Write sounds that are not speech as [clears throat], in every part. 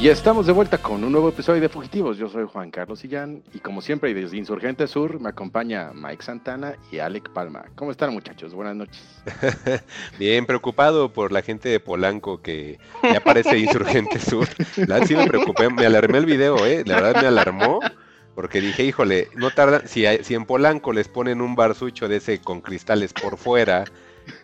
Y estamos de vuelta con un nuevo episodio de Fugitivos. Yo soy Juan Carlos Sillán y como siempre desde Insurgente Sur me acompaña Mike Santana y Alec Palma. ¿Cómo están muchachos? Buenas noches. [laughs] Bien, preocupado por la gente de Polanco que ya parece Insurgente Sur. La sí me preocupé, me alarmé el video, ¿eh? La verdad me alarmó porque dije, híjole, no tarda, si, si en Polanco les ponen un barsucho de ese con cristales por fuera,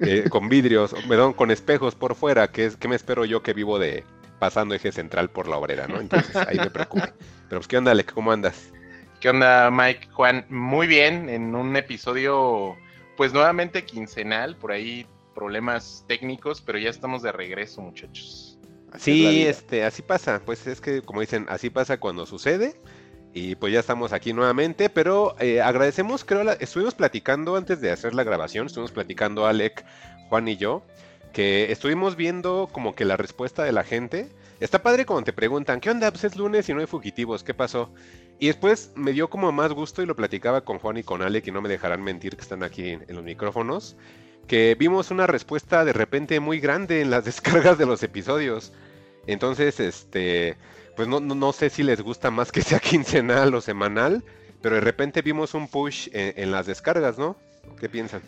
eh, con vidrios, perdón, con espejos por fuera, que es que me espero yo que vivo de pasando eje central por la obrera, ¿no? Entonces ahí me preocupa. Pero pues, ¿qué onda, Alec? ¿Cómo andas? ¿Qué onda, Mike? Juan, muy bien, en un episodio, pues nuevamente quincenal, por ahí problemas técnicos, pero ya estamos de regreso, muchachos. sí, este, así pasa, pues es que como dicen, así pasa cuando sucede. Y pues ya estamos aquí nuevamente, pero eh, agradecemos, creo, estuvimos platicando antes de hacer la grabación, estuvimos platicando Alec, Juan y yo, que estuvimos viendo como que la respuesta de la gente. Está padre cuando te preguntan, ¿qué onda? Pues es lunes y no hay fugitivos, ¿qué pasó? Y después me dio como más gusto y lo platicaba con Juan y con Ale, que no me dejarán mentir que están aquí en, los micrófonos, que vimos una respuesta de repente muy grande en las [laughs] descargas de los episodios. Entonces, este, pues no, no, sé si les gusta más que sea [laughs] quincenal o semanal, pero de repente vimos un push en las descargas, ¿no? ¿Qué piensan?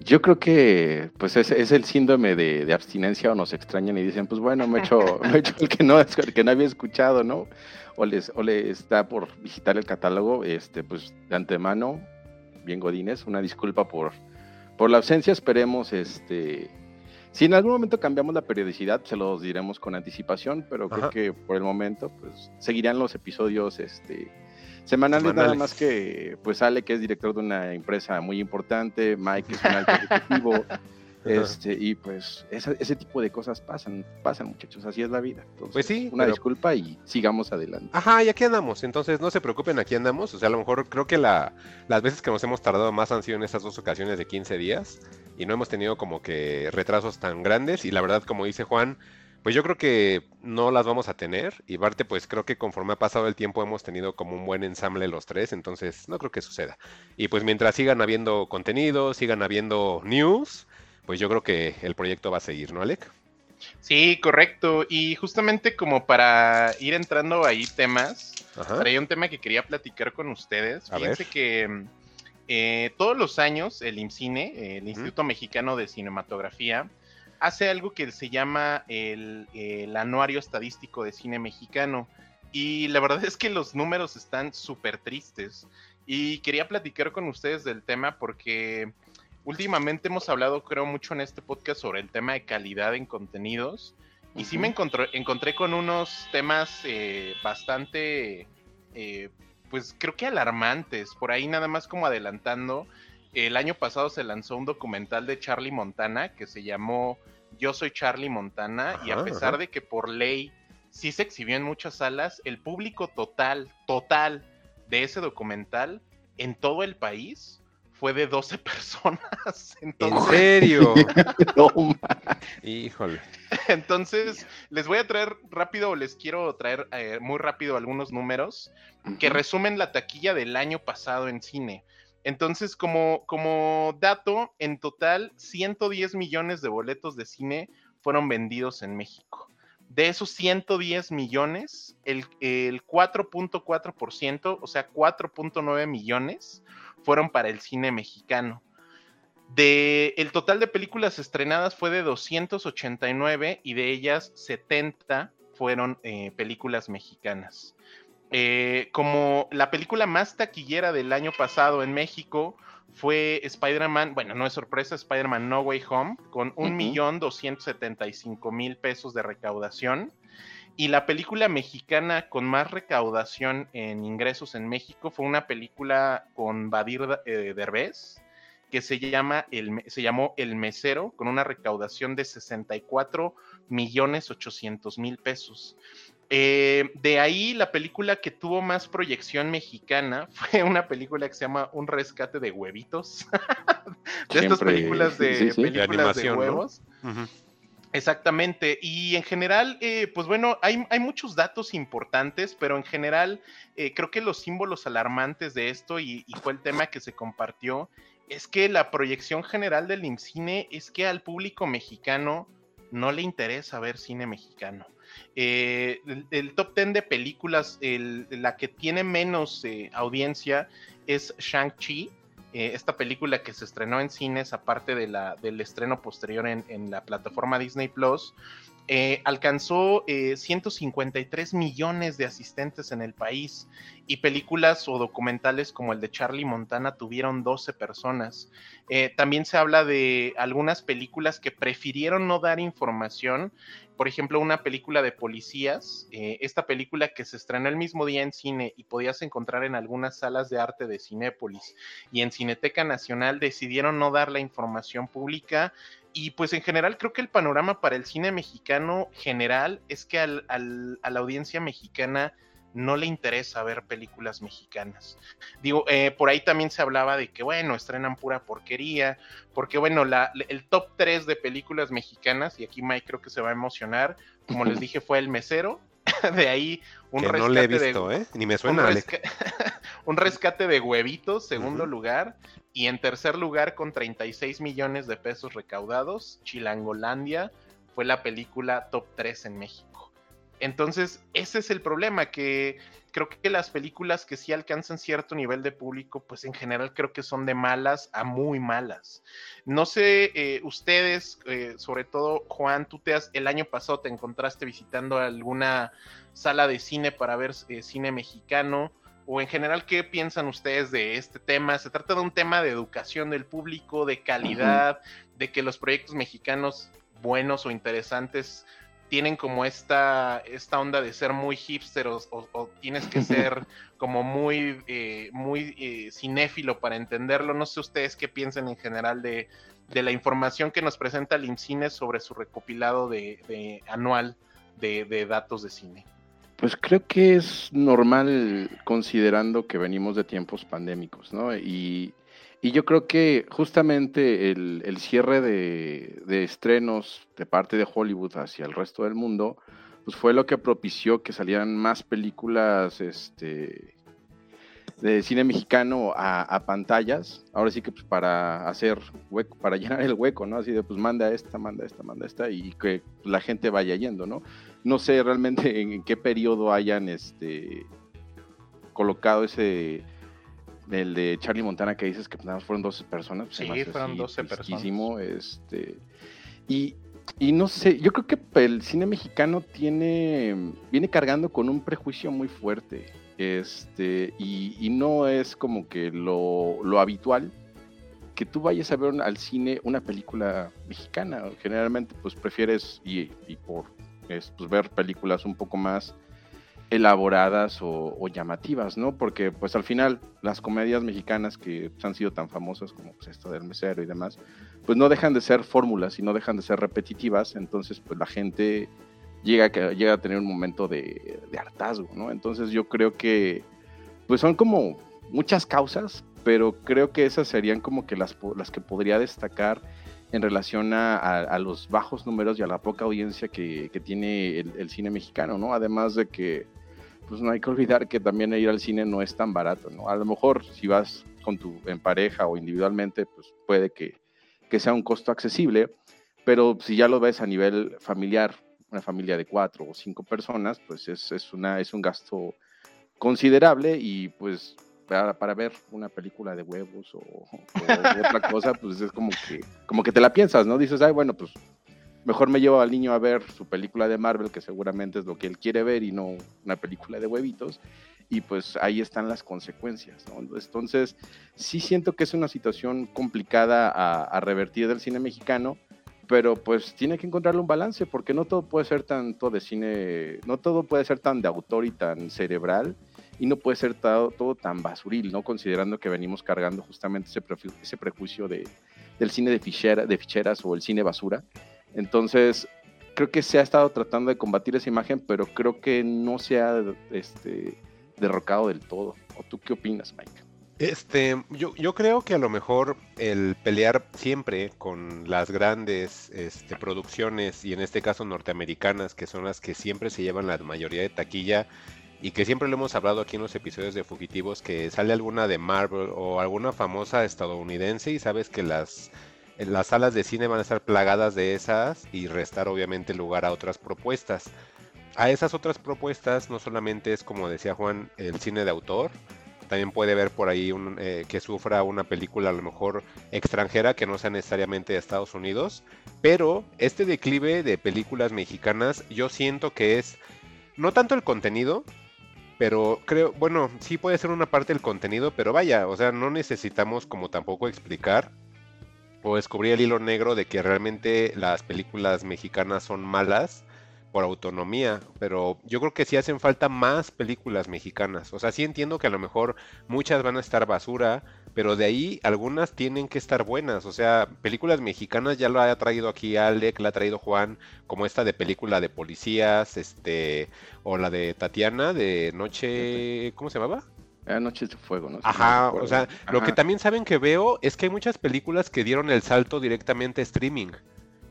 Yo creo que pues es, es el síndrome de, abstinencia o nos extrañan y dicen, pues bueno, me he hecho, [laughs] me hecho el que no el que no había escuchado, ¿no? O les, o le está por visitar el catálogo, este, pues de antemano, bien Godines, una disculpa por, por la ausencia, esperemos este si en algún momento cambiamos la periodicidad, se los diremos con anticipación, pero creo que por el momento, pues seguirán los episodios este Semanales, nada más que, pues Ale, que es director de una empresa muy importante, Mike es un alto ejecutivo, [laughs] este, y pues ese, tipo de cosas pasan, pasan muchachos, así es la vida. pues sí. Una disculpa y sigamos adelante. Ajá, y aquí andamos, entonces no se preocupen, aquí andamos, o sea, a lo mejor creo que la, las veces que nos hemos tardado más han sido en estas dos ocasiones de 15 días, y no hemos tenido como que retrasos tan grandes, y la verdad, como dice Juan, pues yo creo que no las vamos a tener. Y Barte, pues creo que conforme ha pasado el tiempo hemos tenido como un buen ensamble los tres, entonces no creo que suceda. Y pues mientras sigan habiendo contenido, sigan habiendo news, pues yo creo que el proyecto va a seguir, ¿no, Alec? Sí, correcto. Y justamente como para ir entrando ahí temas, hay un tema que quería platicar con ustedes. Fíjense que eh, todos los años el IMCINE, el Instituto Mexicano de Cinematografía, hace algo que se llama el, Anuario Estadístico de Cine Mexicano. Y la verdad [laughs] es que los números están súper tristes. Y quería platicar con ustedes del tema porque últimamente hemos hablado, creo, mucho en este podcast sobre el tema de calidad en contenidos. Y sí me encontré, encontré con unos temas eh, bastante, eh, pues creo que alarmantes. Por ahí nada más como adelantando el año pasado se lanzó un documental de Charlie Montana que se llamó Yo soy Charlie Montana y a pesar de que por ley sí se exhibió en muchas salas, el público total, total de ese documental en todo el país fue de 12 [laughs] personas. ¿En serio? [laughs] Híjole. Entonces, les voy a traer rápido, les quiero traer eh, muy rápido algunos números que resumen la taquilla del año pasado en cine. Entonces, como, dato, en total, 110 millones de boletos de cine fueron vendidos en México. De esos 110 millones, el, 4.4%, o sea, 4.9 millones, fueron para el cine mexicano. De, el total de películas estrenadas fue de 289 y de ellas 70 fueron eh, películas mexicanas. Eh, como la película más taquillera del año pasado en México fue Spider-Man, bueno, no es sorpresa, Spider-Man No Way Home, con un millón doscientos setenta y cinco mil pesos de recaudación. Y la película mexicana con más recaudación en ingresos en México fue una película con Badir eh, Derbez, que se, llama el, se llamó El Mesero, con una recaudación de 64 millones 800 mil pesos. Eh, de ahí la película que tuvo más proyección mexicana [laughs] fue una película que se llama Un rescate de huevitos. [laughs] de estas películas de, películas de, huevos. Exactamente, y en general, eh, pues bueno, hay, muchos datos importantes, pero en general eh, creo que los símbolos alarmantes de esto, y, fue el tema que se compartió, es que la proyección general del IMCINE es que al público mexicano no le interesa ver cine mexicano. Eh, el, top 10 de películas, la que tiene menos audiencia es Shang-Chi, eh, esta película que se estrenó en cines, aparte del estreno posterior en, la plataforma Disney Plus, eh, alcanzó 153 eh, millones de asistentes en el país y películas o documentales como el de Charlie Montana tuvieron 12 personas. también se habla de algunas películas que prefirieron no dar información por ejemplo, una película de policías, eh, esta película que se estrenó el mismo día en cine y podías encontrar en algunas salas de arte de Cinépolis y en Cineteca Nacional, decidieron no dar la información pública. Y pues en general creo que el panorama para el cine mexicano general es que a la audiencia mexicana no le interesa ver películas mexicanas. Digo, eh, por ahí también se hablaba de que, bueno, estrenan pura porquería, porque, bueno, la, el top 3 de películas mexicanas, y aquí Mike creo que se va a emocionar, como les [laughs] dije, fue El Mesero, [laughs] de ahí un rescate no le he visto, ¿eh? Ni me suena. Un, [laughs] rescate de huevitos, segundo lugar, y en tercer lugar, con 36 millones de pesos recaudados, Chilangolandia fue la película top 3 en México. Entonces, ese es el problema, que creo que las películas que sí alcanzan cierto nivel de público, pues en general creo que son de malas a muy malas. No sé, eh, ustedes, eh, sobre todo Juan, tú te has, el año pasado te encontraste visitando alguna sala de cine para ver eh, cine mexicano, o en general, ¿qué piensan ustedes de este tema? Se trata de un tema de educación del público, de calidad, de que los proyectos mexicanos buenos o interesantes tienen como esta, esta onda de ser muy hipster o, tienes que [laughs] ser como muy, eh, muy eh, cinéfilo para entenderlo. No sé ustedes qué piensan en general de, la información que nos presenta el IMCINE sobre su recopilado de, anual de, de, datos de cine. Pues creo que es normal considerando que venimos de tiempos pandémicos, ¿no? Y y yo creo que justamente el, cierre de, estrenos de parte de Hollywood hacia el resto del mundo, pues fue lo que propició que salieran más películas este, de cine mexicano a, pantallas. Ahora sí que pues para hacer hueco, para [laughs] llenar el hueco, ¿no? Así de pues manda esta, manda esta, manda esta y que la gente vaya yendo, ¿no? No sé realmente en, qué periodo hayan este, colocado ese el de Charlie Montana que dices que nada más fueron 12 personas. Pues, sí, fueron 12 personas. Este, y, y no sé, yo creo que el cine mexicano tiene, viene cargando con un prejuicio muy fuerte. Este, y, y no es como que lo, lo, habitual que tú vayas a ver al cine una película mexicana. Generalmente, pues prefieres, y, y por pues, ver películas un poco más elaboradas o, llamativas, ¿no? Porque pues al final las comedias mexicanas que han sido tan famosas como pues, esto del mesero y demás, pues no dejan de ser fórmulas y no dejan de ser repetitivas, entonces pues la gente llega, llega a tener un momento de, hartazgo, ¿no? Entonces yo creo que pues son como muchas causas, pero creo que esas serían como que las, las que podría destacar en relación a, los bajos números y a la poca audiencia que, tiene el, el, cine mexicano, ¿no? Además de que pues no hay que olvidar que también ir al cine no es tan barato, ¿no? A lo mejor si vas con tu en pareja o individualmente, pues puede que, sea un costo accesible, pero si ya lo ves a nivel familiar, una familia de cuatro o cinco personas, pues es, una, es un gasto considerable y pues para, para, ver una película de huevos o, [laughs] o otra cosa, pues es como que, como que te la piensas, ¿no? Dices, ay, bueno, pues mejor me llevo al niño a ver su película de Marvel, que seguramente es lo que él quiere ver y no una película de huevitos. Y pues ahí están las consecuencias. Entonces, sí siento que es una situación complicada a, revertir del cine mexicano, pero pues tiene que encontrarle un balance, porque no todo puede ser tanto de cine, no todo puede ser tan de autor y tan cerebral, y no puede ser todo, todo tan basuril, ¿no? Considerando que venimos cargando justamente ese, ese prejuicio de, del cine de, fichera, de ficheras o el cine basura, entonces, creo que se ha estado tratando de combatir esa imagen, pero creo que no se ha este, derrocado del todo. ¿O tú qué opinas, Mike? Este, yo, yo creo que a lo mejor el pelear siempre con las grandes este, producciones, y en este caso norteamericanas, que son las que siempre se llevan la mayoría de taquilla, y que siempre lo hemos hablado aquí en los episodios de Fugitivos, que sale alguna de Marvel o alguna famosa estadounidense y sabes que las, las salas de cine van a estar plagadas de esas y restar obviamente lugar a otras propuestas. A esas otras propuestas no solamente es como decía Juan el cine de autor, también puede ver por ahí eh, que sufra una película a lo mejor extranjera que no sea necesariamente de Estados Unidos. Pero este declive de películas mexicanas yo siento que es no tanto el contenido, pero creo, bueno, sí puede ser una parte del contenido, pero vaya, o sea, no necesitamos como tampoco explicar o descubrir el hilo negro de que realmente las películas mexicanas son malas por autonomía, pero yo creo que sí hacen falta más películas mexicanas. O sea, sí entiendo que a lo mejor muchas van a estar basura, pero de ahí algunas tienen que estar buenas. O sea, películas mexicanas ya lo ha traído aquí Alec, la ha traído Juan, como esta de película de policías, este, o la de Tatiana de Noche, ¿cómo se llamaba? Ah, Noches de Fuego, ¿no? Ajá, o sea, lo que también saben que veo es que hay muchas películas que dieron el salto directamente a streaming.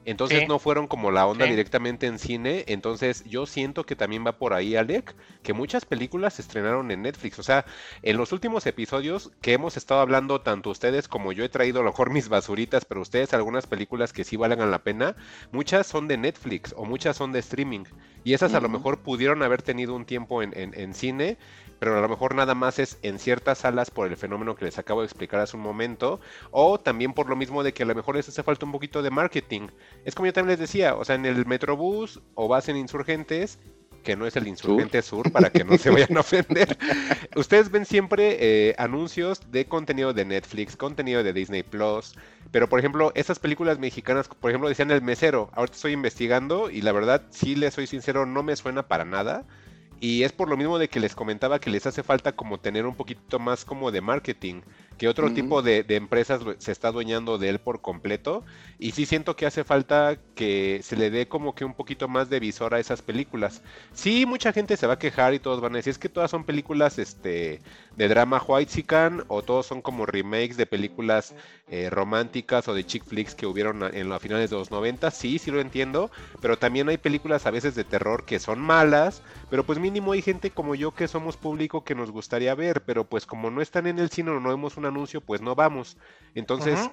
Entonces no fueron como la onda directamente en cine. Entonces yo siento que también va por ahí, Alec, que muchas películas se estrenaron en Netflix. O sea, en los últimos episodios que hemos estado hablando, tanto ustedes como yo he traído a lo mejor mis basuritas, pero ustedes algunas películas que sí valgan la pena, muchas son de Netflix o muchas son de streaming. Y esas a lo mejor pudieron haber tenido un tiempo en, en cine, pero a lo mejor nada más es en ciertas salas por el fenómeno que les acabo de explicar hace un momento, o también por lo mismo de que a lo mejor les hace falta un poquito de marketing. Es como yo también les decía, o sea, en el Metrobús o vas en Insurgentes, que no es el Insurgente Sur, para que no se vayan a [laughs] ofender. Ustedes ven siempre eh, anuncios de contenido de Netflix, contenido de Disney Plus, pero por ejemplo, esas películas mexicanas, por ejemplo, decían El Mesero. Ahorita estoy investigando y la verdad, si les soy sincero, no me suena para nada. Y es por lo mismo de que les comentaba que les hace falta como tener un poquito más como de marketing, que otro tipo de, empresas se está adueñando de él por completo. Y sí siento que hace falta que se le dé como que un poquito más de visor a esas películas. Sí, mucha gente se va a quejar y todos van a decir, es que todas son películas este, de drama white o todos son como remakes de películas eh, románticas o de chick flicks que hubieron en los finales de los 90. Sí, sí lo entiendo, pero también hay películas a veces de terror que son malas, pero pues mínimo hay gente como yo que somos público que nos gustaría ver, pero pues como no están en el cine o no vemos un anuncio, pues no vamos. Entonces,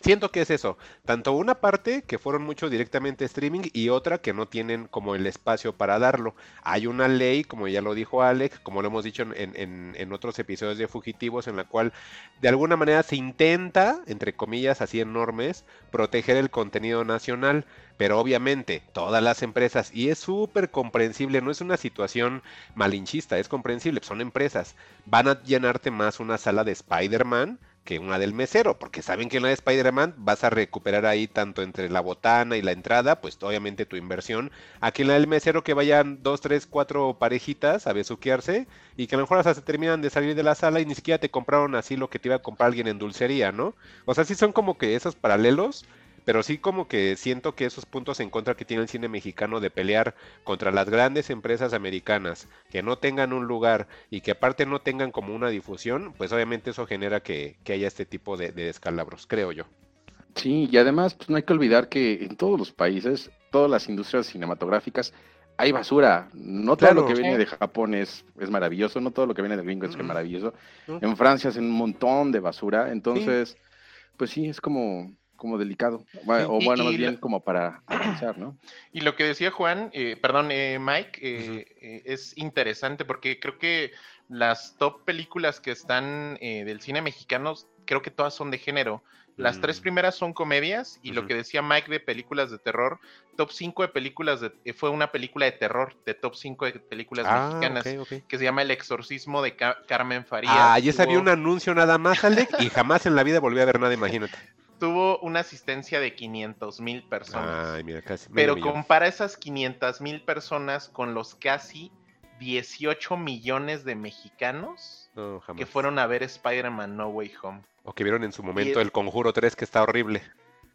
siento que es eso. Tanto una parte que fueron mucho directamente streaming y otra que no tienen como el espacio para darlo. Hay una ley, como ya lo dijo Alex, como lo hemos dicho en, en, otros episodios de Fugitivos, en la cual de alguna manera se intenta, entre comillas así enormes, proteger el contenido nacional. Pero obviamente todas las empresas, y es súper comprensible, no es una situación malinchista, es comprensible, son empresas, van a llenarte más una sala de Spider-Man que una del mesero, porque saben que en la de Spider-Man vas a recuperar ahí tanto entre la botana y la entrada, pues obviamente tu inversión. Aquí en la del mesero que vayan dos, tres, cuatro parejitas a besuquearse y que a lo mejor hasta se terminan de salir de la sala y ni siquiera te compraron así lo que te iba a comprar alguien en dulcería, ¿no? O sea, sí son como que esos paralelos pero sí como que siento que esos puntos en contra que tiene el cine mexicano de pelear contra las grandes empresas americanas que no tengan un lugar y que aparte no tengan como una difusión, pues obviamente eso genera que, haya este tipo de, descalabros, creo yo. Sí, y además pues no hay que olvidar que en todos los países, todas las industrias cinematográficas, hay basura. No todo lo que viene de Japón es, es, maravilloso, no todo lo que viene de gringo es maravilloso. En Francia hacen un montón de basura, entonces, pues sí, es como como delicado, o bueno, más bien como para analizar, ¿no? Y lo que decía Juan, eh, perdón, eh, Mike, eh, es interesante porque creo que las top películas que están del cine mexicano, creo que todas son de género. Las tres mm. primeras son comedias y lo que decía Mike de películas de terror, top 5 de películas de, fue una película de terror, de top 5 de películas ah, mexicanas, que se llama El exorcismo de Carmen Farías. Ah, y esa un anuncio nada más, Alec, y jamás en la vida volví a ver nada, imagínate tuvo una asistencia de 500 mil personas. Pero compara esas 500 mil personas con los casi 18 millones de mexicanos que fueron a ver Spider-Man No Way Home. O que vieron en su momento El Conjuro 3, que está horrible.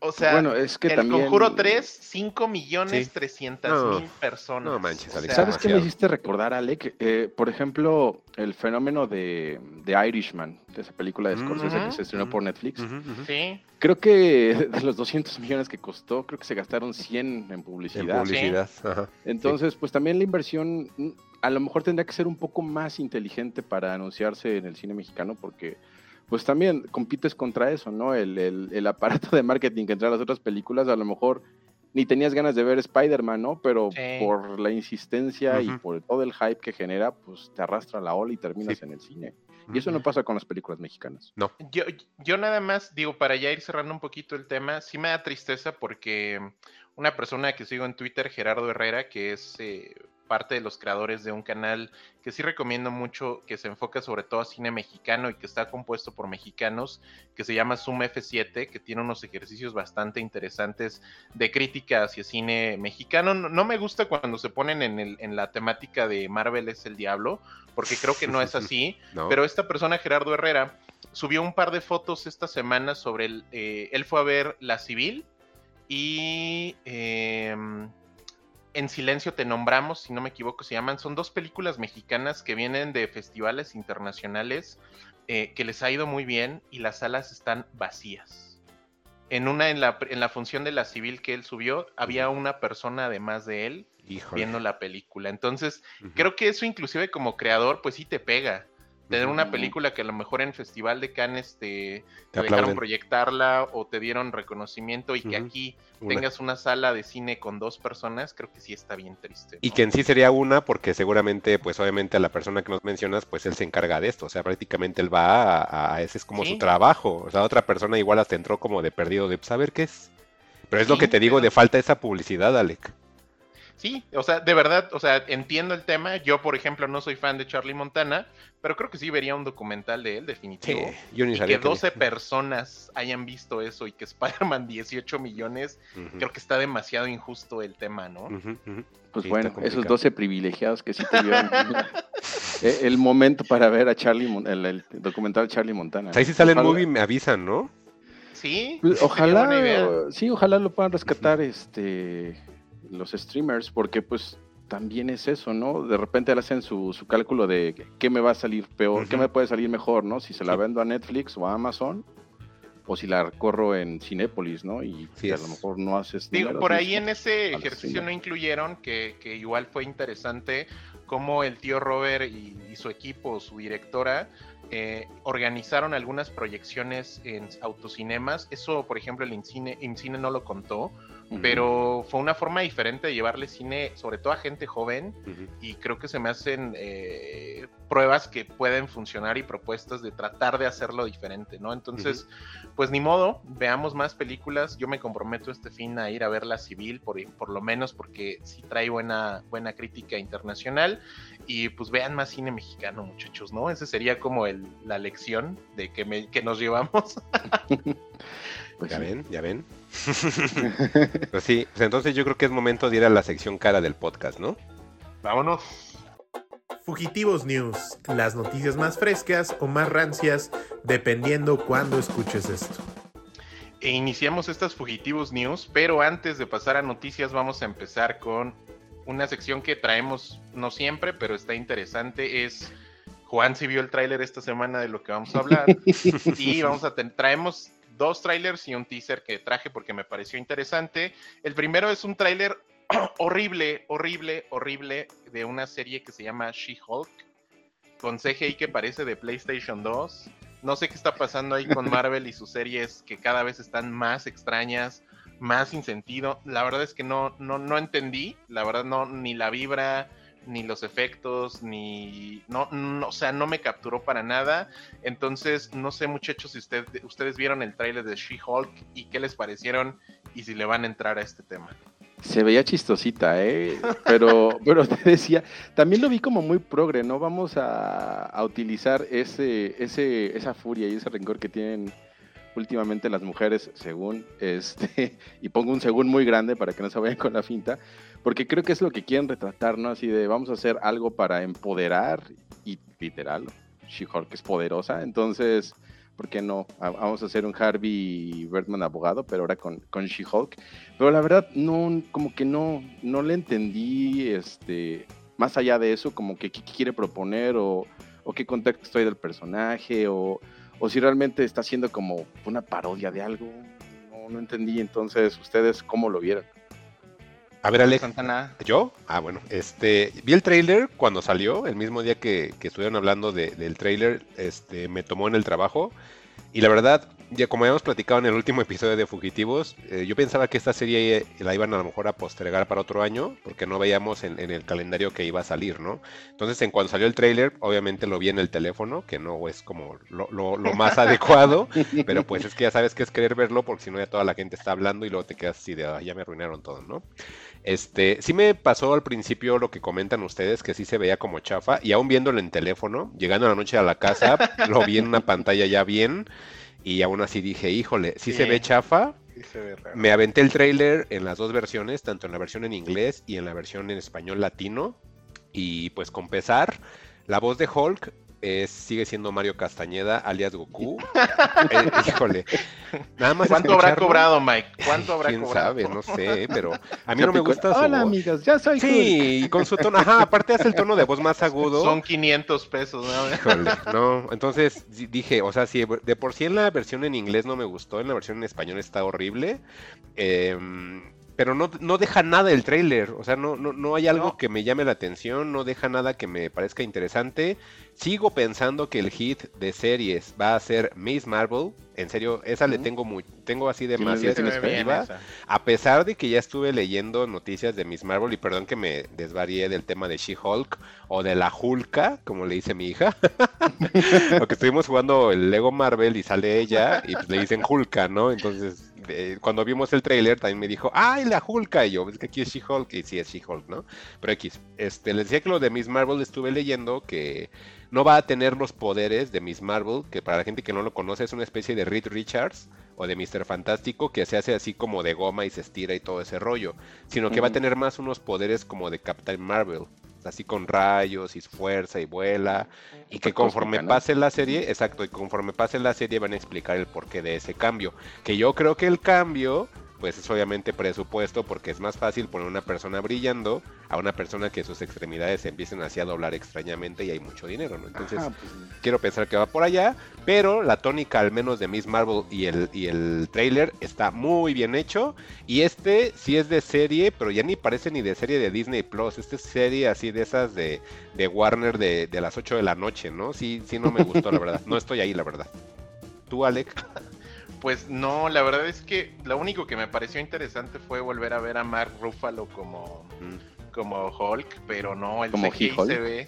O sea, bueno, es que el Conjuro 3, 5 millones 300 mil personas. No manches, Alex. ¿Sabes qué me hiciste recordar, Alec? Eh, por ejemplo, el fenómeno de, de, Irishman, de esa película de Scorsese que se estrenó por Netflix. Sí. Creo que [laughs] de los 200 millones que costó, creo que se gastaron 100 en publicidad. En publicidad, Ajá. Entonces, pues también la inversión mm, a lo mejor tendría que ser un poco más inteligente para anunciarse en el cine mexicano porque pues también compites contra eso, ¿no? El, el, aparato de marketing que entra las otras películas, a lo mejor ni tenías ganas de ver Spider-Man, ¿no? Pero por la insistencia y por todo el hype que genera, pues te arrastra la ola y terminas en el cine. Y eso no pasa con las películas mexicanas. No. Yo, yo nada más digo, para ya ir cerrando un poquito el tema, sí me da tristeza porque una persona que sigo en Twitter, Gerardo Herrera, que es eh, parte de los creadores de un canal que sí recomiendo mucho, que se enfoca sobre todo a cine mexicano y que está compuesto por mexicanos, que se llama Zoom F7, que tiene unos ejercicios bastante interesantes de crítica hacia cine mexicano. No, me gusta cuando se ponen en, el, en, la temática de Marvel es el diablo, porque creo que no es así, [laughs] pero esta persona, Gerardo Herrera, subió un par de fotos esta semana sobre el, eh, él fue a ver La Civil y... Em, en Silencio te nombramos, si no me equivoco, se llaman. Son dos películas mexicanas que vienen de festivales internacionales eh, que les ha ido muy bien y las salas están vacías. En una, en la, en la función de la civil que él subió, había una persona además de él viendo la película. Entonces, creo que eso inclusive como creador, pues sí te pega tener una película que a lo mejor en Festival de Cannes te, dejaron proyectarla o te dieron reconocimiento y que aquí tengas una sala de cine con dos personas, creo que sí está bien triste. Y que en sí sería una porque seguramente, pues obviamente a la persona que nos mencionas, pues él se encarga de esto, o sea, prácticamente él va a, ese es como su trabajo, o sea, otra persona igual hasta entró como de perdido de saber qué es. Pero es lo que te digo, de falta esa publicidad, Alec. Sí, o sea, de verdad, o sea, entiendo el tema. Yo, por ejemplo, no soy fan de Charlie Montana, pero creo que sí vería un documental de él, definitivo. yo ni y que 12 personas hayan visto eso y que Spider-Man [laughs] 18 millones, creo que está demasiado injusto el tema, ¿no? Pues bueno, esos 12 privilegiados que sí tuvieron [laughs] eh, el momento para ver a Charlie, el, documental Charlie Montana. ahí si sale el movie me avisan, ¿no? Sí. Pues, ojalá, sí, ojalá lo puedan rescatar, este los streamers, porque pues también es eso, ¿no? De repente le hacen su, su cálculo de qué me va a salir peor, qué me puede salir mejor, ¿no? Si se la vendo a Netflix o a Amazon, o si la corro en Cinépolis, ¿no? Y a lo mejor no haces... Digo, por ahí en ese ejercicio no incluyeron, que, que, igual fue interesante, cómo el tío Robert y, su equipo, su directora, eh, organizaron algunas proyecciones en autocinemas. Eso, por ejemplo, el Incine, Incine no lo contó, pero fue una forma diferente de llevarle cine, sobre todo a gente joven, y creo que se me hacen eh, pruebas que pueden funcionar y propuestas de tratar de hacerlo diferente, ¿no? Entonces, pues ni modo, veamos más películas. Yo me comprometo este fin a ir a ver La Civil, por, por lo menos porque sí trae buena, buena crítica internacional, y pues vean más cine mexicano, muchachos, ¿no? Esa sería como el, la lección de que, me, que nos llevamos. [laughs] Pues ya ven, ya ven. [laughs] pues sí, pues entonces yo creo que es momento de ir a la sección cara del podcast, ¿no? Vámonos. Fugitivos News, las noticias más frescas o más rancias, dependiendo cuándo escuches esto. E iniciamos estas Fugitivos News, pero antes de pasar a noticias vamos a empezar con una sección que traemos no siempre, pero está interesante, es Juan si vio el tráiler esta semana de lo que vamos a hablar [laughs] y vamos a traemos dos trailers y un teaser que traje porque me pareció interesante. El primero es un tráiler [clears throat] horrible, horrible, horrible de una serie que se llama She-Hulk, con CGI que parece de PlayStation 2. No sé qué está pasando ahí con [laughs] Marvel y sus series que cada vez están más extrañas, más sin sentido. La verdad es que no, no, no entendí, la verdad no, ni la vibra, ni los efectos, ni. No, no, o sea, no me capturó para nada. Entonces, no sé, muchachos, si usted, ustedes vieron el tráiler de She-Hulk y qué les parecieron y si le van a entrar a este tema. Se veía chistosita, ¿eh? Pero, [laughs] pero te decía, también lo vi como muy progre, ¿no? Vamos a, a utilizar ese, ese, esa furia y ese rencor que tienen últimamente las mujeres, según este, [laughs] y pongo un según muy grande para que no se vayan con la finta, porque creo que es lo que quieren retratar, ¿no? Así de vamos a hacer algo para empoderar y literal, She-Hulk es poderosa, entonces ¿por qué no? Vamos a hacer un Harvey Birdman abogado, pero ahora con, con She-Hulk. Pero la verdad, no, como que no, no le entendí, este, más allá de eso, como que qué quiere proponer o, o qué contexto hay del personaje o, o si realmente está haciendo como una parodia de algo. No, no entendí. Entonces, ¿ustedes cómo lo vieron? A ver, Alex. ¿Yo? Ah, bueno. Este, vi el trailer cuando salió, el mismo día que, que estuvieron hablando del trailer, este, me tomó en el trabajo. Y la verdad, ya como habíamos platicado en el último episodio de Fugitivos, eh, yo pensaba que esta serie la iban a lo mejor a postergar para otro año, porque no veíamos en, el calendario que iba a salir, ¿no? Entonces, en cuanto salió el trailer, obviamente lo vi en el teléfono, que no es como lo, lo, más [laughs] adecuado, pero pues es que ya sabes que es querer verlo, porque si no ya toda la gente está hablando y luego te quedas así de, ah, ya me arruinaron todo, ¿no? Este, sí me pasó al principio lo que comentan ustedes, que sí se veía como chafa, y aún viéndolo en teléfono, llegando a la noche a la casa, lo vi en una pantalla ya bien, y aún así dije, híjole, sí, se ve chafa. me aventé el trailer en las dos versiones, tanto en la versión en inglés y en la versión en español latino, y pues con pesar, la voz de Hulk sigue siendo Mario Castañeda, alias Goku. [laughs] Eh, híjole. Nada más ¿Cuánto habrá cobrado, Mike? ¿Cuánto habrá ¿Quién sabe? No sé, pero a mí no me gusta su Hola, amigos, ya soy Sí, y con su tono, ajá, aparte hace el tono de voz más agudo. Son 500 pesos, ¿no? Híjole, no, entonces dije, o sea, si de por sí en la versión en inglés no me gustó, en la versión en español está horrible. Eh, pero no, no deja nada el trailer, o sea, no, no, no hay algo que me llame la atención, no deja nada que me parezca interesante. Sigo pensando que el hit de series va a ser Miss Marvel, en serio, esa le tengo muy, tengo así demasiada expectativa, a pesar de que ya estuve leyendo noticias de Miss Marvel, y perdón que me desvarié del tema de She-Hulk, o de la Hulka, como le dice mi hija, [laughs] porque estuvimos jugando el Lego Marvel y sale ella, y pues le dicen Hulka, ¿no? Entonces cuando vimos el trailer también me dijo, ¡ay, la Hulk! Y yo, es que aquí es She-Hulk, y sí es She-Hulk, ¿no? Pero X, este, les decía que lo de Miss Marvel estuve leyendo que no va a tener los poderes de Miss Marvel, que para la gente que no lo conoce es una especie de Reed Richards o de Mr. Fantástico que se hace así como de goma y se estira y todo ese rollo, sino que va a tener más unos poderes como de Captain Marvel así con rayos y fuerza y vuela, y que conforme pase la serie, exacto, y conforme pase la serie van a explicar el porqué de ese cambio, que yo creo que el cambio pues es obviamente presupuesto porque es más fácil poner una persona brillando a una persona que sus extremidades se empiecen así a doblar extrañamente y hay mucho dinero, ¿no? Entonces, pues, quiero pensar que va por allá, pero la tónica al menos de Miss Marvel y el, y el trailer está muy bien hecho y este sí es de serie, pero ya ni parece ni de serie de Disney Plus, este es serie así de esas de, de Warner de, de las 8 de la noche, ¿no? Sí, sí no me gustó, la verdad, no estoy ahí, la verdad. ¿Tú, Alex? [laughs] Pues no, la verdad es que lo único que me pareció interesante fue volver a ver a Mark Ruffalo como, mm. como Hulk, pero no, el como CGI se ve.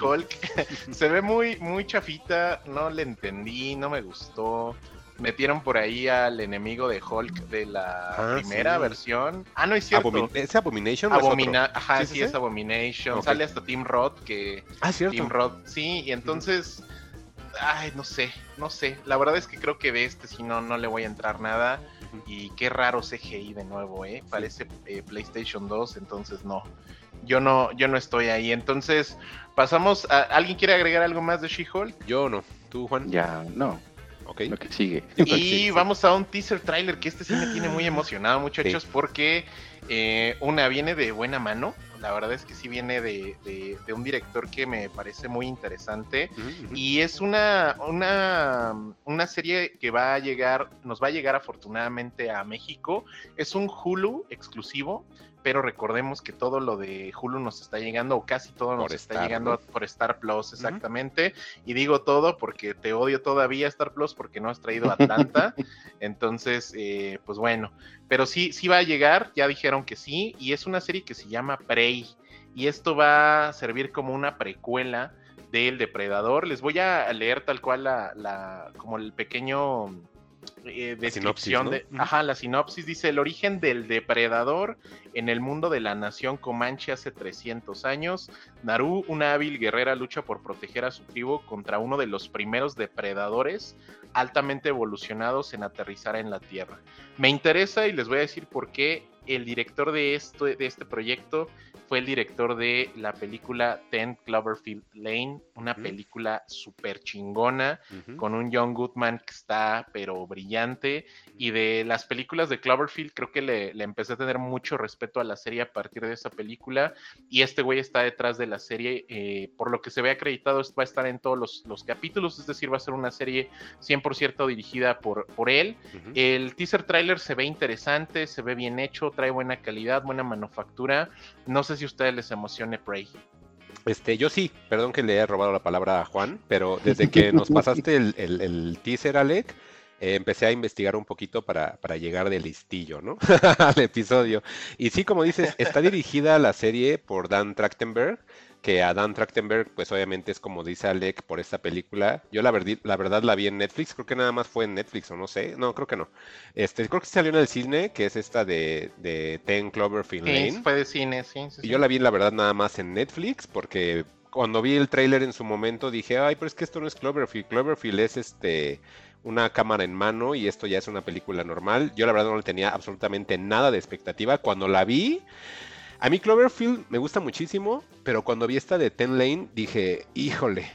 Hulk [laughs] [laughs] se ve muy, muy chafita, no le entendí, no me gustó. Metieron por ahí al enemigo de Hulk de la ah, primera versión. Ah, no es cierto. ¿Es Abomination? Ajá, sí, es Abomination. Sale hasta Team Rod que. Ah, cierto. Team Rod, sí, y entonces ay, no sé, no sé. La verdad es que creo que de este si no, no le voy a entrar nada. Y qué raro CGI de nuevo, ¿eh? Parece eh, PlayStation 2, entonces no. Yo no, yo no estoy ahí. Entonces, pasamos a... ¿Alguien quiere agregar algo más de She-Hulk? Yo no. ¿Tú, Juan? Ya, no. Ok. Lo que sigue. Y vamos a un teaser trailer que este sí me tiene muy [gasps] emocionado, muchachos, porque eh, una viene de buena mano la verdad es que sí viene de, de, un director que me parece muy interesante. Y es una, una, una, serie que va a llegar, nos va a llegar afortunadamente a México. Es un Hulu exclusivo pero recordemos que todo lo de Hulu nos está llegando, o casi todo nos está llegando por Star Plus, exactamente. Y digo todo porque te odio todavía Star Plus porque no has traído Atlanta. [laughs] Entonces, eh, pues bueno, pero sí, sí va a llegar, ya dijeron que sí, y es una serie que se llama Prey. Y esto va a servir como una precuela del Depredador. Les voy a leer tal cual la, la como el pequeño eh, descripción de, ajá, la sinopsis dice el origen del depredador en el mundo de la nación Comanche hace 300 años. Naru, una hábil guerrera, lucha por proteger a su tribu contra uno de los primeros depredadores altamente evolucionados en aterrizar en la Tierra. Me interesa y les voy a decir por qué el director de, esto, de este proyecto fue el director de la película Ten Cloverfield Lane, una película súper chingona, con un John Goodman que está pero brillante, y de las películas de Cloverfield creo que le, empecé a tener mucho respeto a la serie a partir de esa película, y este güey está detrás de la serie, eh, por lo que se ve acreditado, va a estar en todos los, capítulos, es decir, va a ser una serie 100% dirigida por, por él. El teaser trailer se ve interesante, se ve bien hecho, trae buena calidad, buena manufactura, no sé si a ustedes les emocione Prey. Este, yo sí, perdón que le haya robado la palabra a Juan, pero desde que nos [laughs] pasaste el, teaser, Alec, eh, empecé a investigar un poquito para, para llegar de listillo, ¿no? [laughs] Al episodio. Y sí, como dices, está dirigida la serie por Dan Trachtenberg, que a Dan Trachtenberg, pues obviamente es como dice Alec por esta película. Yo la, la verdad la vi en Netflix, creo que nada más fue en Netflix o no sé, no, creo que no. Este, creo que salió en el cine, que es esta de, de Ten Cloverfield Lane. Sí, fue de cine, sí, Y yo la vi la verdad nada más en Netflix porque cuando vi el tráiler en su momento dije, ay, pero es que esto no es Cloverfield, Cloverfield es este una cámara en mano y esto ya es una película normal. Yo la verdad no le tenía absolutamente nada de expectativa. Cuando la vi, a mí Cloverfield me gusta muchísimo, pero cuando vi esta de Ten Lane dije, híjole,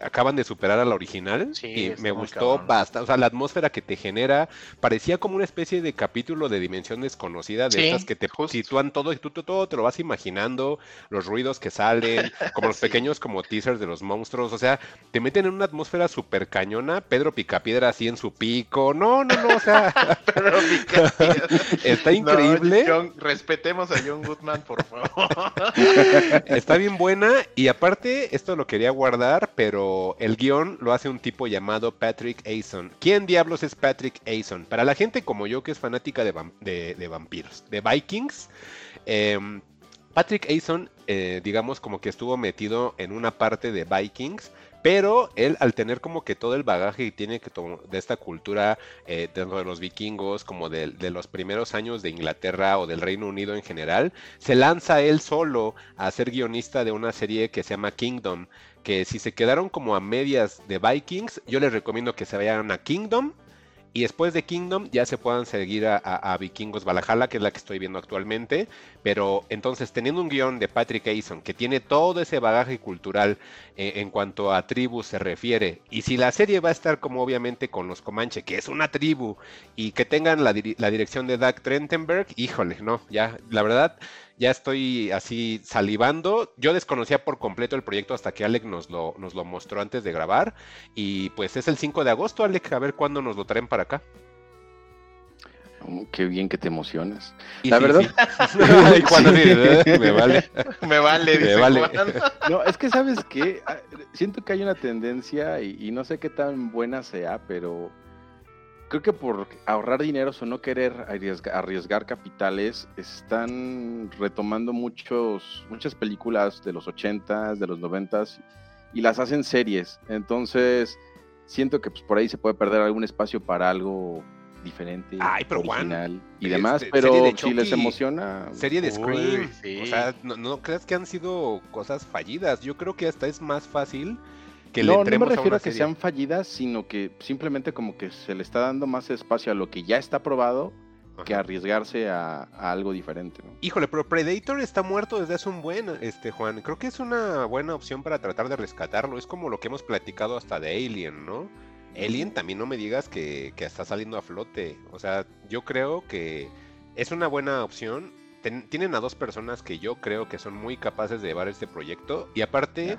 acaban de superar a la original y me gustó bastante. O sea, la atmósfera que te genera parecía como una especie de capítulo de dimensión desconocida de estas que te sitúan todo y tú, todo te lo vas imaginando, los ruidos que salen, como los [laughs] pequeños como teasers de los monstruos. O sea, te meten en una atmósfera súper cañona. Pedro Picapiedra así en su pico. No, no, no. O sea, [laughs] Pedro Picapiedra. [laughs] está increíble. respetemos a John Goodman, por favor. está bien buena y aparte, esto lo quería guardar, pero el guion lo hace un tipo llamado Patrick Ason. ¿Quién diablos es Patrick Ason? Para la gente como yo que es fanática de, vampiros, de Vikings, em, Patrick Ason, eh, digamos como que estuvo metido en una parte de Vikings pero él, al tener como que todo el bagaje que tiene que de esta cultura eh, dentro de los vikingos, como de, los primeros años de Inglaterra o del Reino Unido en general, se lanza él solo a ser guionista de una serie que se llama Kingdom. Que si se quedaron como a medias de Vikings, yo les recomiendo que se vayan a Kingdom y después de Kingdom ya se puedan seguir a, Vikingos Valhalla, que es la que estoy viendo actualmente. Pero entonces, teniendo un guion de Patrick Aison que tiene todo ese bagaje cultural eh, en cuanto a tribus se refiere, y si la serie va a estar como obviamente con los Comanche, que es una tribu, y que tengan la, la dirección de Doug Trentenberg, híjole, no, ya, la verdad ya estoy así salivando. Yo desconocía por completo el proyecto hasta que Alec nos lo, nos lo mostró antes de grabar. Y pues es el 5 de agosto, Alec, a ver cuándo nos lo traen para acá. Oh, qué bien que te emocionas. la [laughs] [laughs] verdad. me vale. [laughs] Me vale, me vale. No, es que sabes que ah, siento que hay una tendencia y no sé qué tan buena sea, pero creo que por ahorrar dinero o no querer arriesgar, capitales, están retomando muchos, muchas películas de los 80s, de los 90s y las hacen series. Entonces, siento que pues, por ahí se puede perder algún espacio para algo diferente, original y demás, pero si les emociona. Serie de Scream, o sea, no, no creas que han sido cosas fallidas. Yo creo que hasta es más fácil no, no me refiero a, que sean fallidas, sino que simplemente como que se le está dando más espacio a lo que ya está probado que arriesgarse a, algo diferente. Híjole, pero Predator está muerto desde hace un buen, este Juan. Creo que es una buena opción para tratar de rescatarlo. Es como lo que hemos platicado hasta de Alien, ¿no? Alien también no me digas que, está saliendo a flote. O sea, yo creo que es una buena opción. tienen a dos personas que yo creo que son muy capaces de llevar este proyecto. Y aparte,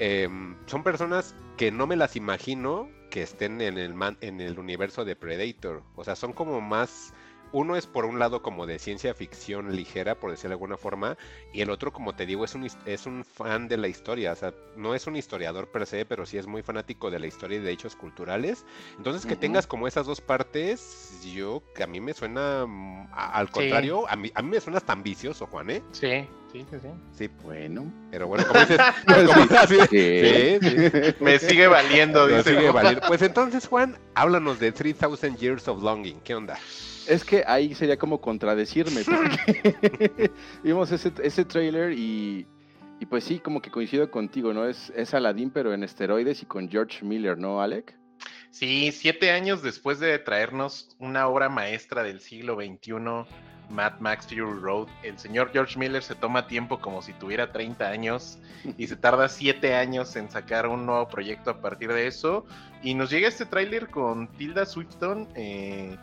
Em, son personas que no me las imagino que estén en el, en el universo de Predator. O sea, son como más uno es por un lado como de ciencia ficción ligera, por decirlo de alguna forma, y el otro, como te digo, es un, es un fan de la historia, o sea, no es un historiador per se, pero sí es muy fanático de la historia y de hechos culturales. Entonces, que tengas como esas dos partes, yo, que a mí me suena, mm, al contrario, a, mí, a mí me suena hasta ambicioso, Juan, ¿eh? Sí. Sí, sí, sí. Sí, bueno. Pero bueno, [laughs] como dices, me sigue valiendo, me sigue valiendo. Pues entonces, Juan, háblanos de 3000 Years of Longing. ¿Qué onda? Es que ahí sería como contradecirme. [laughs] vimos ese, ese trailer y, y, pues sí, como que coincido contigo, ¿no? Es, es Aladdin, pero en esteroides y con George Miller, ¿no, Alec? Sí, siete años después de traernos una obra maestra del siglo XXI Mad Max Fury Road. El señor George Miller se toma tiempo como si tuviera 30 años y se tarda 7 años en sacar un nuevo proyecto a partir de eso. Y nos llega este tráiler con Tilda Swifton. Eh,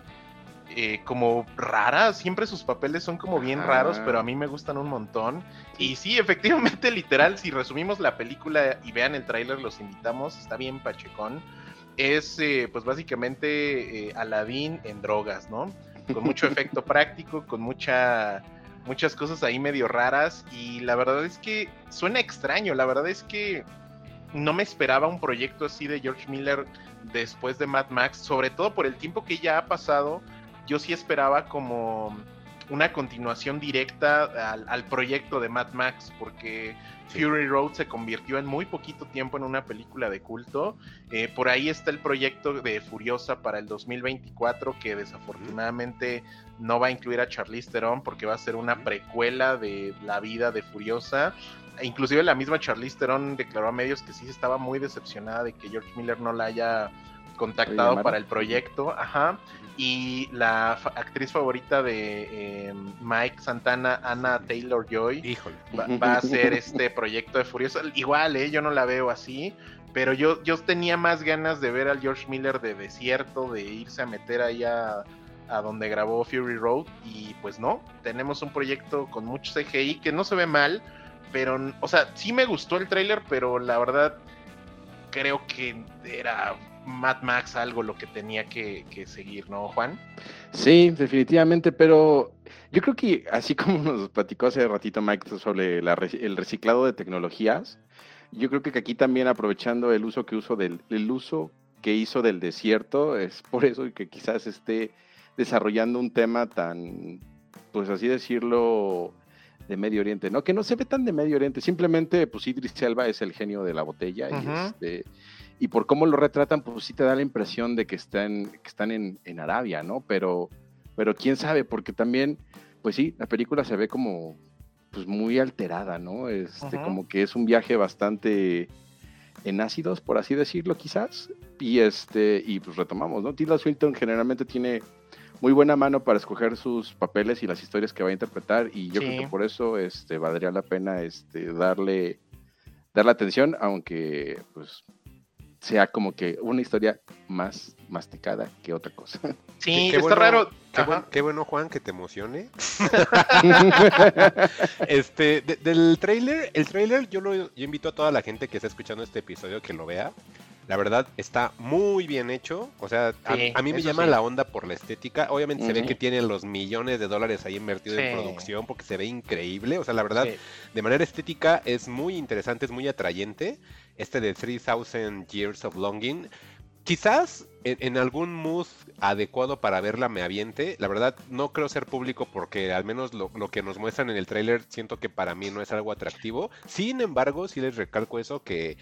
eh, como rara, siempre sus papeles son como bien raros, pero a mí me gustan un montón. Y sí, efectivamente, literal, si resumimos la película y vean el tráiler, los invitamos, está bien pachecón. Es eh, pues básicamente Aladdin en drogas, ¿no? Con mucho efecto práctico, con mucha, muchas cosas ahí medio raras y la verdad es que suena extraño, la verdad es que no me esperaba un proyecto así de George Miller después de Mad Max, sobre todo por el tiempo que ya ha pasado, yo sí esperaba como una continuación directa al, proyecto de Mad Max, porque Fury Road se convirtió en muy poquito tiempo en una película de culto. Eh, por ahí está el proyecto de Furiosa para el 2024, que desafortunadamente no va a incluir a Charlize Theron porque va a ser una precuela de la vida de Furiosa. E inclusive la misma Charlize Theron declaró a medios que sí estaba muy decepcionada de que George Miller no la haya contactado para el proyecto, ajá. Y la actriz favorita de em, Mike Santana, Anna Taylor Joy, [laughs] Va, a ser este proyecto de Furiosa. Igual, ¿eh? yo no la veo así, pero yo, yo tenía más ganas de ver al George Miller de desierto, de irse a meter ahí a, a donde grabó Fury Road, y pues no, tenemos un proyecto con mucho CGI que no se ve mal, pero, o sea, sí me gustó el tráiler, pero la verdad creo que era Mad Max algo lo que tenía que, seguir, ¿no, Juan? Sí, definitivamente, pero yo creo que así como nos platicó hace ratito Mike sobre el reciclado de tecnologías, yo creo que aquí también aprovechando el uso que uso del el uso que hizo del desierto, es por eso que quizás esté desarrollando un tema tan, pues así decirlo, de Medio Oriente, ¿no? Que no se ve tan de Medio Oriente, simplemente, pues Idris Elba es el genio de la botella y este y por cómo lo retratan, pues sí te da la impresión de que están, que están en, en, Arabia, ¿no? Pero, pero quién sabe, porque también, pues sí, la película se ve como pues muy alterada, ¿no? Este, como que es un viaje bastante en ácidos, por así decirlo, quizás. Y este, y pues retomamos, ¿no? Tilda Swinton generalmente tiene muy buena mano para escoger sus papeles y las historias que va a interpretar. Y yo creo que por eso este, valdría la pena este, darle, darle atención, aunque pues sea como que una historia más masticada que otra cosa. [laughs] Sí, está raro. Qué, bueno, Juan, que te emocione. [laughs] este, del trailer, el trailer yo lo yo invito a toda la gente que está escuchando este episodio que lo vea. La verdad está muy bien hecho. O sea, a, mí me llama la onda por la estética. Obviamente se ve que tiene los millones de dólares ahí invertidos en producción porque se ve increíble. O sea, la verdad, de manera estética es muy interesante, es muy atrayente este de 3000 Years of Longing. Quizás en, algún mood adecuado para verla me aviente. La verdad, no creo ser público porque al menos lo, que nos muestran en el tráiler siento que para mí no es algo atractivo. Sin embargo, sí les recalco eso que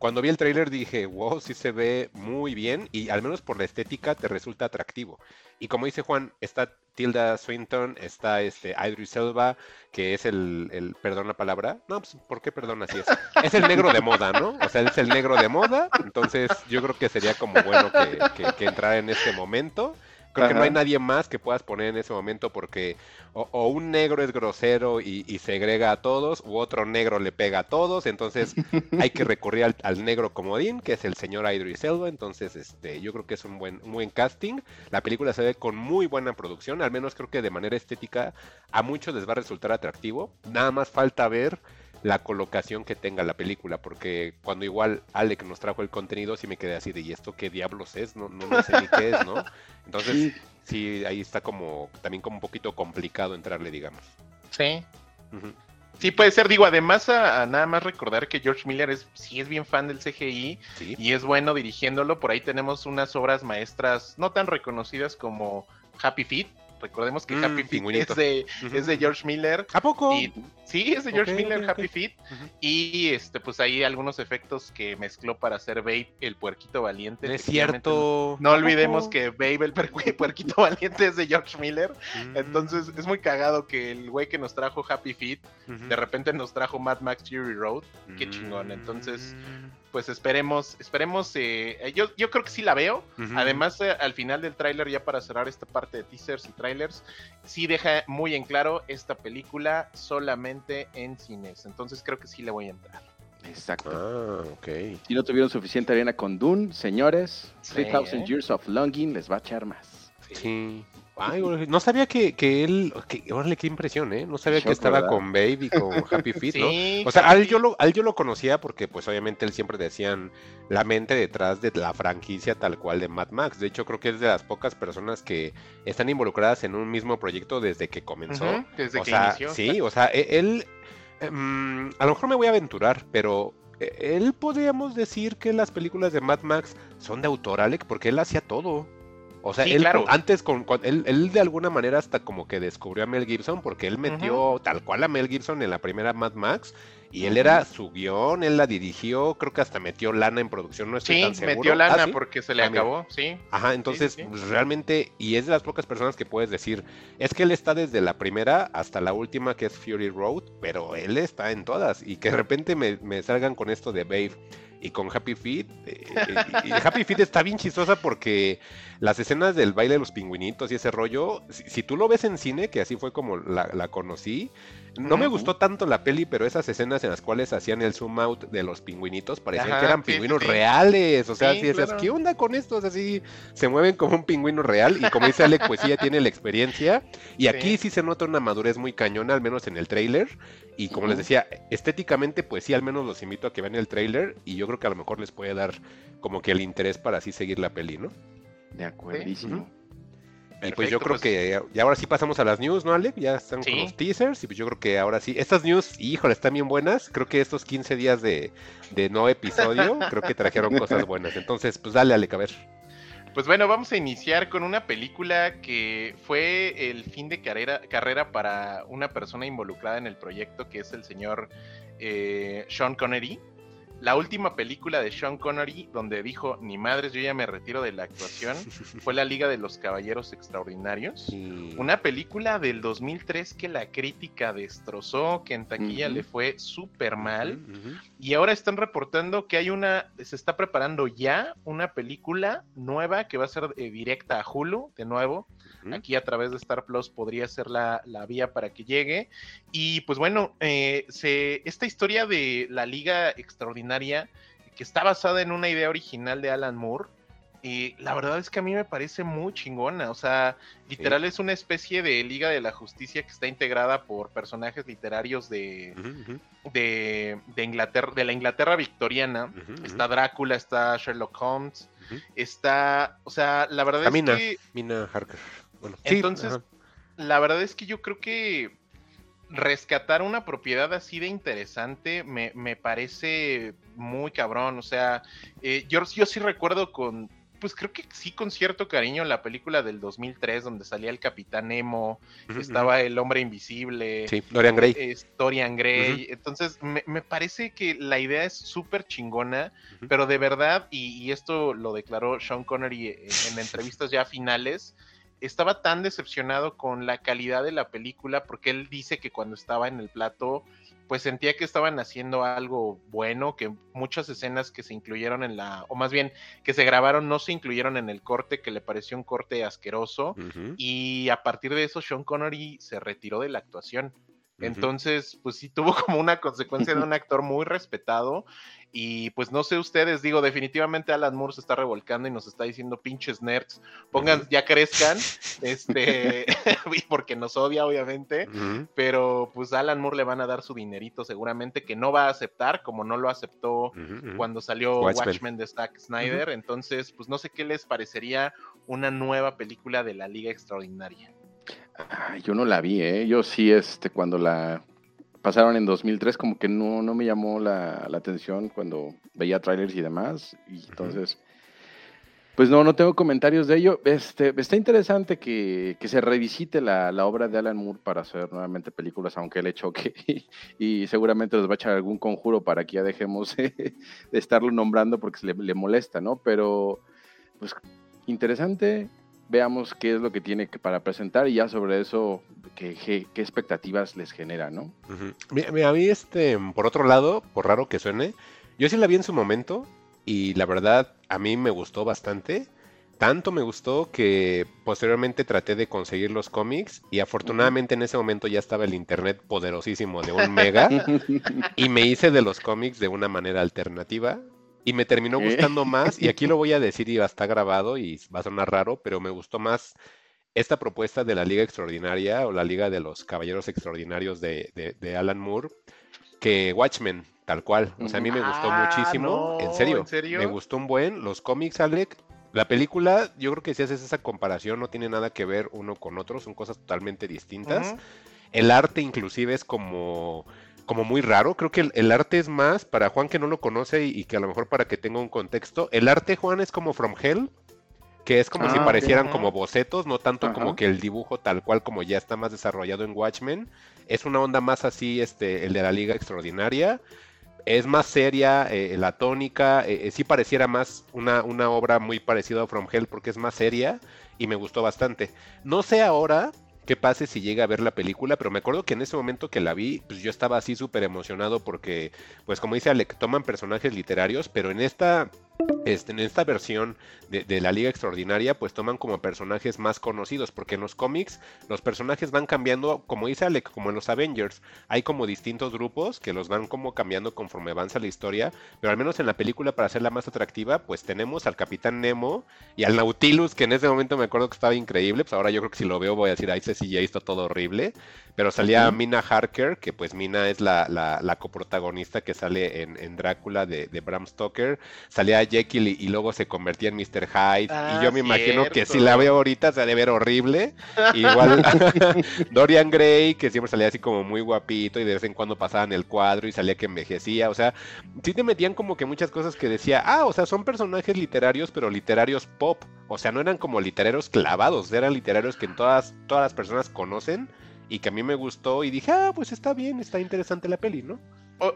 cuando vi el tráiler dije, wow, sí se ve muy bien y al menos por la estética te resulta atractivo. Y como dice Juan, está Tilda Swinton, está este Idris Elba, que es el, el, perdón la palabra, no, pues, ¿por qué perdón así es? Es el negro de moda, ¿no? O sea, es el negro de moda, entonces yo creo que sería como bueno que, que entrara en este momento. Creo que no hay nadie más que puedas poner en ese momento porque o, un negro es grosero y, segrega a todos, u otro negro le pega a todos, entonces hay que [laughs] recurrir al, negro comodín, que es el señor Idris Elba, entonces este, yo creo que es un buen, un buen casting. La película se ve con muy buena producción, al menos creo que de manera estética a muchos les va a resultar atractivo. Nada más falta ver la colocación que tenga la película, porque cuando igual Alec nos trajo el contenido, sí me quedé así de, ¿y esto qué diablos es? No, no, sé ni qué es, ¿no? [laughs] Entonces, sí. ahí está como, también como un poquito complicado entrarle, digamos. Sí. Sí, puede ser, digo, además a, nada más recordar que George Miller es, sí es bien fan del CGI y es bueno dirigiéndolo, por ahí tenemos unas obras maestras no tan reconocidas como Happy Feet, Recordemos que Happy mm, Feet es de, George Miller. ¿A poco? sí, es de George Miller, Happy Feet. Y este, pues hay algunos efectos que mezcló para hacer Babe el puerquito valiente. es cierto. No, olvidemos que Babe el puerquito [laughs] valiente es de George Miller. Mm. Entonces es muy cagado que el güey que nos trajo Happy Feet de repente nos trajo Mad Max Fury Road. Qué chingón. Entonces. Pues esperemos, esperemos, eh, yo, yo creo que sí la veo. Además, eh, al final del tráiler, ya para cerrar esta parte de teasers y trailers, sí deja muy en claro esta película solamente en cines. Entonces creo que sí le voy a entrar. Exacto. Ah, ok. Si no tuvieron suficiente arena con Dune, señores, 3000 Years of Longing les va a echar más. Sí. Ay, no sabía que, que él, que, órale, qué impresión, ¿eh? No sabía que estaba con Babe y con Happy Feet, ¿no? [laughs] o sea, al yo, lo, al yo lo conocía porque pues obviamente él siempre decían la mente detrás de la franquicia tal cual de Mad Max. De hecho, creo que es de las pocas personas que están involucradas en un mismo proyecto desde que comenzó. desde o que sea, inició. Sí, o sea, e, él, mm, a lo mejor me voy a aventurar, pero e, él podríamos decir que las películas de Mad Max son de autor, Alec, porque él hacía todo. O sea, Sí, él claro. antes con, con- él, él de alguna manera hasta como que descubrió a Mel Gibson porque él metió tal cual a Mel Gibson en la primera Mad Max y él era su guion, él la dirigió, creo que hasta metió lana en producción, no estoy Sí, tan seguro. metió lana ¿Ah, sí? porque se le Ah, acabó, sí. Ajá, entonces sí. pues, realmente, y es de las pocas personas que puedes decir, es que él está desde la primera hasta la última que es Fury Road, pero él está en todas y que de repente me, me salgan con esto de Babe y con Happy Feet. eh, eh, y y Happy Feet está bien chistosa porque las escenas del baile de los pingüinitos y ese rollo, si, si tú lo ves en cine, que así fue como la, la conocí, no me gustó tanto la peli, pero esas escenas en las cuales hacían el zoom out de los pingüinitos parecían Ajá, que eran sí, pingüinos sí. reales. O sea, Sí, si decías. ¿qué onda con estos? Así se mueven como un pingüino real. Y como dice Alec, pues sí, ya tiene la experiencia. Y aquí sí se nota una madurez muy cañona, al menos en el trailer. Y como les decía, estéticamente, pues sí, al menos los invito a que vean el trailer. Y yo creo que a lo mejor les puede dar como que el interés para así seguir la peli, ¿no? De acuerdísimo. Y pues yo creo pues. que ya ahora sí pasamos a las news, ¿no, Alec? Ya están Sí. con los teasers. Y pues yo creo que ahora sí. Estas news, híjole, están bien buenas. Creo que estos 15 días de, de no episodio, [laughs] creo que trajeron cosas buenas. Entonces, pues dale, Alec, a ver. Pues bueno, vamos a iniciar con una película que fue el fin de carrera, carrera para una persona involucrada en el proyecto, que es el señor eh, Sean Connery. La última película de Sean Connery, donde dijo, ni madres, yo ya me retiro de la actuación, [laughs] fue La Liga de los Caballeros Extraordinarios. Una película del 2003 que la crítica destrozó, que en taquilla le fue súper mal. Y ahora están reportando que hay una, se está preparando ya una película nueva que va a ser eh, directa a Hulu, de nuevo. Aquí a través de Star Plus podría ser la, la vía para que llegue. Y pues bueno, eh, se, esta historia de la Liga Extraordinaria, que está basada en una idea original de Alan Moore, eh, la verdad es que a mí me parece muy chingona. O sea, literal es una especie de Liga de la Justicia que está integrada por personajes literarios de, de, de Inglaterra, de la Inglaterra victoriana. Está Drácula, está Sherlock Holmes, está, o sea, la verdad es que, Mina Harker. Bueno, entonces, la verdad es que yo creo que rescatar una propiedad así de interesante me, me parece muy cabrón. O sea, eh, yo, yo sí recuerdo con, pues creo que sí con cierto cariño la película del 2003 donde salía el Capitán Nemo, Ujú, estaba el Hombre Invisible. Sí, Dorian Gray. es Dorian Gray. Entonces, me, me parece que la idea es súper chingona, pero de verdad, y, y esto lo declaró Sean Connery en, en [laughs] entrevistas ya finales, estaba tan decepcionado con la calidad de la película porque él dice que cuando estaba en el plato, pues sentía que estaban haciendo algo bueno, que muchas escenas que se incluyeron en la, o más bien que se grabaron no se incluyeron en el corte, que le pareció un corte asqueroso. Y a partir de eso, Sean Connery se retiró de la actuación. Entonces, pues sí tuvo [laughs] como una consecuencia de un actor muy respetado. Y pues no sé ustedes, digo, definitivamente Alan Moore se está revolcando y nos está diciendo pinches nerds, pongan, ya crezcan, [laughs] este, [laughs] porque nos odia, obviamente. Pero pues a Alan Moore le van a dar su dinerito seguramente que no va a aceptar, como no lo aceptó cuando salió Watchmen. Watchmen, de Zack Snyder. Entonces, pues no sé qué les parecería una nueva película de la Liga Extraordinaria. Ay, yo no la vi, ¿eh? Yo sí, este, cuando la pasaron en 2003, como que no, no me llamó la, la atención cuando veía trailers y demás. Y entonces, pues no, no tengo comentarios de ello. Este, está interesante que, que se revisite la, la obra de Alan Moore para hacer nuevamente películas, aunque le choque. [laughs] Y, seguramente les va a echar algún conjuro para que ya dejemos [laughs] de estarlo nombrando porque se le, le molesta, ¿no? Pero, pues, interesante veamos qué es lo que tiene que para presentar y ya sobre eso qué, qué, qué expectativas les genera, ¿no? Mi- mi- A mí, este, por otro lado, por raro que suene, Yo sí la vi en su momento y la verdad a mí me gustó bastante. Tanto me gustó que posteriormente traté de conseguir los cómics y afortunadamente en ese momento ya estaba el internet poderosísimo de un mega [laughs] y me hice de los cómics de una manera alternativa y me terminó gustando más y aquí lo voy a [laughs] decir y va a estar grabado y va a sonar raro, pero me gustó más esta propuesta de la Liga Extraordinaria o la Liga de los Caballeros Extraordinarios de, Alan Moore que Watchmen, tal cual. O sea, a mí me gustó ah, muchísimo. ¿en, serio, ¿En serio? Me gustó un buen. Los cómics, Alec, la película, yo creo que si haces esa comparación, no tiene nada que ver uno con otro, son cosas totalmente distintas. El arte inclusive es como, como muy raro, creo que el, arte es más, para Juan que no lo conoce y, que a lo mejor para que tenga un contexto, el arte, Juan, es como From Hell, que es como si ah, parecieran como bocetos, no tanto como que el dibujo tal cual como ya está más desarrollado en Watchmen, es una onda más así, este, el de la Liga Extraordinaria, es más seria, eh, la tónica, eh, eh, sí pareciera más una, una, obra muy parecida a From Hell porque es más seria y me gustó bastante. No sé ahora qué pase si llega a ver la película, pero me acuerdo que en ese momento que la vi, pues yo estaba así súper emocionado porque, pues como dice Alec, toman personajes literarios, pero en esta este, en esta versión de, la Liga Extraordinaria, pues toman como personajes más conocidos, porque en los cómics los personajes van cambiando, como dice Alec, como en los Avengers, hay como distintos grupos que los van como cambiando conforme avanza la historia, pero al menos en la película, para hacerla más atractiva, pues tenemos al Capitán Nemo y al Nautilus, que en ese momento me acuerdo que estaba increíble, pues ahora yo creo que si lo veo voy a decir, ahí sí ya está todo horrible, pero salía Mina Harker, que pues Mina es la, la, coprotagonista que sale en, Drácula de, Bram Stoker. Salía Jekyll y, luego se convertía en Mr. Hyde. y yo ah, me imagino que si la veo ahorita se ha de ver horrible. Igual [laughs] Dorian Gray, que siempre salía así como muy guapito y de vez en cuando pasaban el cuadro y salía que envejecía. O sea, sí te metían como que muchas cosas que decía, ah, o sea, son personajes literarios, pero literarios pop. O sea, no eran como literarios clavados, eran literarios que todas, todas las personas conocen y que a mí me gustó y dije, ah, pues está bien, está interesante la peli, ¿no?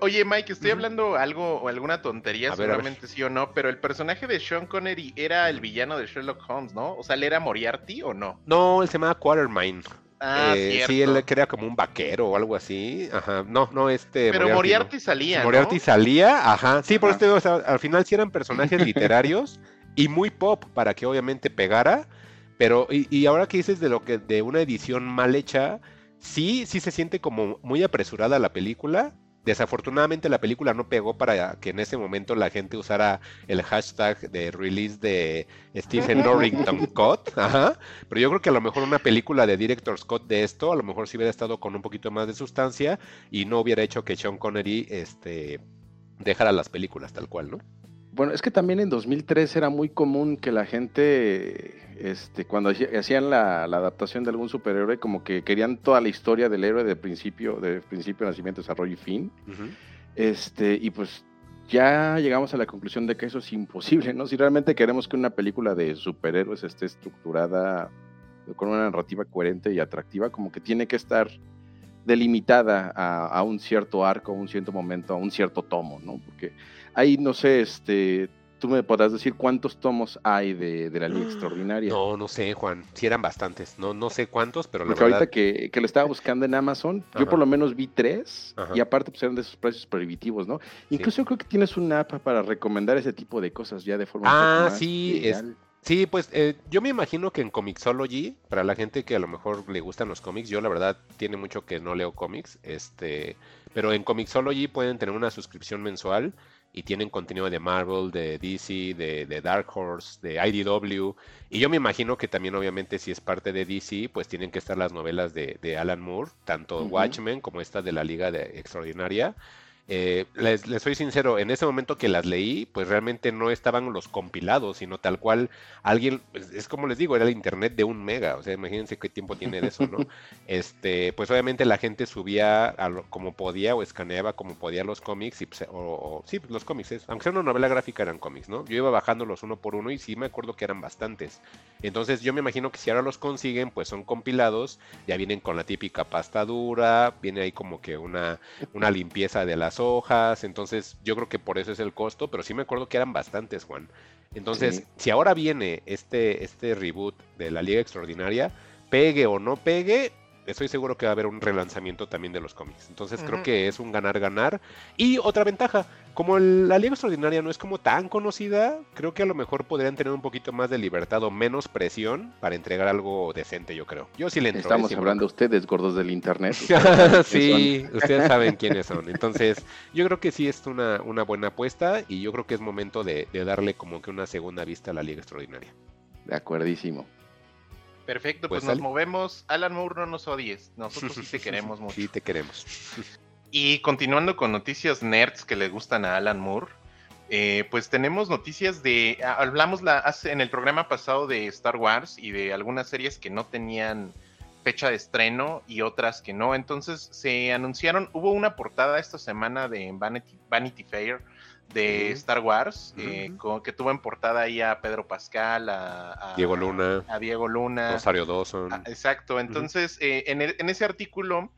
Oye, Mike, estoy hablando algo o alguna tontería, seguramente sí o no, pero el personaje de Sean Connery era el villano de Sherlock Holmes, ¿no? O sea, ¿él era Moriarty o no? No, él se llamaba Quartermine. Ah, eh, sí, él era como un vaquero o algo así. Ajá, no, no, este. Pero Moriarty, salía. ¿no? Moriarty salía, ajá. Sí, por eso, o sea, al final sí eran personajes [laughs] literarios y muy pop para que obviamente pegara. Pero, y, y, ahora que dices de lo que, de una edición mal hecha, sí, sí se siente como muy apresurada la película. Desafortunadamente la película no pegó para que en ese momento la gente usara el hashtag de release de Stephen Norrington Cut. Pero yo creo que a lo mejor una película de Director Scott de esto, a lo mejor sí hubiera estado con un poquito más de sustancia y no hubiera hecho que Sean Connery este, dejara las películas tal cual, ¿no? Bueno, es que también en 2003 era muy común que la gente, este, cuando hacían la, adaptación de algún superhéroe, como que querían toda la historia del héroe de principio, de principio, nacimiento, desarrollo y fin. Este, y pues ya llegamos a la conclusión de que eso es imposible, ¿no? Si realmente queremos que una película de superhéroes esté estructurada con una narrativa coherente y atractiva, como que tiene que estar delimitada a, a un cierto arco, a un cierto momento, a un cierto tomo, ¿no? Porque ahí no sé, este, tú me podrás decir cuántos tomos hay de, la Liga [gasps] Extraordinaria. No, no sé, Juan. Sí eran bastantes. No, no sé cuántos, pero la Porque ahorita que, que, lo estaba buscando en Amazon, yo por lo menos vi tres. Y aparte, pues eran de esos precios prohibitivos, ¿no? Incluso yo creo que tienes una app para recomendar ese tipo de cosas ya de forma. Ah, sí, es, Sí, pues eh, yo me imagino que en Comixology, para la gente que a lo mejor le gustan los cómics, yo la verdad tiene mucho que no leo cómics, este, pero en Comixology pueden tener una suscripción mensual y tienen contenido de Marvel, de DC, de, Dark Horse, de IDW. Y yo me imagino que también obviamente si es parte de DC, pues tienen que estar las novelas de, Alan Moore, tanto Watchmen como esta de la Liga de Extraordinaria. Eh, les, soy sincero, en ese momento que las leí, pues realmente no estaban los compilados, sino tal cual alguien, pues, es como les digo, era el internet de un mega, o sea, imagínense qué tiempo tiene de eso, ¿no? [laughs] este, pues obviamente la gente subía como podía o escaneaba como podía los cómics, y, pues, o, sí, pues, los cómics, aunque sea una novela gráfica eran cómics, ¿no? Yo iba bajándolos uno por uno y sí me acuerdo que eran bastantes. Entonces yo me imagino que si ahora los consiguen, pues son compilados, ya vienen con la típica pasta dura, viene ahí como que una, una limpieza de las hojas, entonces yo creo que por eso es el costo, pero sí me acuerdo que eran bastantes, Juan. Entonces, si ahora viene este, este reboot de la Liga Extraordinaria, pegue o no pegue, estoy seguro que va a haber un relanzamiento también de los cómics. Entonces creo que es un ganar-ganar. Y otra ventaja, como la Liga Extraordinaria no es como tan conocida, creo que a lo mejor podrían tener un poquito más de libertad o menos presión para entregar algo decente, yo creo. Yo sí le entro. ¿eh? Estamos hablando de ustedes, gordos del internet. [laughs] sí, ustedes [laughs] saben quiénes son. Entonces, yo creo que sí es una, una buena apuesta y yo creo que es momento de, de darle como que una segunda vista a la Liga Extraordinaria. De acuerdísimo. Perfecto, pues, pues nos movemos. Alan Moore, no nos odies. Nosotros sí te [laughs] queremos mucho. Sí, te queremos. Y continuando con noticias nerds que le gustan a Alan Moore, eh, pues tenemos noticias de. Ah, hablamos la, en el programa pasado de Star Wars y de algunas series que no tenían fecha de estreno y otras que no. Entonces se anunciaron. Hubo una portada esta semana de Vanity, Vanity Fair de Star Wars, eh, que tuvo en portada ahí a Pedro Pascal, a, Diego Luna, a Diego Luna, Rosario Dawson. Ah, exacto, entonces eh, e, en, ese artículo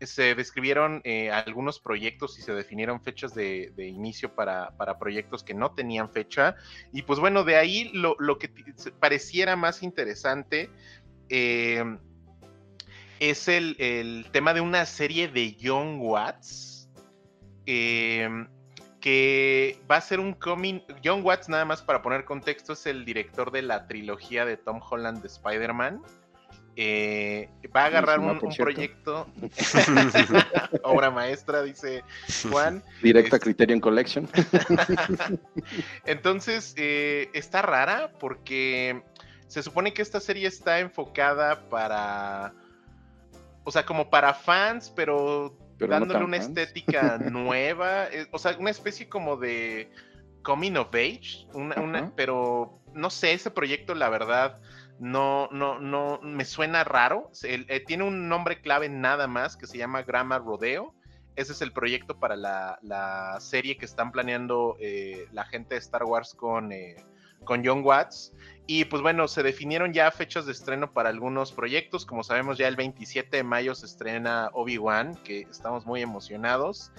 se describieron eh, algunos proyectos y se definieron fechas de, inicio para, proyectos que no tenían fecha. Y pues bueno, de ahí lo, que pareciera más interesante es el, el, tema de una serie de Young Watts que va a ser un coming. John Watts, nada más para poner contexto, es el director de la trilogía de Tom Holland de Spider-Man. Eh, va a agarrar un, proyecto, [laughs] [laughs] obra maestra, dice Juan. Directa Criterion Collection. [laughs] Entonces, eh, está rara porque se supone que esta serie está enfocada para. O sea, como para fans, pero dándole una estética [laughs] nueva, eh, o sea, una especie como de coming of age, una, pero no sé, ese proyecto la verdad no, no, no, me suena raro, eh, tiene un nombre clave nada más que se llama Grama Rodeo, ese es el proyecto para la, serie que están planeando eh, la gente de Star Wars con, con John Watts. Y pues bueno, se definieron ya fechas de estreno para algunos proyectos. Como sabemos, ya el 27 de mayo se estrena Obi-Wan, que estamos muy emocionados.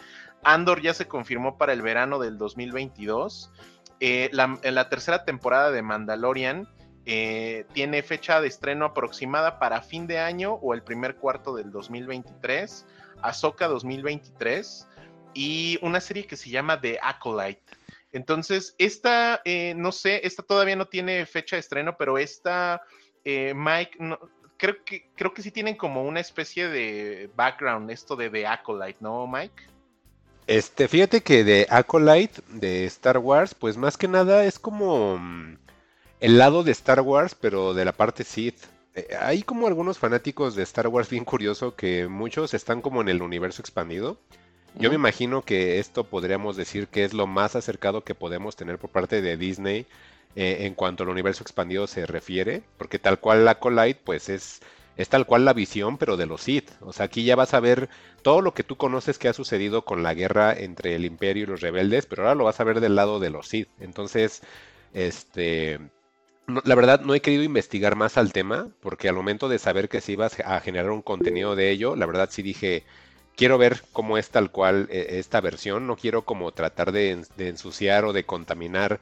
Andor ya se confirmó para el verano del 2022. Eh, la, tercera temporada de Mandalorian eh, tiene fecha de estreno aproximada para fin de año o el primer cuarto del 2023. Ahsoka 2023. Y una serie que se llama The Acolyte entonces, esta, eh, no sé, esta todavía no tiene fecha de estreno, pero esta, eh, Mike, creo, que, creo que sí tienen como una especie de background, esto de The Acolyte, ¿no, Mike? Este, fíjate que de Acolyte de Star Wars, pues más que nada es como mm, el lado de Star Wars, pero de la parte Sith. Eh, hay como algunos fanáticos de Star Wars bien curioso que muchos están como en el universo expandido yo me imagino que esto podríamos decir que es lo más acercado que podemos tener por parte de Disney eh, en cuanto al universo expandido se refiere, porque tal cual la Colite, pues es, es tal cual la visión, pero de los Sith. O sea, aquí ya vas a ver todo lo que tú conoces que ha sucedido con la guerra entre el Imperio y los rebeldes, pero ahora lo vas a ver del lado de los Sith. Entonces, este... la verdad no he querido investigar más al tema, porque al momento de saber que se iba a generar un contenido de ello, la verdad sí dije, quiero ver cómo es tal cual eh, esta versión, no quiero como tratar de, ensuciar o de contaminar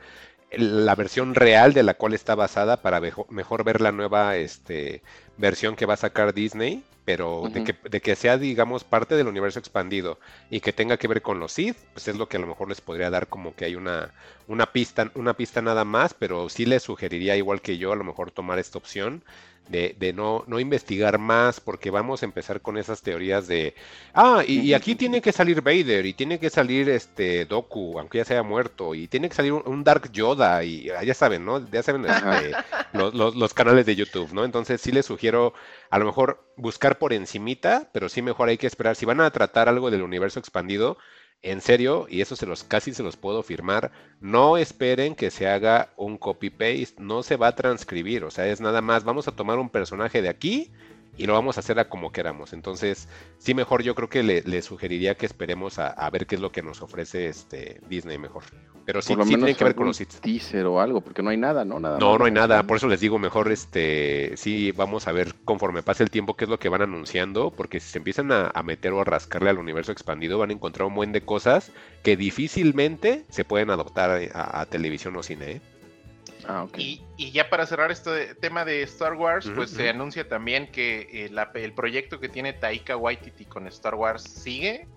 la versión real de la cual está basada para mejor, ver la nueva este, versión que va a sacar Disney, pero de, que, de, que, sea, digamos, parte del universo expandido y que tenga que ver con los Sith, pues es lo que a lo mejor les podría dar como que hay una, una, pista, una pista nada más, pero sí les sugeriría, igual que yo, a lo mejor tomar esta opción de, no, no, investigar más, porque vamos a empezar con esas teorías de, ah, y, aquí tiene que salir Vader, y tiene que salir este Doku, aunque ya se haya muerto, y tiene que salir un, Dark Yoda, y ah, ya saben, ¿no? Ya saben este, los, los, canales de YouTube, ¿no? Entonces sí les sugiero a lo mejor buscar por encimita, pero sí mejor hay que esperar, si van a tratar algo del universo expandido, en serio, y eso se los casi se los puedo firmar, no esperen que se haga un copy paste, no se va a transcribir, o sea, es nada más, vamos a tomar un personaje de aquí y lo vamos a hacer a como queramos. Entonces, sí, mejor yo creo que le, sugeriría que esperemos a, ver qué es lo que nos ofrece este Disney mejor. Pero sí, tiene que ver con los teaser o algo, porque no hay nada, ¿no? Nada no, no hay nada. Por eso les digo mejor, este, sí, vamos a ver conforme pase el tiempo qué es lo que van anunciando, porque si se empiezan a, meter o a rascarle al universo expandido, van a encontrar un buen de cosas que difícilmente se pueden adoptar a, televisión o cine. ¿eh? Ah, y, ya para cerrar este tema de Star Wars, pues se anuncia también que eh, el proyecto que tiene Taika Waititi con Star Wars sigue.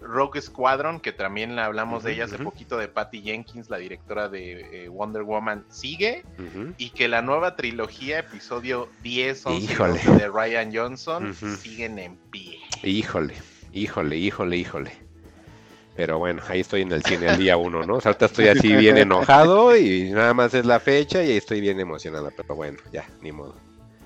Rogue Squadron, que también hablamos de ella hace poquito, de Patty Jenkins, la directora de eh, Wonder Woman, sigue. Y que la nueva trilogía, episodio 10, 11 de Ryan Johnson, siguen en pie. Híjole, híjole, híjole, híjole. Pero bueno, ahí estoy en el cine el día uno, ¿no? O sea, ahorita estoy así bien enojado y nada más es la fecha y estoy bien emocionado. Pero bueno, ya, ni modo.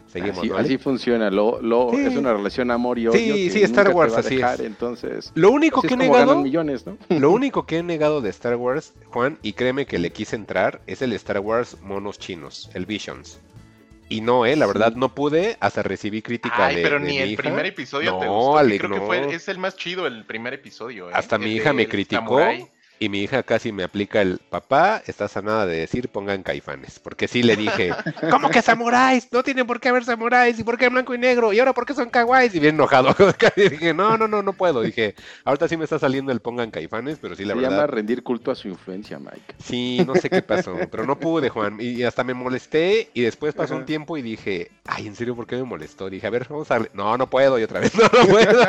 Seguimos, así, así funciona, lo, lo es una relación amor y odio. Sí, sí, Star Wars así es. Entonces, lo único que he negado, millones, ¿no? [laughs] lo único que he negado de Star Wars, Juan, y créeme que le quise entrar, es el Star Wars monos chinos, el Visions. Y no, eh, la verdad no pude, hasta recibí crítica Ay, pero ni el primer episodio te gustó. creo que fue, es el más chido el primer episodio. ¿eh? Hasta mi hija me criticó. Y mi hija casi me aplica el papá, estás a nada de decir pongan caifanes. Porque sí le dije, [laughs] ¿cómo que samuráis? No tienen por qué haber samuráis. ¿Y por qué blanco y negro? ¿Y ahora por qué son kawaiis? Y bien enojado. [laughs] y dije, no, no, no, no puedo. Dije, ahorita sí me está saliendo el pongan caifanes, pero sí la verdad. Se llama rendir culto a su influencia, Mike. Sí, no sé qué pasó, pero no pude, Juan. Y hasta me molesté. Y después pasó un tiempo y dije, ay, ¿en serio por qué me molestó? Dije, a ver, vamos a. No, no puedo. Y otra vez, [laughs] no, no puedo.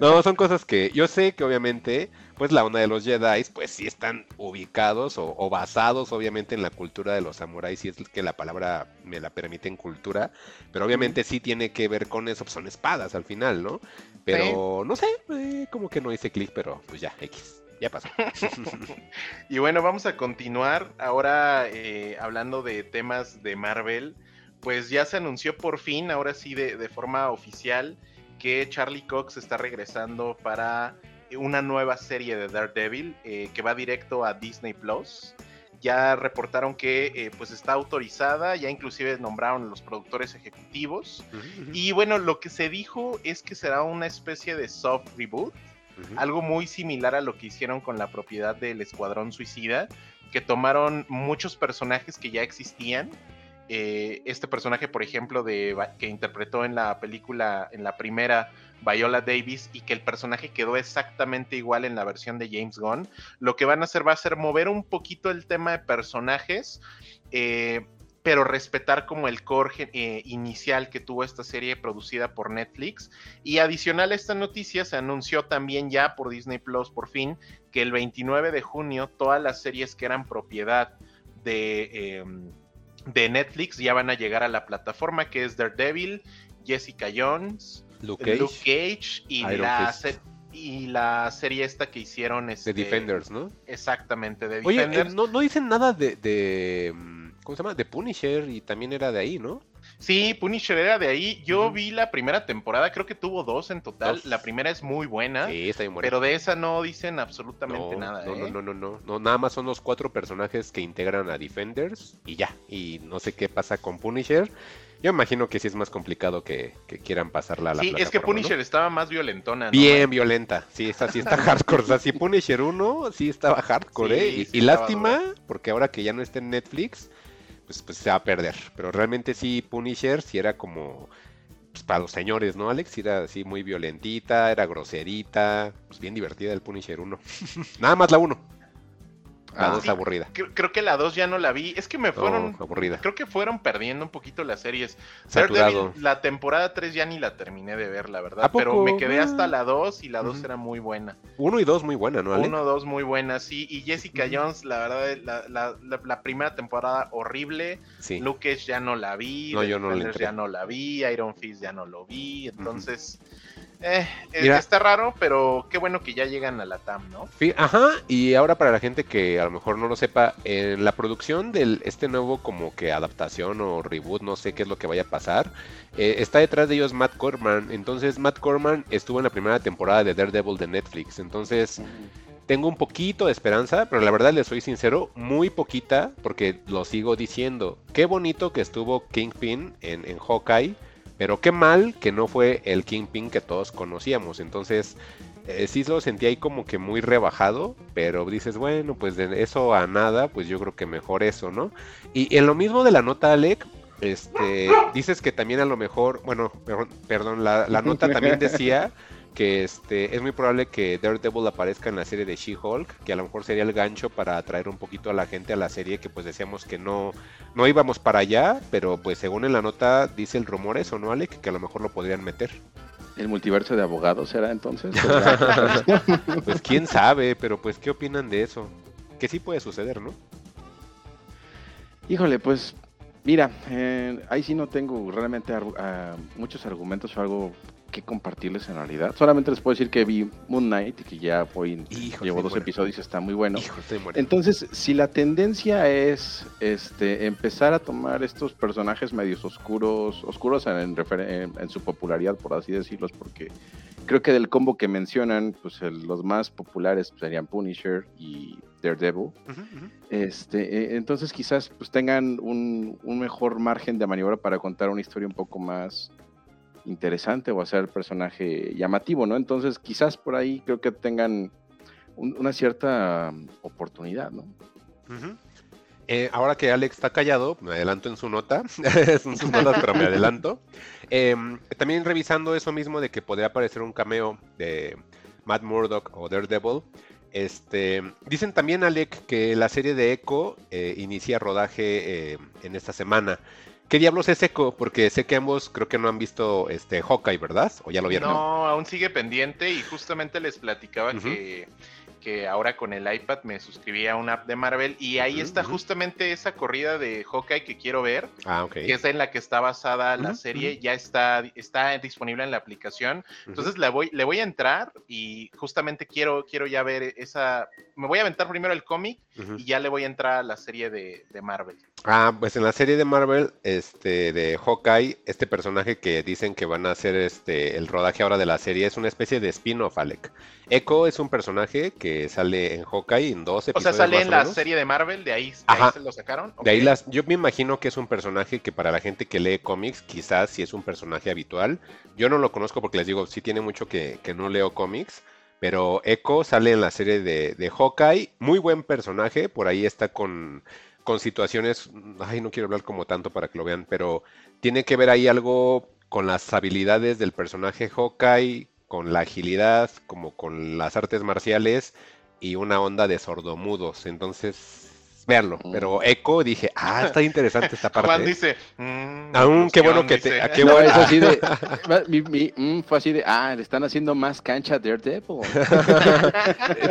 no, son cosas que yo sé que obviamente pues la onda de los Jedi, pues sí están ubicados o, basados obviamente en la cultura de los samuráis, si es que la palabra me la permite en cultura, pero obviamente sí tiene que ver con eso, pues son espadas al final, ¿no? Pero no sé, eh, como que no hice clic, pero pues ya, X. Ya pasó. [laughs] y bueno, vamos a continuar ahora eh, hablando de temas de Marvel. Pues ya se anunció por fin, ahora sí de, de forma oficial, que Charlie Cox está regresando para una nueva serie de Daredevil eh, que va directo a Disney Plus. Ya reportaron que eh, pues está autorizada, ya inclusive nombraron los productores ejecutivos. Y bueno, lo que se dijo es que será una especie de soft reboot, algo muy similar a lo que hicieron con la propiedad del Escuadrón Suicida, que tomaron muchos personajes que ya existían eh, este personaje, por ejemplo, de, que interpretó en la película, en la primera, Viola Davis, y que el personaje quedó exactamente igual en la versión de James Gunn, lo que van a hacer va a ser mover un poquito el tema de personajes, eh, pero respetar como el core eh, inicial que tuvo esta serie producida por Netflix. Y adicional a esta noticia, se anunció también ya por Disney Plus por fin que el 29 de junio todas las series que eran propiedad de em, de Netflix ya van a llegar a la plataforma que es Daredevil, Jessica Jones, Luke Cage, y, la y la serie esta que hicieron es The este, Defenders, ¿no? Exactamente, de Defenders. Oye, no, dicen nada de, de, ¿cómo se llama? De Punisher y también era de ahí, ¿no? Sí, Punisher era de ahí. Yo vi la primera temporada, creo que tuvo dos en total. La primera es muy buena. Sí, está bien buena. Pero de esa no dicen absolutamente nada. No, ¿eh? no, no, no, no. Nada más son los cuatro personajes que integran a Defenders y ya. Y no sé qué pasa con Punisher. Yo imagino que sí es más complicado que, quieran pasarla a la Sí, es que Punisher estaba más violentona, ¿no? Bien violenta. Sí, esa sí está [laughs] hardcore. o sea, si Punisher 1 sí estaba hardcore, ¿eh? Y, lástima, porque ahora que ya no está en Netflix pues, pues se va a perder. Pero realmente sí, Punisher sí era como pues, para los señores, ¿no, Alex? Era así muy violentita, era groserita, pues bien divertida el Punisher 1. [laughs] Nada más la 1. La 2 ah, aburrida. Creo, que la 2 ya no la vi. Es que me fueron. aburrida. Creo que fueron perdiendo un poquito las series. Saturado. la temporada 3 ya ni la terminé de ver, la verdad. Pero me quedé hasta ah. la 2 y la 2 era muy buena. 1 y 2 muy buena, ¿no, Ale? 1 2 muy buena, sí. Y Jessica Jones, la verdad, la, la, la, primera temporada horrible. Sí. Luke ya no la vi. No, yo no la ya no la vi. Iron Fist ya no lo vi. Entonces. Eh, está raro, pero qué bueno que ya llegan a la TAM, ¿no? Ajá, y ahora para la gente que a lo mejor no lo sepa, en la producción de este nuevo como que adaptación o reboot, no sé qué es lo que vaya a pasar, eh, está detrás de ellos Matt Corman. Entonces Matt Corman estuvo en la primera temporada de Daredevil de Netflix. Entonces tengo un poquito de esperanza, pero la verdad les soy sincero, muy poquita, porque lo sigo diciendo. Qué bonito que estuvo Kingpin en, en Hawkeye pero qué mal que no fue el Kingpin que todos conocíamos. Entonces, eh, sí lo sentí ahí como que muy rebajado, pero dices, bueno, pues de eso a nada, pues yo creo que mejor eso, ¿no? Y en lo mismo de la nota, Alec, este, dices que también a lo mejor, bueno, perdón, la, la nota también decía [laughs] que este, es muy probable que Daredevil aparezca en la serie de She-Hulk, que a lo mejor sería el gancho para atraer un poquito a la gente a la serie, que pues decíamos que no, no íbamos para allá, pero pues según en la nota dice el rumor eso, ¿no, Alec? Que a lo mejor lo podrían meter. ¿El multiverso de abogados será entonces? [laughs] [laughs] pues quién sabe, pero pues ¿qué opinan de eso? Que sí puede suceder, ¿no? Híjole, pues mira, eh, ahí sí no tengo realmente ah, muchos argumentos o algo que compartirles en realidad. Solamente les puedo decir que vi Moon Knight y que ya hoy llevo dos episodios y está muy bueno. Entonces, si la tendencia es este empezar a tomar estos personajes medios oscuros, oscuros en, en, su popularidad, por así decirlos, porque creo que del combo que mencionan, pues los más populares serían Punisher y Daredevil. Este, e, entonces quizás pues tengan un, un mejor margen de maniobra para contar una historia un poco más interesante o hacer el personaje llamativo, ¿no? Entonces, quizás por ahí creo que tengan una cierta oportunidad, ¿no? Eh, ahora que Alex está callado, me adelanto en su nota, [laughs] son sus notas, pero me adelanto. Em, también revisando eso mismo de que podría aparecer un cameo de Matt Murdock o Daredevil. Este, dicen también, Alec, que la serie de Echo eh, inicia rodaje eh, en esta semana. ¿Qué diablos es Echo? Porque sé que ambos creo que no han visto este Hawkeye, ¿verdad? ¿O ya lo vieron? No, aún sigue pendiente y justamente les platicaba que que ahora con el iPad me suscribí a una app de Marvel y ahí está justamente esa corrida de Hawkeye que quiero ver, ah, que es en la que está basada la serie, ya está, está disponible en la aplicación. Entonces le voy, le voy a entrar y justamente quiero, quiero ya ver esa, me voy a aventar primero el cómic y ya le voy a entrar a la serie de, de, Marvel. Ah, pues en la serie de Marvel, este, de Hawkeye, este personaje que dicen que van a hacer este, el rodaje ahora de la serie es una especie de spin-off, Alec. Echo es un personaje que sale en Hawkeye en dos episodios. O sea, sale en la serie de Marvel, de ahí, se lo sacaron. De ahí las, yo me imagino que es un personaje que para la gente que lee cómics, quizás sí es un personaje habitual. Yo no lo conozco porque les digo, sí tiene mucho que, no leo cómics. Pero Echo sale en la serie de, de Hawkeye, muy buen personaje, por ahí está con, con situaciones, ay, no quiero hablar como tanto para que lo vean, pero tiene que ver ahí algo con las habilidades del personaje Hawkeye, con la agilidad, como con las artes marciales y una onda de sordomudos. Entonces, verlo. Pero mm. Echo dije, ah, está interesante esta [laughs] parte. Juan dice, mmm, aún qué bueno que te. Qué [laughs] bueno. así de. [laughs] mi, mm, fue así de, ah, le están haciendo más cancha a Daredevil.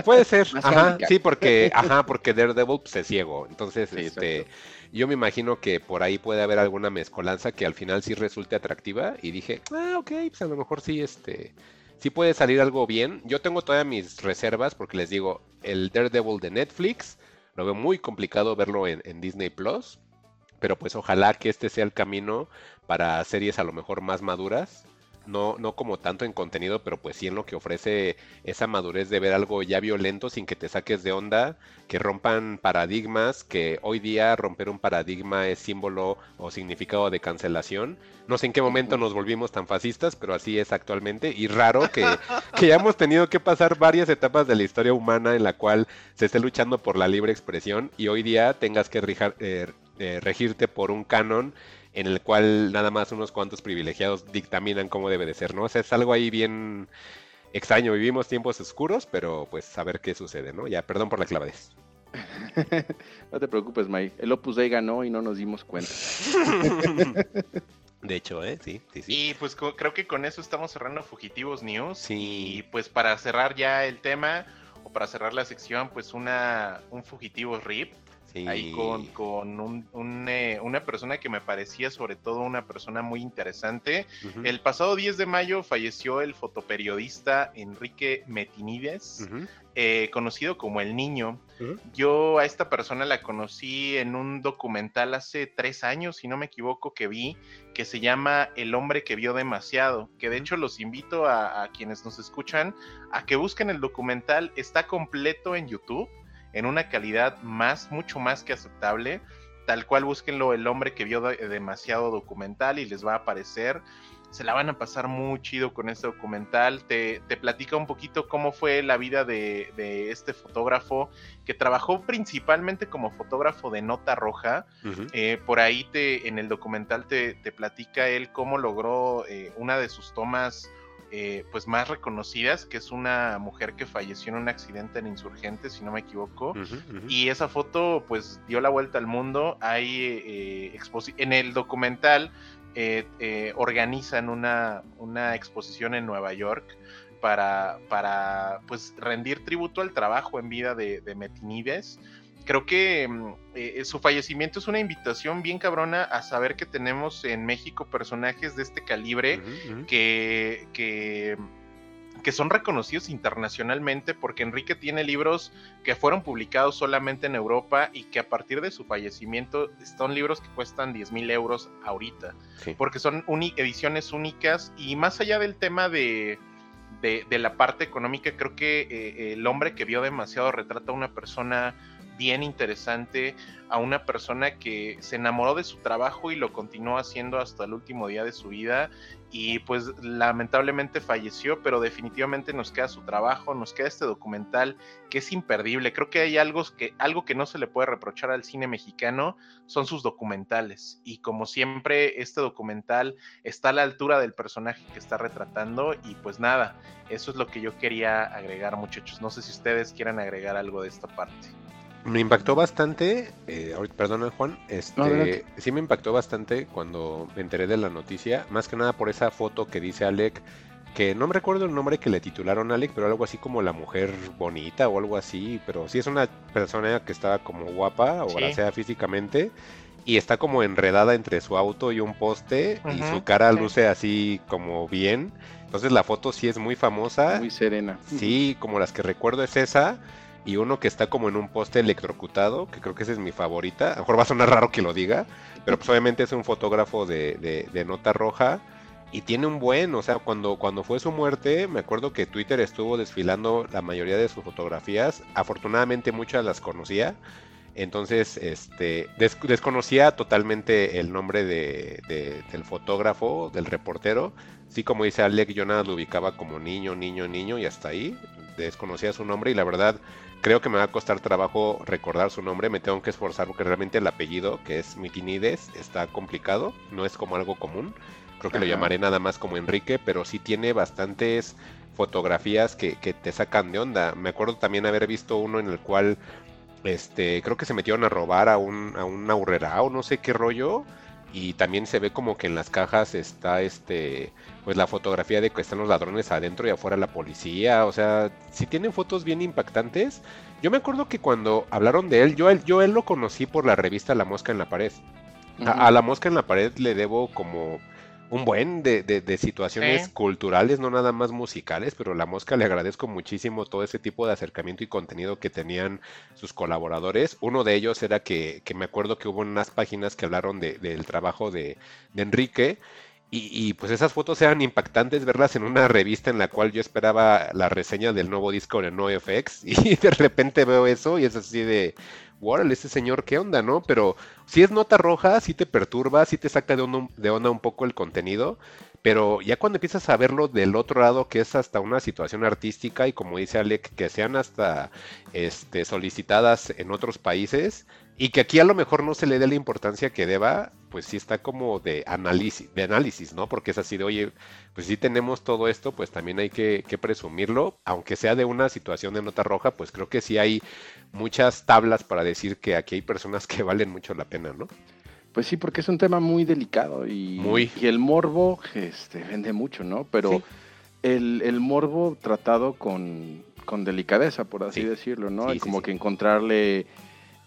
Puede ser, ajá, sí, porque, ajá, porque Daredevil pues, es ciego. Entonces, este. Yo me imagino que por ahí puede haber alguna mezcolanza que al final sí resulte atractiva. Y dije, ah, ok, pues a lo mejor sí, este sí puede salir algo bien. Yo tengo todavía mis reservas porque les digo, el Daredevil de Netflix, lo veo muy complicado verlo en, en Disney Plus. Pero pues ojalá que este sea el camino para series a lo mejor más maduras no, no como tanto en contenido, pero pues sí en lo que ofrece esa madurez de ver algo ya violento sin que te saques de onda, que rompan paradigmas, que hoy día romper un paradigma es símbolo o significado de cancelación. No sé en qué momento nos volvimos tan fascistas, pero así es actualmente y raro que, [laughs] que ya hemos tenido que pasar varias etapas de la historia humana en la cual se esté luchando por la libre expresión y hoy día tengas que eh, eh, regirte por un canon en el cual nada más unos cuantos privilegiados dictaminan cómo debe de ser, ¿no? O sea, es algo ahí bien extraño. Vivimos tiempos oscuros, pero pues a ver qué sucede, ¿no? Ya, perdón por la clavadez. [laughs] no te preocupes, Mike. El Opus Dei ganó y no nos dimos cuenta. [laughs] De hecho, ¿eh? Sí, sí, sí. Y pues creo que con eso estamos cerrando Fugitivos News. Sí. Y pues para cerrar ya el tema, o para cerrar la sección, pues una, un Fugitivos RIP ahí con, con eh, una persona que me parecía sobre todo una persona muy interesante. El pasado 10 de mayo falleció el fotoperiodista Enrique Metinides, eh, conocido como El Niño. Yo a esta persona la conocí en un documental hace tres años, si no me equivoco, que vi, que se llama El hombre que vio demasiado, que de hecho los invito a, a quienes nos escuchan a que busquen el documental, está completo en YouTube en una calidad más, mucho más que aceptable. Tal cual búsquenlo el hombre que vio demasiado documental y les va a aparecer. Se la van a pasar muy chido con este documental. Te, platica un poquito cómo fue la vida de, este fotógrafo que trabajó principalmente como fotógrafo de nota roja. Eh, por ahí te, en el documental te, platica él cómo logró eh, una de sus tomas eh, pues más reconocidas, que es una mujer que falleció en un accidente en Insurgentes, si no me equivoco. Y esa foto pues dio la vuelta al mundo. Hay eh, en el documental eh, organizan una, una exposición en Nueva York para, para pues rendir tributo al trabajo en vida de, de Metinides creo que mm, eh, su fallecimiento es una invitación bien cabrona a saber que tenemos en México personajes de este calibre Que, que, que, son reconocidos internacionalmente porque Enrique tiene libros que fueron publicados solamente en Europa y que a partir de su fallecimiento son libros que cuestan 10 mil euros ahorita, porque son ediciones únicas y más allá del tema de... De, la parte económica, creo que eh, el hombre que vio demasiado retrata a una persona bien interesante a una persona que se enamoró de su trabajo y lo continuó haciendo hasta el último día de su vida y pues lamentablemente falleció, pero definitivamente nos queda su trabajo, nos queda este documental que es imperdible. Creo que hay algo que, algo que no se le puede reprochar al cine mexicano, son sus documentales. Y como siempre, este documental está a la altura del personaje que está retratando y pues nada, eso es lo que yo quería agregar muchachos. No sé si ustedes quieran agregar algo de esta parte me impactó bastante, eh, perdona Juan, este, sí me impactó bastante cuando me enteré de la noticia, más que nada por esa foto que dice Alec, que no me recuerdo el nombre que le titularon Alec, pero algo así como la mujer bonita o algo así, pero sí es una persona que estaba como guapa o sí. físicamente y está como enredada entre su auto y un poste y su cara luce así como bien. Entonces la foto sí es muy famosa. Muy serena. Sí, como las que recuerdo es esa y uno que está como en un poste electrocutado, que creo que esa es mi favorita. A lo mejor va a sonar raro que lo diga, pero pues obviamente es un fotógrafo de, de, nota roja y tiene un buen, o sea, cuando, cuando fue su muerte, me acuerdo que Twitter estuvo desfilando la mayoría de sus fotografías, afortunadamente muchas las conocía, entonces este, desconocía totalmente el nombre de, del fotógrafo, del reportero, sí como dice Alec, yo nada lo ubicaba como niño, niño, niño y hasta ahí, desconocía su nombre y la verdad creo que me va a costar trabajo recordar su nombre, me tengo que esforzar porque realmente el apellido, que es Mitinides, está complicado, no es como algo común. Creo que lo llamaré nada más como Enrique, pero sí tiene bastantes fotografías que, te sacan de onda. Me acuerdo también haber visto uno en el cual este, creo que se metieron a robar a un, a un aurrera o no sé qué rollo y también se ve como que en las cajas está este pues la fotografía de que están los ladrones adentro y afuera la policía, o sea, si tienen fotos bien impactantes. Yo me acuerdo que cuando hablaron de él, yo él, yo él lo conocí por la revista La Mosca en la Pared. a, La Mosca en la Pared le debo como un buen de, de, situaciones culturales, no nada más musicales, pero la mosca le agradezco muchísimo todo ese tipo de acercamiento y contenido que tenían sus colaboradores. Uno de ellos era que, que me acuerdo que hubo unas páginas que hablaron de, del trabajo de, de Enrique. Y, y, pues esas fotos eran impactantes verlas en una revista en la cual yo esperaba la reseña del nuevo disco de NoFX [laughs] y de repente veo eso y es así de, órale, ese señor, ¿qué onda, no? Pero si es nota roja, sí te perturba, sí te saca de onda un poco el contenido, pero ya cuando empiezas a verlo del otro lado, que es hasta una situación artística y como dice Alec, que sean hasta este, solicitadas en otros países, y que aquí a lo mejor no se le dé la importancia que deba, pues sí está como de análisis, de análisis, ¿no? Porque es así de, oye, pues si tenemos todo esto, pues también hay que, presumirlo, aunque sea de una situación de nota roja, pues creo que sí hay muchas tablas para decir que aquí hay personas [laughs] que valen mucho la pena, ¿no? Pues sí, porque es un tema muy delicado y, muy. y el morbo este, vende mucho, ¿no? Pero el, morbo tratado con, delicadeza, por así decirlo, ¿no? y como que encontrarle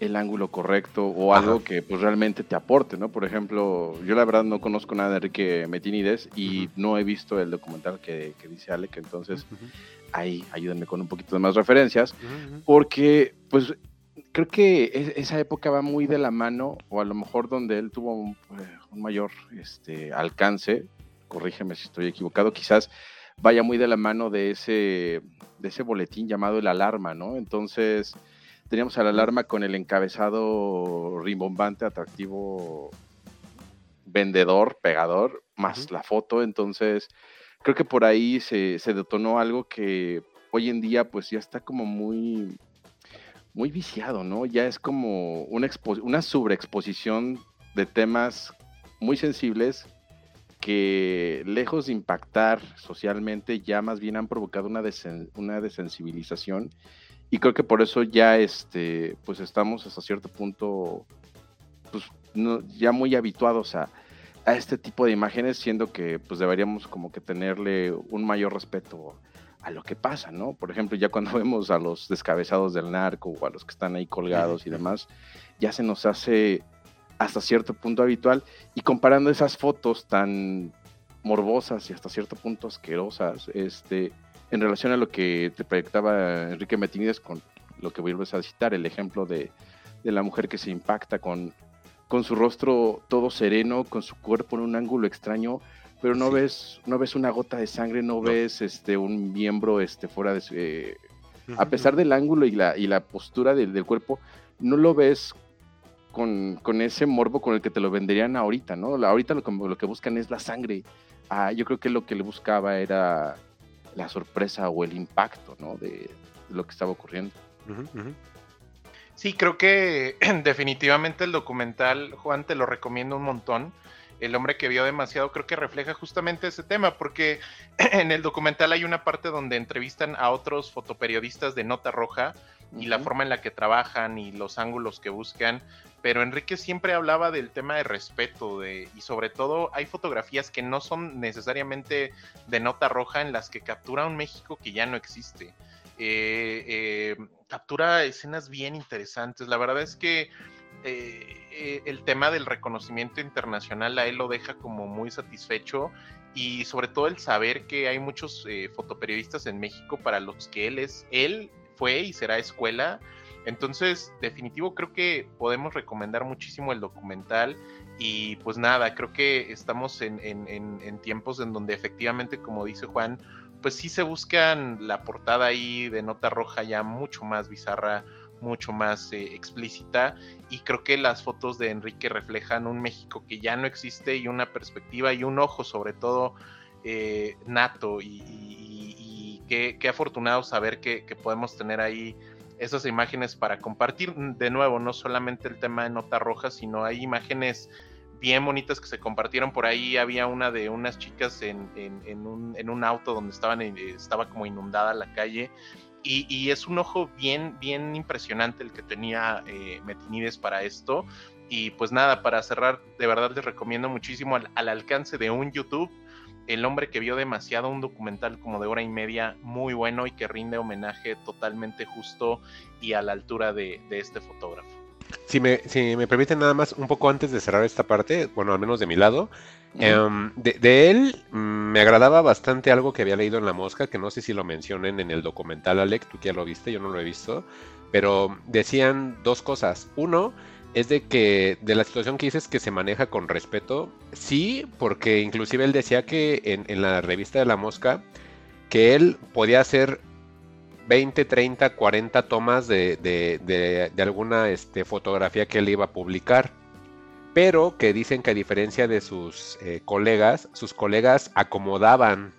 el ángulo correcto o algo que pues realmente te aporte, ¿no? Por ejemplo, yo la verdad no conozco nada de Enrique Metinides y no he visto el documental que, dice Alec, entonces ahí ayúdenme con un poquito de más referencias, porque pues creo que esa época va muy de la mano, o a lo mejor donde él tuvo un, eh, mayor este, alcance, corrígeme si estoy equivocado, quizás vaya muy de la mano de ese, de ese boletín llamado El Alarma, ¿no? Entonces Teníamos a la alarma con el encabezado rimbombante, atractivo, vendedor, pegador, más la foto. Entonces, creo que por ahí se, detonó algo que hoy en día pues ya está como muy, muy viciado, ¿no? Ya es como una, una sobreexposición de temas muy sensibles que lejos de impactar socialmente, ya más bien han provocado una, una desensibilización y creo que por eso ya este, pues estamos hasta cierto punto pues, no, ya muy habituados a, a, este tipo de imágenes, siendo que pues deberíamos como que tenerle un mayor respeto a lo que pasa, ¿no? Por ejemplo, ya cuando [laughs] vemos a los descabezados del narco o a los que están ahí colgados y demás, ya se nos hace hasta cierto punto habitual y comparando esas fotos tan morbosas y hasta cierto punto asquerosas, este, en relación a lo que te proyectaba Enrique Metinides con lo que vuelves a citar, el ejemplo de, de la mujer que se impacta con, con su rostro todo sereno, con su cuerpo en un ángulo extraño, pero no ves no ves una gota de sangre, no, ves este un miembro este fuera de eh, a pesar del ángulo y la y la postura del, del cuerpo, no lo ves con, con, ese morbo con el que te lo venderían ahorita, ¿no? Ahorita lo que, lo que buscan es la sangre. Ah, yo creo que lo que le buscaba era la sorpresa o el impacto, ¿no? De, lo que estaba ocurriendo. Sí, creo que [clears throat] definitivamente el documental, Juan, te lo recomiendo un montón. El hombre que vio demasiado creo que refleja justamente ese tema, porque [clears throat] en el documental hay una parte donde entrevistan a otros fotoperiodistas de Nota Roja y la forma en la que trabajan y los ángulos que buscan, pero Enrique siempre hablaba del tema de respeto de, y sobre todo hay fotografías que no son necesariamente de nota roja en las que captura un México que ya no existe. Eh, eh, captura escenas bien interesantes. La verdad es que eh, el tema del reconocimiento internacional a él lo deja como muy satisfecho y sobre todo el saber que hay muchos fotoperiodistas en México para los que él es, él fue y será escuela entonces, definitivo, creo que podemos recomendar muchísimo el documental. Y pues nada, creo que estamos en, tiempos en donde efectivamente, como dice Juan, pues sí se buscan la portada ahí de nota roja ya mucho más bizarra, mucho más eh, explícita. Y creo que las fotos de Enrique reflejan un México que ya no existe y una perspectiva y un ojo sobre todo eh, nato. Y, qué, afortunado saber que podemos tener ahí esas imágenes para compartir. De nuevo, no solamente el tema de nota roja, sino hay imágenes bien bonitas que se compartieron por ahí. Había una de unas chicas en, en, un, en un, auto donde estaban, estaba como inundada la calle. Y, es un ojo bien, bien impresionante el que tenía eh, Metinides para esto. Y pues nada, para cerrar, de verdad les recomiendo muchísimo al alcance de un YouTube el hombre que vio demasiado, un documental como de hora y media muy bueno y que rinde homenaje totalmente justo y a la altura de, este fotógrafo. Si me, si me permiten nada más, un poco antes de cerrar esta parte, bueno, al menos de mi lado, em, de, él mm, me agradaba bastante algo que había leído en La Mosca, que no sé si lo mencionen en el documental, Alex, tú ya lo viste, yo no lo he visto, pero decían dos cosas. Uno, es de que de la situación que dices que se maneja con respeto, sí, porque inclusive él decía que en, la revista de la mosca, que él podía hacer 20, 30, 40 tomas de, de, alguna este, fotografía que él iba a publicar, pero que dicen que a diferencia de sus eh, colegas, sus colegas acomodaban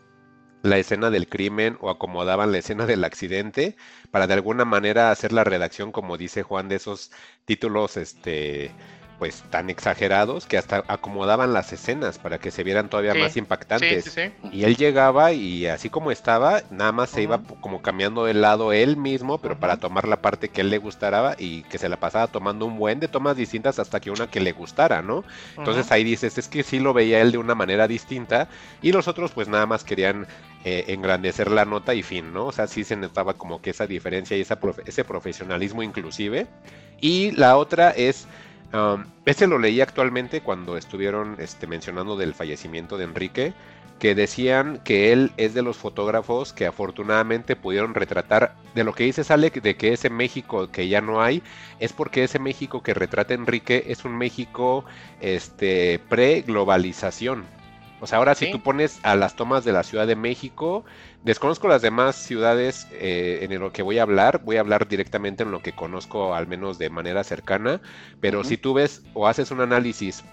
la escena del crimen o acomodaban la escena del accidente para de alguna manera hacer la redacción, como dice Juan, de esos títulos este, pues tan exagerados que hasta acomodaban las escenas para que se vieran todavía más impactantes. y él llegaba y así como estaba, nada más se iba como cambiando de lado él mismo, pero para tomar la parte que él le gustara y que se la pasaba tomando un buen de tomas distintas hasta que una que le gustara, ¿no? Entonces ahí dices, es que sí lo veía él de una manera distinta y los otros pues nada más querían eh, engrandecer la nota y fin, ¿no? O sea, sí se notaba como que esa diferencia y esa ese profesionalismo inclusive. Y la otra es Um, este lo leí actualmente cuando estuvieron este, mencionando del fallecimiento de Enrique, que decían que él es de los fotógrafos que afortunadamente pudieron retratar, de lo que dice Sale, de que ese México que ya no hay, es porque ese México que retrata Enrique es un México este, pre-globalización. O sea, ahora si tú pones a las tomas de la Ciudad de México, Desconozco las demás ciudades eh, en lo que voy a hablar, voy a hablar directamente en lo que conozco al menos de manera cercana, pero si tú ves o haces un análisis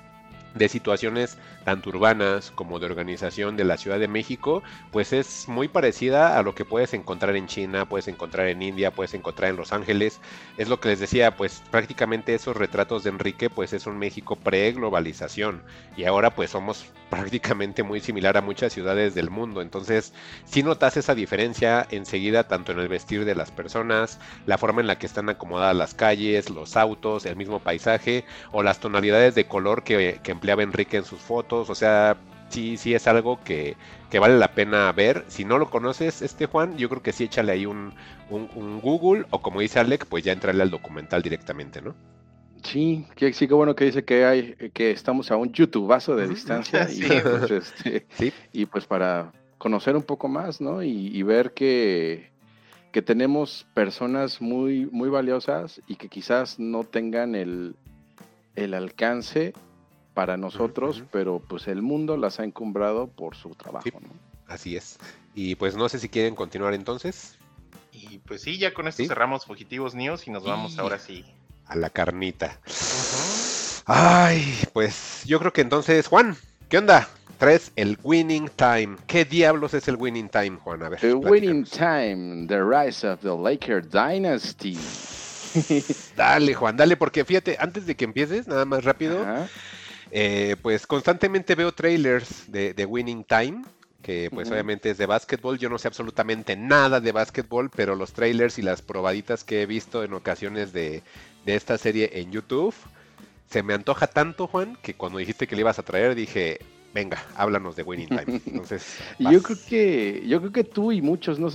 de situaciones tanto urbanas como de organización de la Ciudad de México, pues es muy parecida a lo que puedes encontrar en China, puedes encontrar en India, puedes encontrar en Los Ángeles. Es lo que les decía, pues prácticamente esos retratos de Enrique, pues es un México pre-globalización y ahora pues somos [laughs] prácticamente muy similar a muchas ciudades del mundo. Entonces, si notas esa diferencia enseguida tanto en el vestir de las personas, la forma en la que están acomodadas las calles, los autos, el mismo paisaje o las tonalidades de color que, que empleaba Enrique en sus fotos, o sea, sí, sí es algo que, vale la pena ver. Si no lo conoces, este Juan, yo creo que sí échale ahí un, Google o como dice Alec, pues ya entrarle al documental directamente, ¿no? Sí, que sí, que bueno que dice que hay, que estamos a un YouTubeazo de distancia y, pues, este, y pues para conocer un poco más, ¿no? Y, ver que, que tenemos personas muy, muy valiosas y que quizás no tengan el, el alcance para nosotros, pero pues el mundo las ha encumbrado por su trabajo. ¿no? Así es. Y pues no sé si quieren continuar entonces. Y pues sí, ya con esto cerramos Fugitivos News y nos vamos ahora sí. A la carnita. Ay, pues yo creo que entonces, Juan, ¿qué onda? Traes el Winning Time. ¿Qué diablos es el Winning Time, Juan? A ver. The Winning Time, The Rise of the Laker Dynasty. dale, Juan, dale, porque fíjate, antes de que empieces, nada más rápido. Eh, pues constantemente veo trailers de, Winning Time, que pues obviamente es de básquetbol. Yo no sé absolutamente nada de básquetbol, pero los trailers y las probaditas que he visto en ocasiones de, esta serie en YouTube, se me antoja tanto, Juan, que cuando dijiste que le ibas a traer, dije, venga, háblanos de Winning Time. [laughs] Entonces, yo creo que, yo creo que tú y muchos, no,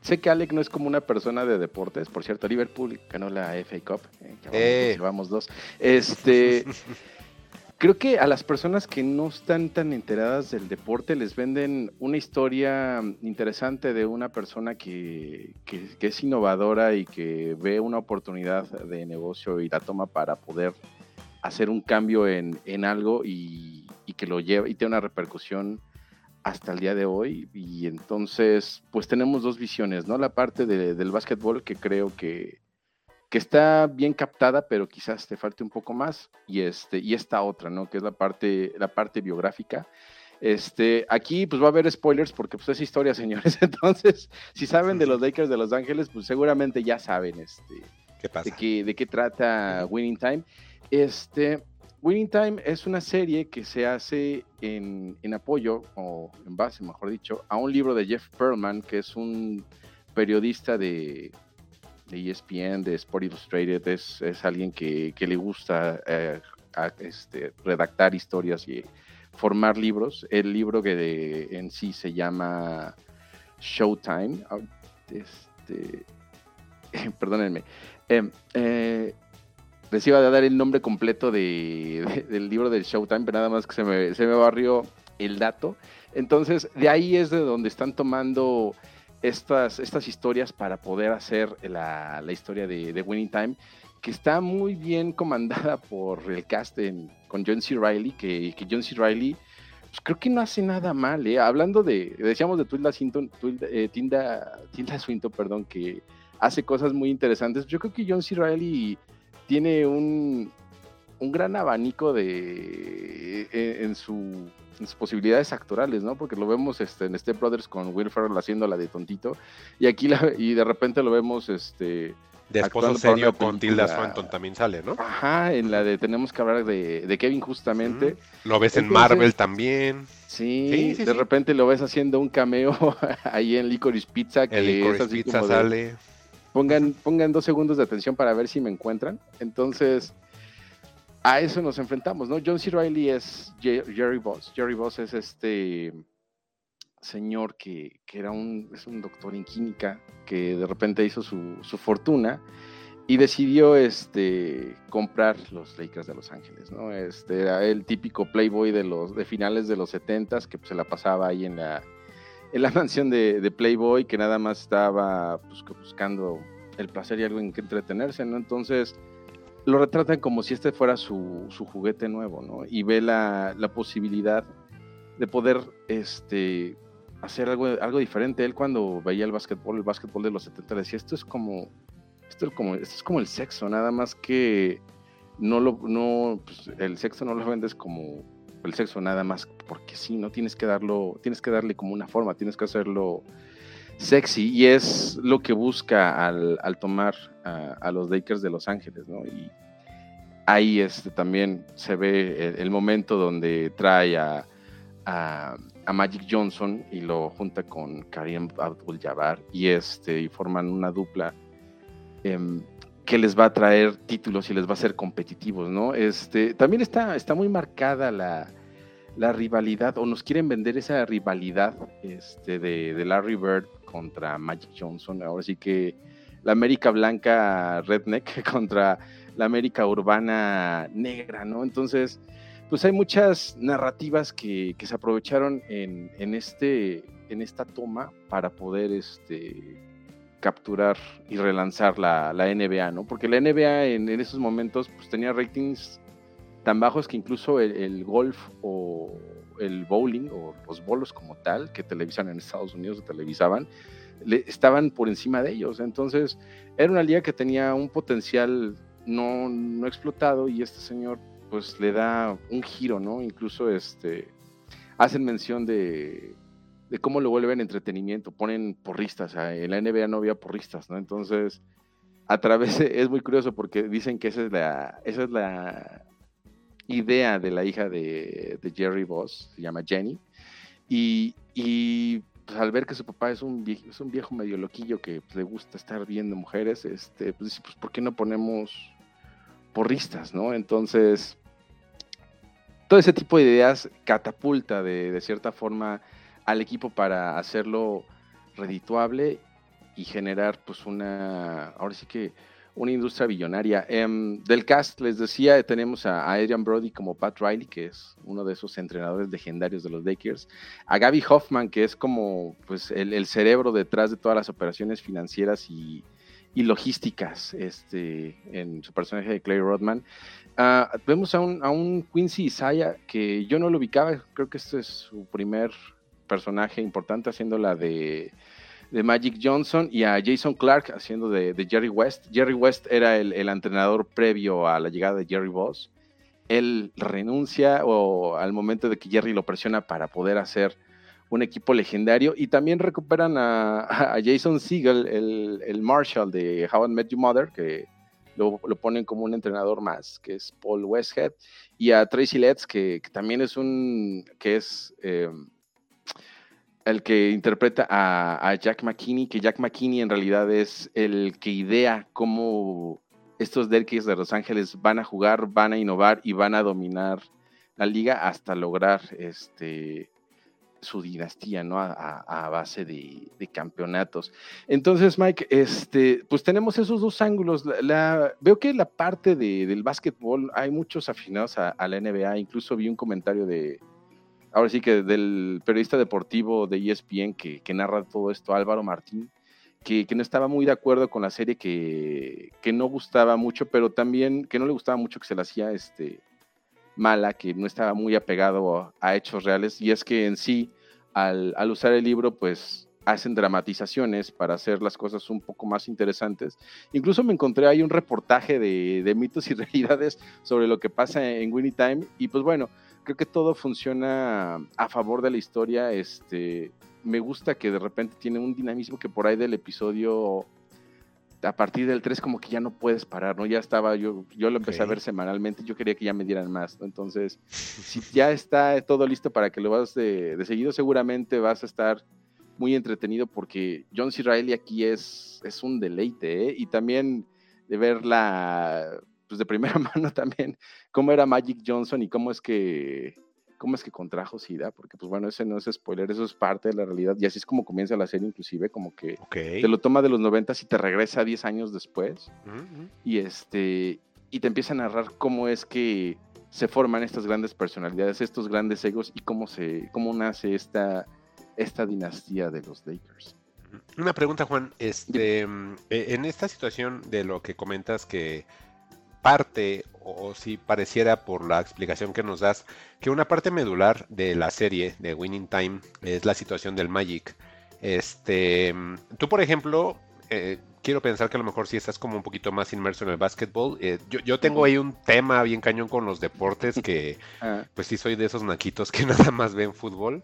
sé que Alec no es como una persona de deportes, por cierto, Liverpool ganó la FA Cup, eh, eh. llevamos dos. Este [laughs] Creo que a las personas que no están tan enteradas del deporte les venden una historia interesante de una persona que, es innovadora y que ve una oportunidad de negocio y la toma para poder hacer un cambio en, algo y, que lo lleva y tiene una repercusión hasta el día de hoy. Y entonces, pues tenemos dos visiones, ¿no? La parte del básquetbol que creo que que está bien captada, pero quizás te falte un poco más, y este, y esta otra, ¿no? Que es la parte, la parte biográfica. Este, aquí pues va a haber spoilers porque pues es historia, [laughs] señores. Entonces, si saben de los Lakers de Los Ángeles, pues seguramente ya saben este, De, qué, de qué trata Winning Time. Este, Winning Time es una serie que se hace en, en, apoyo, o en base, mejor dicho, a un libro de Jeff Pearlman, que es un periodista de, de ESPN, de Sport Illustrated, es, es alguien que, que, le gusta eh, este, redactar historias y formar libros. El libro que en sí se llama Showtime, ah, este, [laughs] perdónenme, em, eh, les iba a dar el nombre completo de, del libro de Showtime, pero nada más que se me, se me barrió el dato. Entonces, de ahí es de donde están tomando estas, estas historias para poder hacer la, historia de, Winning Time, que está muy bien comandada [laughs] por el cast con John C. Riley, que, John C. Riley pues creo que no hace nada mal, ¿eh? Hablando de, decíamos de Tilda Swinton, eh, Tilda, Swinton, perdón, que hace cosas muy interesantes. Yo creo que John C. Riley tiene un, un gran abanico de en su sus posibilidades actorales, ¿no? Porque lo vemos este, en Step Brothers con Will Ferrell haciendo la de tontito y aquí la, y de repente lo vemos este de esposo serio con Tilda Swanton también sale, ¿no? Ajá, en la de tenemos que hablar de, Kevin justamente. Lo ves en Marvel también. Sí, de repente lo ves haciendo un cameo [laughs] ahí en Licorice Pizza. Que Licorice Pizza sale. pongan, pongan dos segundos de atención para ver si me encuentran. Entonces, a eso nos enfrentamos, ¿no? John C. Riley es Jerry Boss. Jerry Boss es este señor que, era un, es un doctor en química que de repente hizo su, fortuna y decidió este, comprar los Lakers de Los Ángeles, ¿no? Este, era el típico playboy de, los, de finales de los 70 que pues, se la pasaba ahí en la, en la [laughs] mansión de, de Playboy, que nada más estaba pues, buscando el placer y algo en que entretenerse, ¿no? Entonces lo retratan como si este fuera su, juguete nuevo, ¿no? Y ve la, posibilidad de poder este, hacer algo, algo diferente. Él cuando veía el básquetbol, el básquetbol de los 70, decía, esto es como, esto es como, esto es como el sexo, nada más que no lo, no, pues, el sexo no lo vendes como el sexo nada más porque sí, ¿no? Tienes que darlo, tienes que darle como una forma, tienes que hacerlo sexy y es lo que busca al, tomar a, los Lakers de Los Ángeles, ¿no? Y ahí este, también se ve el, momento donde trae a, Magic Johnson y lo junta con Karim Abdul-Jabbar y, este, y forman una dupla em, que les va a traer títulos y les va a ser competitivos, ¿no? Este, también está, está muy marcada la, rivalidad, o nos quieren vender esa rivalidad este, de, de, Larry Bird contra Magic Johnson. Ahora sí que la América Blanca Redneck [laughs] contra la América Urbana Negra, ¿no? Entonces, pues hay muchas narrativas que, se aprovecharon en, en, este, en esta toma para poder este, capturar y relanzar la, NBA, ¿no? Porque la NBA en, esos momentos pues, tenía ratings tan bajos que incluso el, golf o el bowling o los bolos como tal, que televisan en Estados Unidos o televisaban, estaban por encima de ellos. Entonces, era una liga que tenía un potencial no, no explotado y este señor pues le da un giro, ¿no? Incluso este hacen mención de, de cómo lo vuelven entretenimiento, ponen porristas, en la NBA no había porristas, ¿no? Entonces, a través es muy curioso porque dicen que esa es la esa es la idea de la hija de, Jerry Boss, se llama Jenny, y, y pues, al ver que su papá es un viejo, es un viejo medio loquillo que pues, le gusta estar viendo mujeres, este, pues dice, pues ¿por qué no ponemos porristas, no? Entonces, todo ese tipo de ideas catapulta de, de cierta forma al equipo para hacerlo redituable y generar pues una, ahora sí que una industria billonaria. Em, del cast, les decía, tenemos a, Adrian Brody como Pat Riley, que es uno de esos entrenadores legendarios de los Lakers, a Gaby Hoffman, que es como pues, el, cerebro detrás de todas las operaciones financieras y, logísticas este, en su personaje de Clay Rodman. Ah, vemos a un, a un Quincy Isaiah que yo no lo ubicaba, creo que este es su primer personaje importante haciendo la de de Magic Johnson y a Jason Clark haciendo de, Jerry West. Jerry West era el, entrenador previo a la llegada de Jerry Boss. Él renuncia o al momento de que Jerry lo presiona para poder hacer un equipo legendario y también recuperan a, Jason Siegel, el, Marshall de How I Met Your Mother, que lo, ponen como un entrenador más, que es Paul Westhead, y a Tracy Letts, que, también es un, que es... Eh, el que interpreta a, Jack McKinney, que Jack McKinney en realidad es el que idea cómo estos Lakers de Los Ángeles van a jugar, van a innovar y van a dominar la liga hasta lograr este su dinastía, ¿no? A, base de, campeonatos. Entonces, Mike, este, pues tenemos esos dos ángulos. La, veo que la parte del básquetbol hay muchos afinados a, la NBA. Incluso vi un comentario de, ahora sí que del periodista deportivo de ESPN que, narra todo esto, Álvaro Martín, que, no estaba muy de acuerdo con la serie, que, no gustaba mucho, pero también que no le gustaba mucho que se la hacía este, mala, que no estaba muy apegado a, hechos reales, y es que en sí, al, usar el libro, pues hacen dramatizaciones para hacer las cosas un poco más interesantes. Incluso me encontré ahí un reportaje de, de mitos y [laughs] realidades sobre lo que pasa en Winnie Time, y pues bueno, creo que todo funciona a favor de la historia. Este, me gusta que de repente tiene un dinamismo que por ahí del episodio a partir del 3 como que ya no puedes parar, ¿no? Ya estaba, yo, yo lo empecé a ver semanalmente, yo quería que ya me dieran más, ¿no? Entonces, si ya está todo listo para que lo vas de, seguido, seguramente vas a estar muy entretenido porque John C. Reilly aquí es, es un deleite, ¿eh? Y también de ver la, pues de primera [laughs] mano también cómo era Magic Johnson y cómo es que cómo es que contrajo SIDA, porque pues bueno, ese no es spoiler, eso es parte de la realidad y así es como comienza la serie inclusive, como que te lo toma de los 90 y te regresa 10 años después y este y te empieza a narrar cómo es que se forman estas grandes personalidades, estos grandes egos y cómo se cómo nace esta esta dinastía de los Lakers. Una pregunta, Juan, este mm, e, en esta situación de lo que comentas que parte, o si pareciera por la explicación que nos das, que una parte medular de la serie de Winning Time es la situación del Magic. Este, tú, por ejemplo, eh, quiero pensar que a lo mejor sí estás como un poquito más inmerso en el básquetbol. Eh, yo, tengo ahí un tema bien cañón con los deportes que [laughs] ah. pues sí soy de esos naquitos que [laughs] nada más ven fútbol.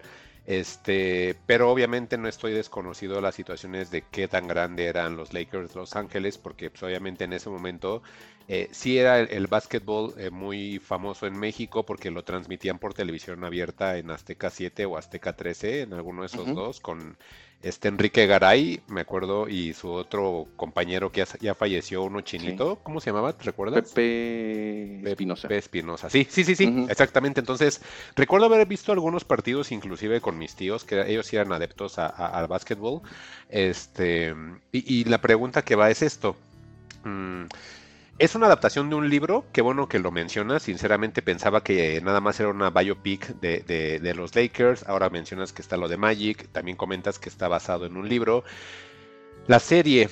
Este, pero obviamente no estoy desconocido de las situaciones de qué tan grande eran los Lakers Los Ángeles, porque pues, obviamente en ese momento eh, sí era el, básquetbol eh, muy famoso en México porque lo transmitían por televisión abierta en Azteca 7 o Azteca 13, en alguno de esos dos, con este Enrique Garay, me acuerdo, y su otro compañero que ya, falleció, uno chinito, ¿cómo se llamaba? ¿Te recuerdas? Pepe Espinosa. Pepe Espinosa, sí, sí, sí, sí, exactamente. Entonces, recuerdo haber visto algunos partidos, inclusive con mis tíos, que ellos eran adeptos al básquetbol. Este, y, la pregunta que va es esto. Mm, es una adaptación de un libro, qué bueno que lo mencionas, sinceramente pensaba que nada más era una biopic de, de, los Lakers, ahora mencionas que está lo de Magic, también comentas que está basado en un libro. La serie,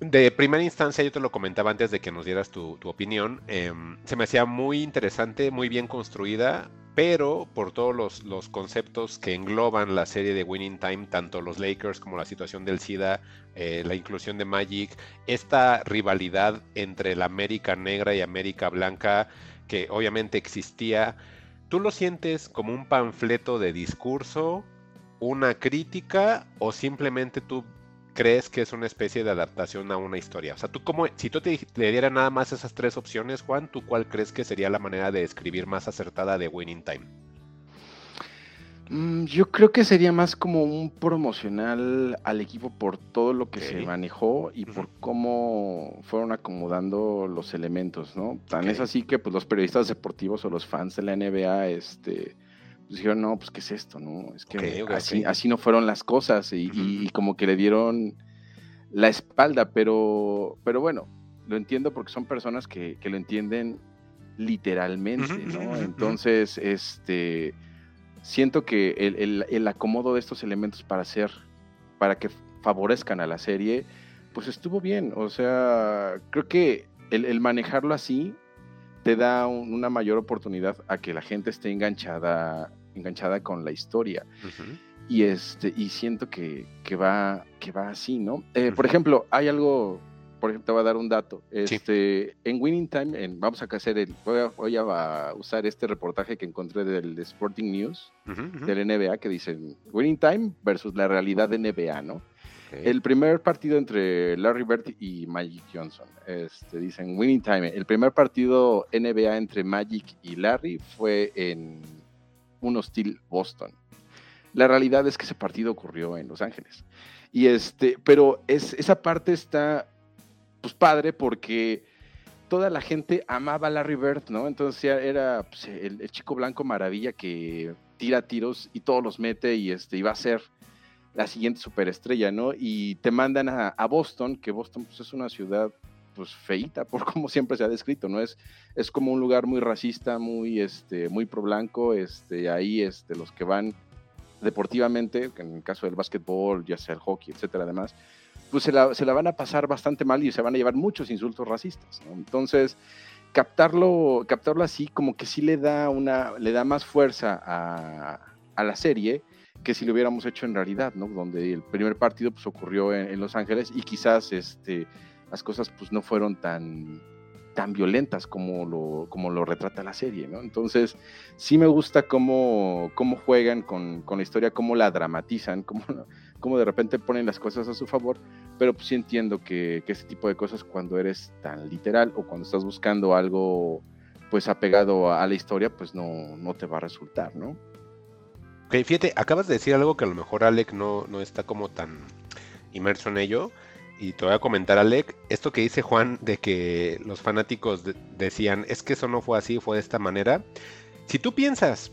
de primera instancia, yo te lo comentaba antes de que nos dieras tu, opinión, em, se me hacía muy interesante, muy bien construida, pero por todos los, conceptos que engloban la serie de Winning Time, tanto los Lakers como la situación del SIDA, eh, la inclusión de Magic, esta rivalidad entre la América negra y América blanca, que obviamente existía, ¿tú lo sientes como un panfleto de discurso, una crítica o simplemente tú crees que es una especie de adaptación a una historia? O sea, tú como, si tú te, le dieras nada más esas tres opciones, Juan, ¿tú cuál crees que sería la manera de escribir más acertada de Winning Time? Mm, yo creo que sería más como un promocional al equipo por todo lo que se manejó y por cómo fueron acomodando los elementos, ¿no? Tan es así que pues los periodistas deportivos o los fans de la NBA, este, pues dijeron, no, pues qué es esto, ¿no? Es que así, así, no fueron las cosas y, como que le dieron la espalda, pero, pero bueno, lo entiendo porque son personas que, lo entienden literalmente, ¿no? Entonces, este, siento que el, acomodo de estos elementos para hacer, para que favorezcan a la serie, pues estuvo bien, o sea, creo que el, manejarlo así te da una mayor oportunidad a que la gente esté enganchada, enganchada con la historia. Y este, y siento que, va, que va así, ¿no? Eh, por ejemplo, hay algo, por ejemplo, te voy a dar un dato. Este, en Winning Time, vamos a hacer el, voy a, usar este reportaje que encontré del Sporting News, del NBA, que dice Winning Time versus la realidad de NBA, ¿no? El primer partido entre Larry Bird y Magic Johnson. Este, dicen Winning Time. El primer partido NBA entre Magic y Larry fue en un hostil Boston. La realidad es que ese partido ocurrió en Los Ángeles. Y este, pero es, esa parte está pues padre porque toda la gente amaba a Larry Bird, ¿no? Entonces era pues, el, chico blanco maravilla que tira tiros y todos los mete y este iba a ser la siguiente superestrella, ¿no? Y te mandan a, Boston, que Boston pues, es una ciudad pues feita, [laughs] por como siempre se ha descrito, ¿no? Es, es como un lugar muy racista, muy, este, muy pro blanco, este, ahí este, los que van deportivamente, en el caso del básquetbol, ya sea el hockey, etcétera, además, pues se la, se la, van a pasar bastante mal y se van a llevar muchos insultos racistas, ¿no? Entonces, captarlo, captarlo así como que sí le da una, le da más fuerza a, a la serie, que si lo hubiéramos hecho en realidad, ¿no? Donde el primer partido pues ocurrió en, Los Ángeles y quizás este, las cosas pues no fueron tan, tan violentas como lo, como lo retrata la serie, ¿no? Entonces, sí me gusta cómo, cómo juegan con, con, la historia, cómo la dramatizan, [laughs] cómo, cómo de repente ponen las cosas a su favor, pero pues sí entiendo que, ese tipo de cosas cuando eres tan literal o cuando estás buscando algo pues apegado a, la historia, pues no, no te va a resultar, ¿no? Ok, fíjate, acabas de decir algo que a lo mejor Alec no, no está como tan inmerso en ello. Y te voy a comentar, Alec, esto que dice Juan de que los fanáticos decían, es que eso no fue así, fue de esta manera. Si tú piensas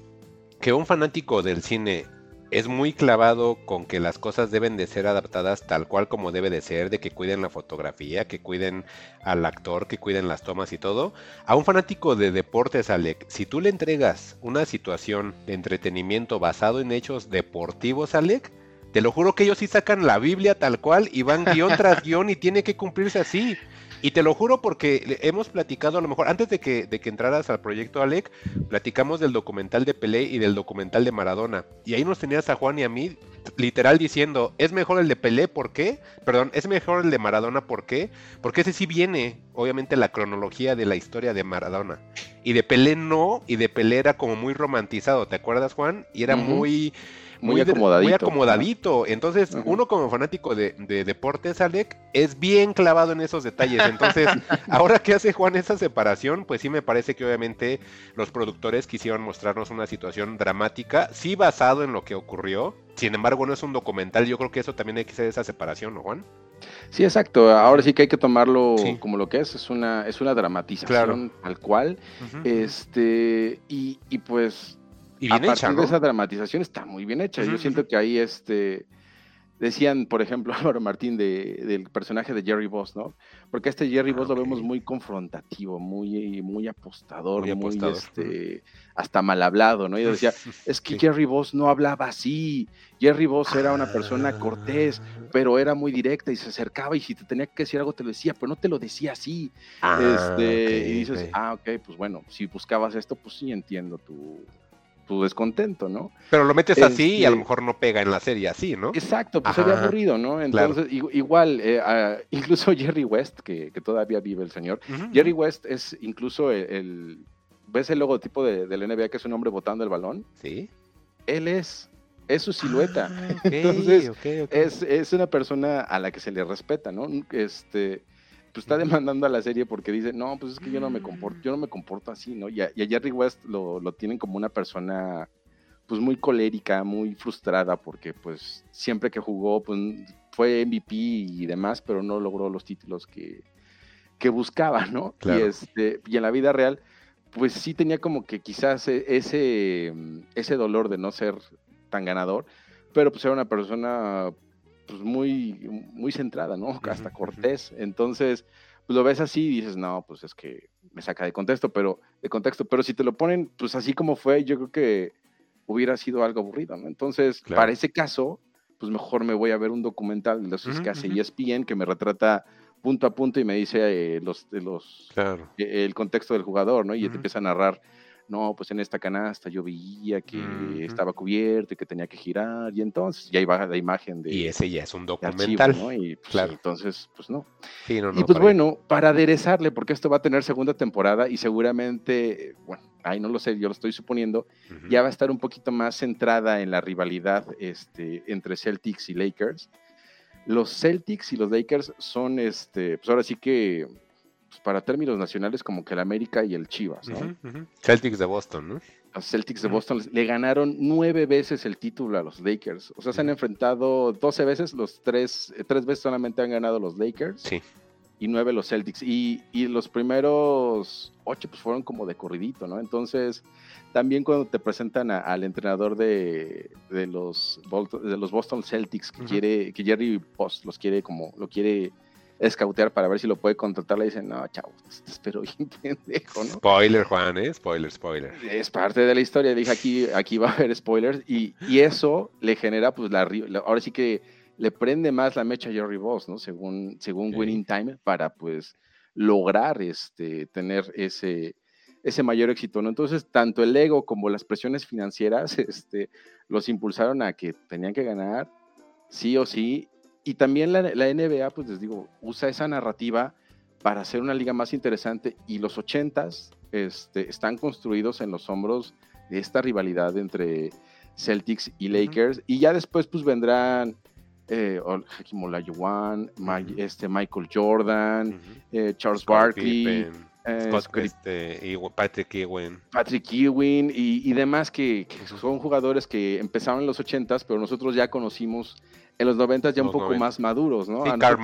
que un fanático del cine es muy clavado con que las cosas deben de ser adaptadas tal cual como debe de ser, de que cuiden la fotografía, que cuiden al actor, que cuiden las tomas y todo. A un fanático de deportes, Alec, si tú le entregas una situación de entretenimiento basado en hechos deportivos, Alec, te lo juro que ellos sí sacan la Biblia tal cual y van guion tras [laughs] guion y tiene que cumplirse así. Y te lo juro porque hemos platicado a lo mejor, antes de que, de que entraras al proyecto Alec, platicamos del documental de Pelé y del documental de Maradona. Y ahí nos tenías a Juan y a mí literal diciendo, es mejor el de Pelé, ¿por qué? Perdón, es mejor el de Maradona, ¿por qué? Porque ese sí viene, obviamente, la cronología de la historia de Maradona. Y de Pelé no, y de Pelé era como muy romantizado, ¿te acuerdas, Juan? Y era muy muy, acomodadito. Muy acomodadito. Entonces, uno como fanático de, deportes, Alec, es bien clavado en esos detalles. Entonces, [laughs] ahora que hace Juan esa separación, pues sí me parece que obviamente los productores quisieron mostrarnos una situación dramática, sí basado en lo que ocurrió. Sin embargo, no es un documental. Yo creo que eso también hay que hacer esa separación, ¿no, Juan? Sí, exacto. Ahora sí que hay que tomarlo como lo que es, es una, es una dramatización al cual. Este, y, y pues y bien a partir de esa dramatización está muy bien hecha. Yo siento que ahí este decían, por ejemplo, [laughs] Álvaro Martín de, del personaje de Jerry Boss, ¿no? Porque este Jerry Boss lo vemos muy confrontativo, muy, muy apostador, muy, este, hasta mal hablado, ¿no? Y decía, [laughs] es que Jerry Boss no hablaba así, Jerry Boss era una persona cortés, ah. pero era muy directa y se acercaba y si te tenía que decir algo te lo decía, pero no te lo decía así. Ah, este, y dices, ah, ok, pues bueno, si buscabas esto, pues sí entiendo tu, tu descontento, ¿no? Pero lo metes así y a lo este mejor no pega en la serie así, ¿no? Exacto, pues sería aburrido, ¿no? Entonces, igual, eh, [laughs] incluso Jerry West, que, todavía vive el señor, Jerry West es incluso el, ¿ves el logotipo de, del NBA que es un hombre botando el balón? Sí. Él es, es su silueta. Ah, [laughs] Entonces, Es, es una persona a la que se le respeta, ¿no? Este, pues está demandando a la serie porque dice, no, pues es que yo no me comporto, yo no me comporto así, ¿no? Y a, Jerry West lo, lo, tienen como una persona pues muy colérica, muy frustrada, porque pues siempre que jugó, pues fue MVP y demás, pero no logró los títulos que, que buscaba, ¿no? Y, este, y en la vida real, pues sí tenía como que quizás e, ese, ese dolor de no ser tan ganador, pero pues era una persona pues muy, muy centrada, ¿no? Hasta Cortés. Entonces, pues lo ves así y dices, no, pues es que me saca de contexto, pero de contexto, pero si te lo ponen, pues así como fue, yo creo que hubiera sido algo aburrido, ¿no? Entonces, para ese caso, pues mejor me voy a ver un documental de los que hace ESPN que me retrata punto a punto y me dice eh, los, los e, el contexto del jugador, ¿no? Y te empieza a narrar no, pues en esta canasta yo veía que estaba cubierto y que tenía que girar, y entonces ya iba la imagen de. Y ese ya es un documental. ¿no? Y pues, claro. entonces, pues no. y pues bueno, para aderezarle, porque esto va a tener segunda temporada y seguramente, bueno, ahí no lo sé, yo lo estoy suponiendo, ya va a estar un poquito más centrada en la rivalidad este, entre Celtics y Lakers. Los Celtics y los Lakers son, este, pues ahora sí que pues, para términos nacionales como que el América y el Chivas, ¿no? Celtics de Boston, ¿no? Los Celtics de Boston le ganaron nueve veces el título a los Lakers. O sea, se han enfrentado doce veces, los tres, eh, tres veces solamente han ganado los Lakers. Sí. Y nueve los Celtics. Y, los primeros ocho pues fueron como de corridito, ¿no? Entonces, también cuando te presentan al entrenador de, los, de los Boston Celtics que quiere, que Jerry Post los quiere como, lo quiere escautear para ver si lo puede contratar, le dicen, no, chavo, [laughs] te espero bien pendejo, ¿no? Spoiler, Juan, ¿eh? Spoiler, spoiler. Es parte de la historia, dije, aquí, aquí va a haber spoilers, y, y eso le genera, pues, la, ahora sí que le prende más la mecha a Jerry Boss, ¿no? Según, según Winning Time, para, pues, lograr, este, tener ese, ese mayor éxito, ¿no? Entonces, tanto el ego como las presiones financieras, [laughs] este, los impulsaron a que tenían que ganar, sí o sí, y también la, NBA, pues les digo, usa esa narrativa para hacer una liga más interesante y los ochentas este, están construidos en los hombros de esta rivalidad entre Celtics y Lakers. Y ya después pues vendrán eh, Hakim Olajuwon, este, Michael Jordan, eh, Charles Barkley, eh, este, Patrick Ewing. Patrick Ewing y, demás que, que, son jugadores que empezaron en los ochentas, pero nosotros ya conocimos en los 90 ya un poco más maduros, ¿no? Sí, Carl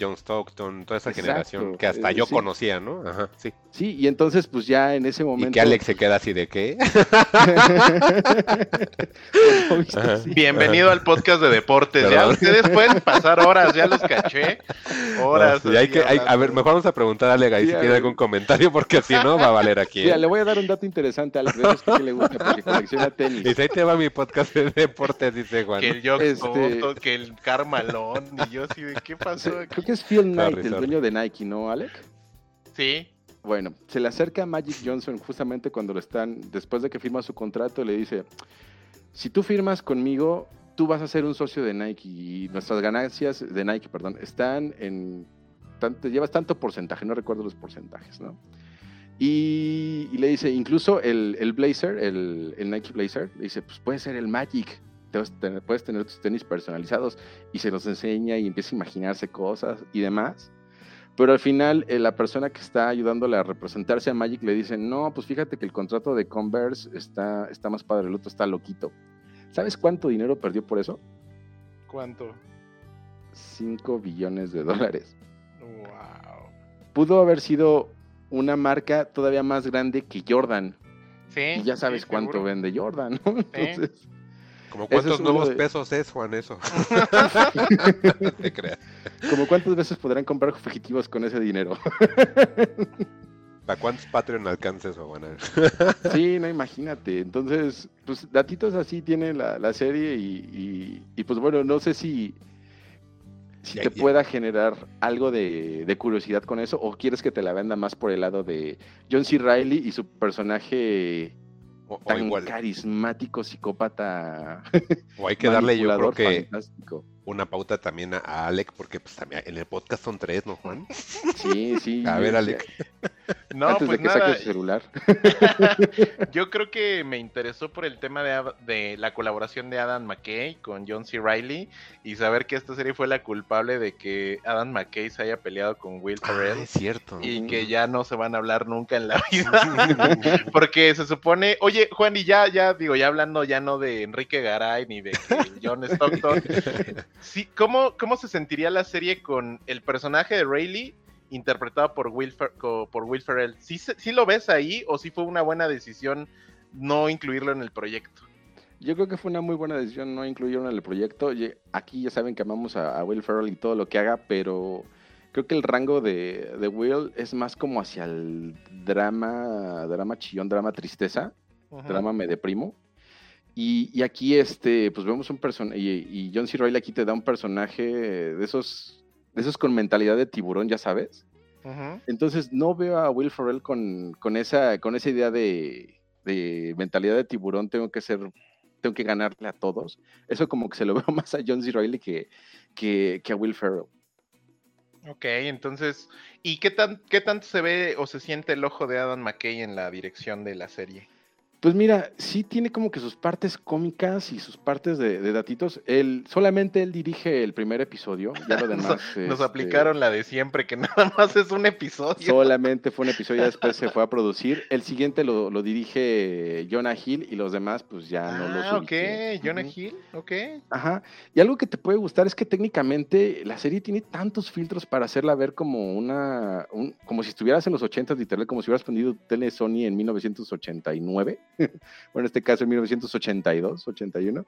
John Stockton, toda esa generación que hasta yo conocía, ¿no? Ajá, sí. Sí, y entonces pues ya en ese momento... Y que Alex se queda así de qué. [laughs] Bienvenido al podcast de deportes. Ya ustedes pueden pasar horas, ya los caché. Horas. hay que, a ver, mejor vamos a preguntar a Alex si tiene algún comentario, porque si no va a valer aquí. Mira, ¿eh? le voy a dar un dato interesante a Alex, que le gusta porque colecciona [laughs] tenis. Y ahí te va mi podcast de deportes, dice Juan. Que yo este que el Carmalón. Y yo así de qué pasó. Creo que es Phil Knight, el dueño de Nike, ¿no, Alec? Sí. Bueno, se le acerca a Magic Johnson justamente cuando lo están, después de que firma su contrato, le dice, si tú firmas conmigo, tú vas a ser un socio de Nike y nuestras ganancias de Nike, perdón, están en, tanto, llevas tanto porcentaje, no recuerdo los porcentajes, ¿no? Y, le dice, incluso el, Blazer, el, Nike Blazer, le dice, pues puede ser el Magic, puedes tener tus tenis personalizados y se los enseña y empieza a imaginarse cosas y demás. Pero al final, eh, la persona que está ayudándole a representarse a Magic le dice, no, pues fíjate que el contrato de Converse está, está más padre, el otro está loquito. ¿Sabes cuánto dinero perdió por eso? ¿Cuánto? 5 billones de dólares. Wow. Pudo haber sido una marca todavía más grande que Jordan. Sí. Y ya sabes cuánto vende Jordan, ¿no? Entonces, ¿Como cuántos nuevos pesos es, Juan, eso? [laughs] [laughs] te creas. ¿Como cuántas veces podrán comprar fugitivos con ese dinero? [laughs] ¿Para cuántos Patreon alcanza eso, Juan? sí, no, imagínate. Entonces, pues datitos así tiene la, serie y, pues bueno, no sé si, si te pueda generar algo de, de, curiosidad con eso o quieres que te la venda más por el lado de John C. Riley y su personaje tan carismático psicópata. O hay que [laughs] darle yo creo que una pauta también a, Alec, porque pues también en el podcast son tres, ¿no, Juan? Sí, sí. [laughs] a ver, Alec. [laughs] No, Antes pues de que nada. celular. [laughs] Yo creo que me interesó por el tema de, de, la colaboración de Adam McKay con John C. Riley y saber que esta serie fue la culpable de que Adam McKay se haya peleado con Will ah, Ferrell. es cierto. Y que ya no se van a hablar nunca en la vida. Porque se supone, oye, Juan, y ya, ya, digo, ya hablando ya no de Enrique Garay ni de John Stockton. Sí, ¿cómo, ¿Cómo se sentiría la serie con el personaje de Riley interpretado por Will, por Will Ferrell. ¿Sí, ¿Sí, lo ves ahí o sí fue una buena decisión no incluirlo en el proyecto? Yo creo que fue una muy buena decisión no incluirlo en el proyecto. Aquí ya saben que amamos a, Will Ferrell y todo lo que haga, pero creo que el rango de, Will es más como hacia el drama, drama chillón, drama tristeza, drama me deprimo. Y, y, aquí, este, pues vemos un personaje, y, John C. Reilly aquí te da un personaje de esos de esos con mentalidad de tiburón, ya sabes. Entonces no veo a Will Ferrell con, esa, con esa idea de, mentalidad de tiburón, tengo que ser, tengo que ganarle a todos. Eso como que se lo [laughs] veo más a John C. Reilly que, que, a Will Ferrell. Ok, entonces, ¿y qué, tan, qué tanto se ve o se siente el ojo de Adam McKay en la dirección de la serie? Pues mira, sí tiene como que sus partes cómicas y sus partes de, datitos. Él, solamente él dirige el primer episodio, ya lo [laughs] demás. nos, este, aplicaron la de siempre, que [laughs] nada más es un episodio. Solamente fue un episodio, después se [laughs] fue a producir. El siguiente lo, dirige Jonah Hill y los demás, pues ya no los Ah, ok, Jonah Hill, ok. Ajá. Y algo que te puede gustar es que técnicamente la serie tiene tantos filtros para hacerla ver como una. como si estuvieras en los 80 literal, como si hubieras prendido tele Sony en 1989. [laughs] bueno, en este caso en 1982, 81,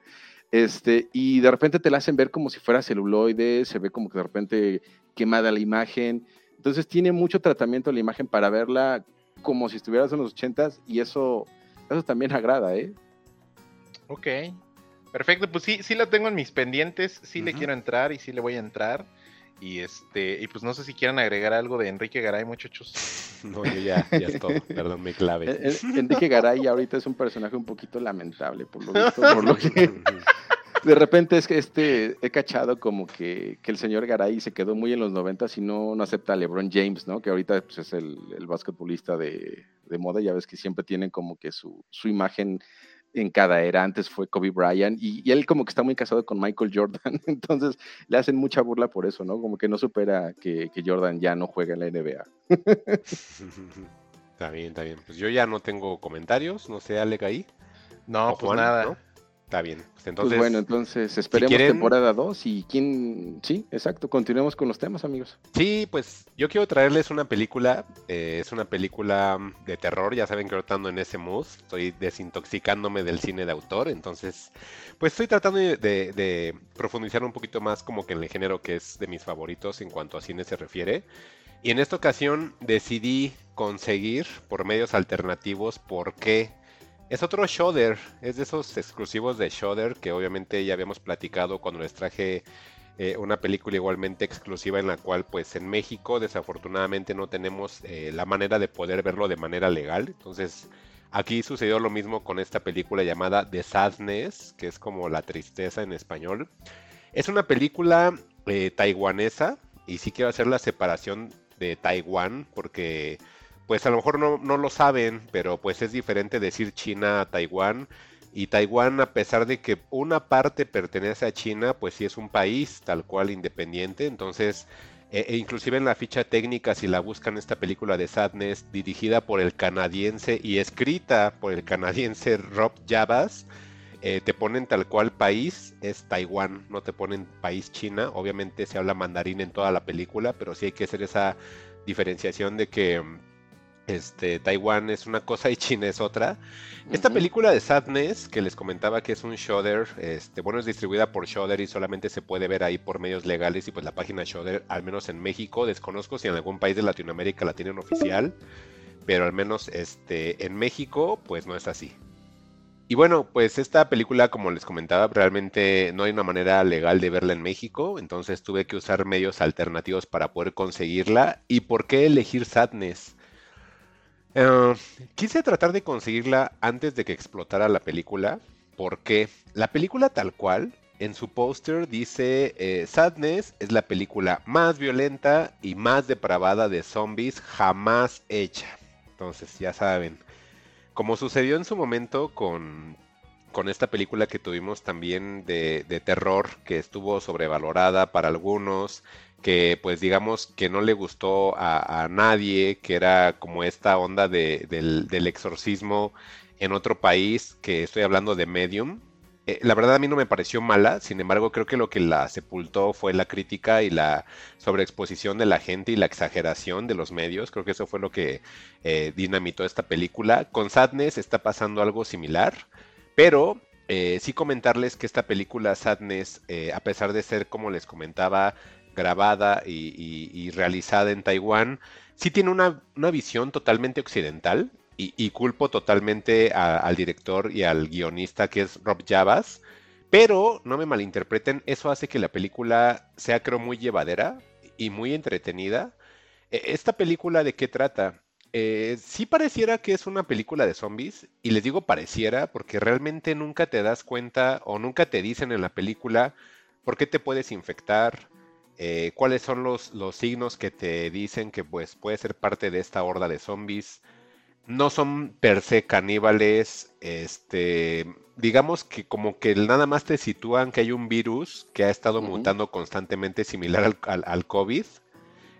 este, y de repente te la hacen ver como si fuera celuloide, se ve como que de repente quemada la imagen, entonces tiene mucho tratamiento la imagen para verla como si estuvieras en los 80s y eso, eso también agrada, ¿eh? Ok, perfecto, pues sí, sí la tengo en mis pendientes, sí le quiero entrar y sí le voy a entrar. Y este, y pues no sé si quieran agregar algo de Enrique Garay, muchachos. [laughs] No, yo ya, ya es todo, perdón, mi clave. Eh, eh, Enrique Garay ahorita es un personaje un poquito lamentable, por lo visto, por lo que de repente es que este he cachado como que, que, el señor Garay se quedó muy en los 90 y no, no acepta a LeBron James, ¿no? Que ahorita pues, es el, el basquetbolista de, de, moda, ya ves que siempre tienen como que su, su imagen en cada era. Antes fue Kobe Bryant y, él como que está muy casado con Michael Jordan, [laughs] entonces le hacen mucha burla por eso, ¿no? Como que no supera que, Jordan ya no juega en la NBA. [laughs] está bien, está bien. Pues yo ya no tengo comentarios, no sé, Alec ahí. No, pues nada. Está bien. Pues, pues entonces, bueno, entonces esperemos temporada 2 y quién... Sí, exacto, continuemos con los temas, amigos. Sí, pues yo quiero traerles una película, eh, es una película de terror, ya saben que ahorita ando en ese mood, estoy desintoxicándome del cine de autor, entonces pues estoy tratando de, profundizar un poquito más como que en el género que es de mis favoritos en cuanto a cine se refiere. Y en esta ocasión decidí conseguir por medios alternativos por qué Es otro Shudder, es de esos exclusivos de Shudder que obviamente ya habíamos platicado cuando les traje eh, una película igualmente exclusiva en la cual pues en México desafortunadamente no tenemos eh, la manera de poder verlo de manera legal. Entonces aquí sucedió lo mismo con esta película llamada The Sadness, que es como la tristeza en español. Es una película eh, taiwanesa y sí quiero hacer la separación de Taiwán porque pues a lo mejor no, no lo saben, pero pues es diferente decir China a Taiwán y Taiwán, a pesar de que una parte pertenece a China, pues sí es un país tal cual independiente. Entonces, e, e inclusive en la ficha técnica, si la buscan esta película de Sadness, dirigida por el canadiense y escrita por el canadiense Rob Javas, eh, te ponen tal cual país, es Taiwán, no te ponen país China. Obviamente se habla mandarín en toda la película, pero sí hay que hacer esa diferenciación de que este, Taiwán es una cosa y China es otra. Esta película de Sadness, que les comentaba que es un Shudder, este, bueno, es distribuida por Shudder y solamente se puede ver ahí por medios legales y pues la página Shudder, al menos en México, desconozco si en algún país de Latinoamérica la tienen oficial, pero al menos este, en México, pues no es así. Y bueno, pues esta película, como les comentaba, realmente no hay una manera legal de verla en México, entonces tuve que usar medios alternativos para poder conseguirla. ¿Y por qué elegir Sadness? Eh, quise tratar de conseguirla antes de que explotara la película, porque la película tal cual, en su póster dice eh, Sadness es la película más violenta y más depravada de zombies jamás hecha. Entonces ya saben, como sucedió en su momento con, con esta película que tuvimos también de, de terror, que estuvo sobrevalorada para algunos, que pues digamos que no le gustó a, nadie, que era como esta onda del, exorcismo en otro país, que estoy hablando de Medium. Eh, la verdad a mí no me pareció mala, sin embargo creo que lo que la sepultó fue la crítica y la sobreexposición de la gente y la exageración de los medios, creo que eso fue lo que eh, dinamitó esta película. Con Sadness está pasando algo similar, pero eh, sí comentarles que esta película Sadness, a pesar de ser, como les comentaba, grabada y, realizada en Taiwán, sí tiene una, visión totalmente occidental y, culpo totalmente al director y al guionista que es Rob Javas, pero no me malinterpreten, eso hace que la película sea creo muy llevadera y muy entretenida. E, ¿Esta película de qué trata? Eh, sí pareciera que es una película de zombies, y les digo pareciera porque realmente nunca te das cuenta o nunca te dicen en la película por qué te puedes infectar, eh, cuáles son los, los, signos que te dicen que pues puede ser parte de esta horda de zombies. No son per se caníbales, este, digamos que como que nada más te sitúan que hay un virus que ha estado mutando constantemente similar al, COVID.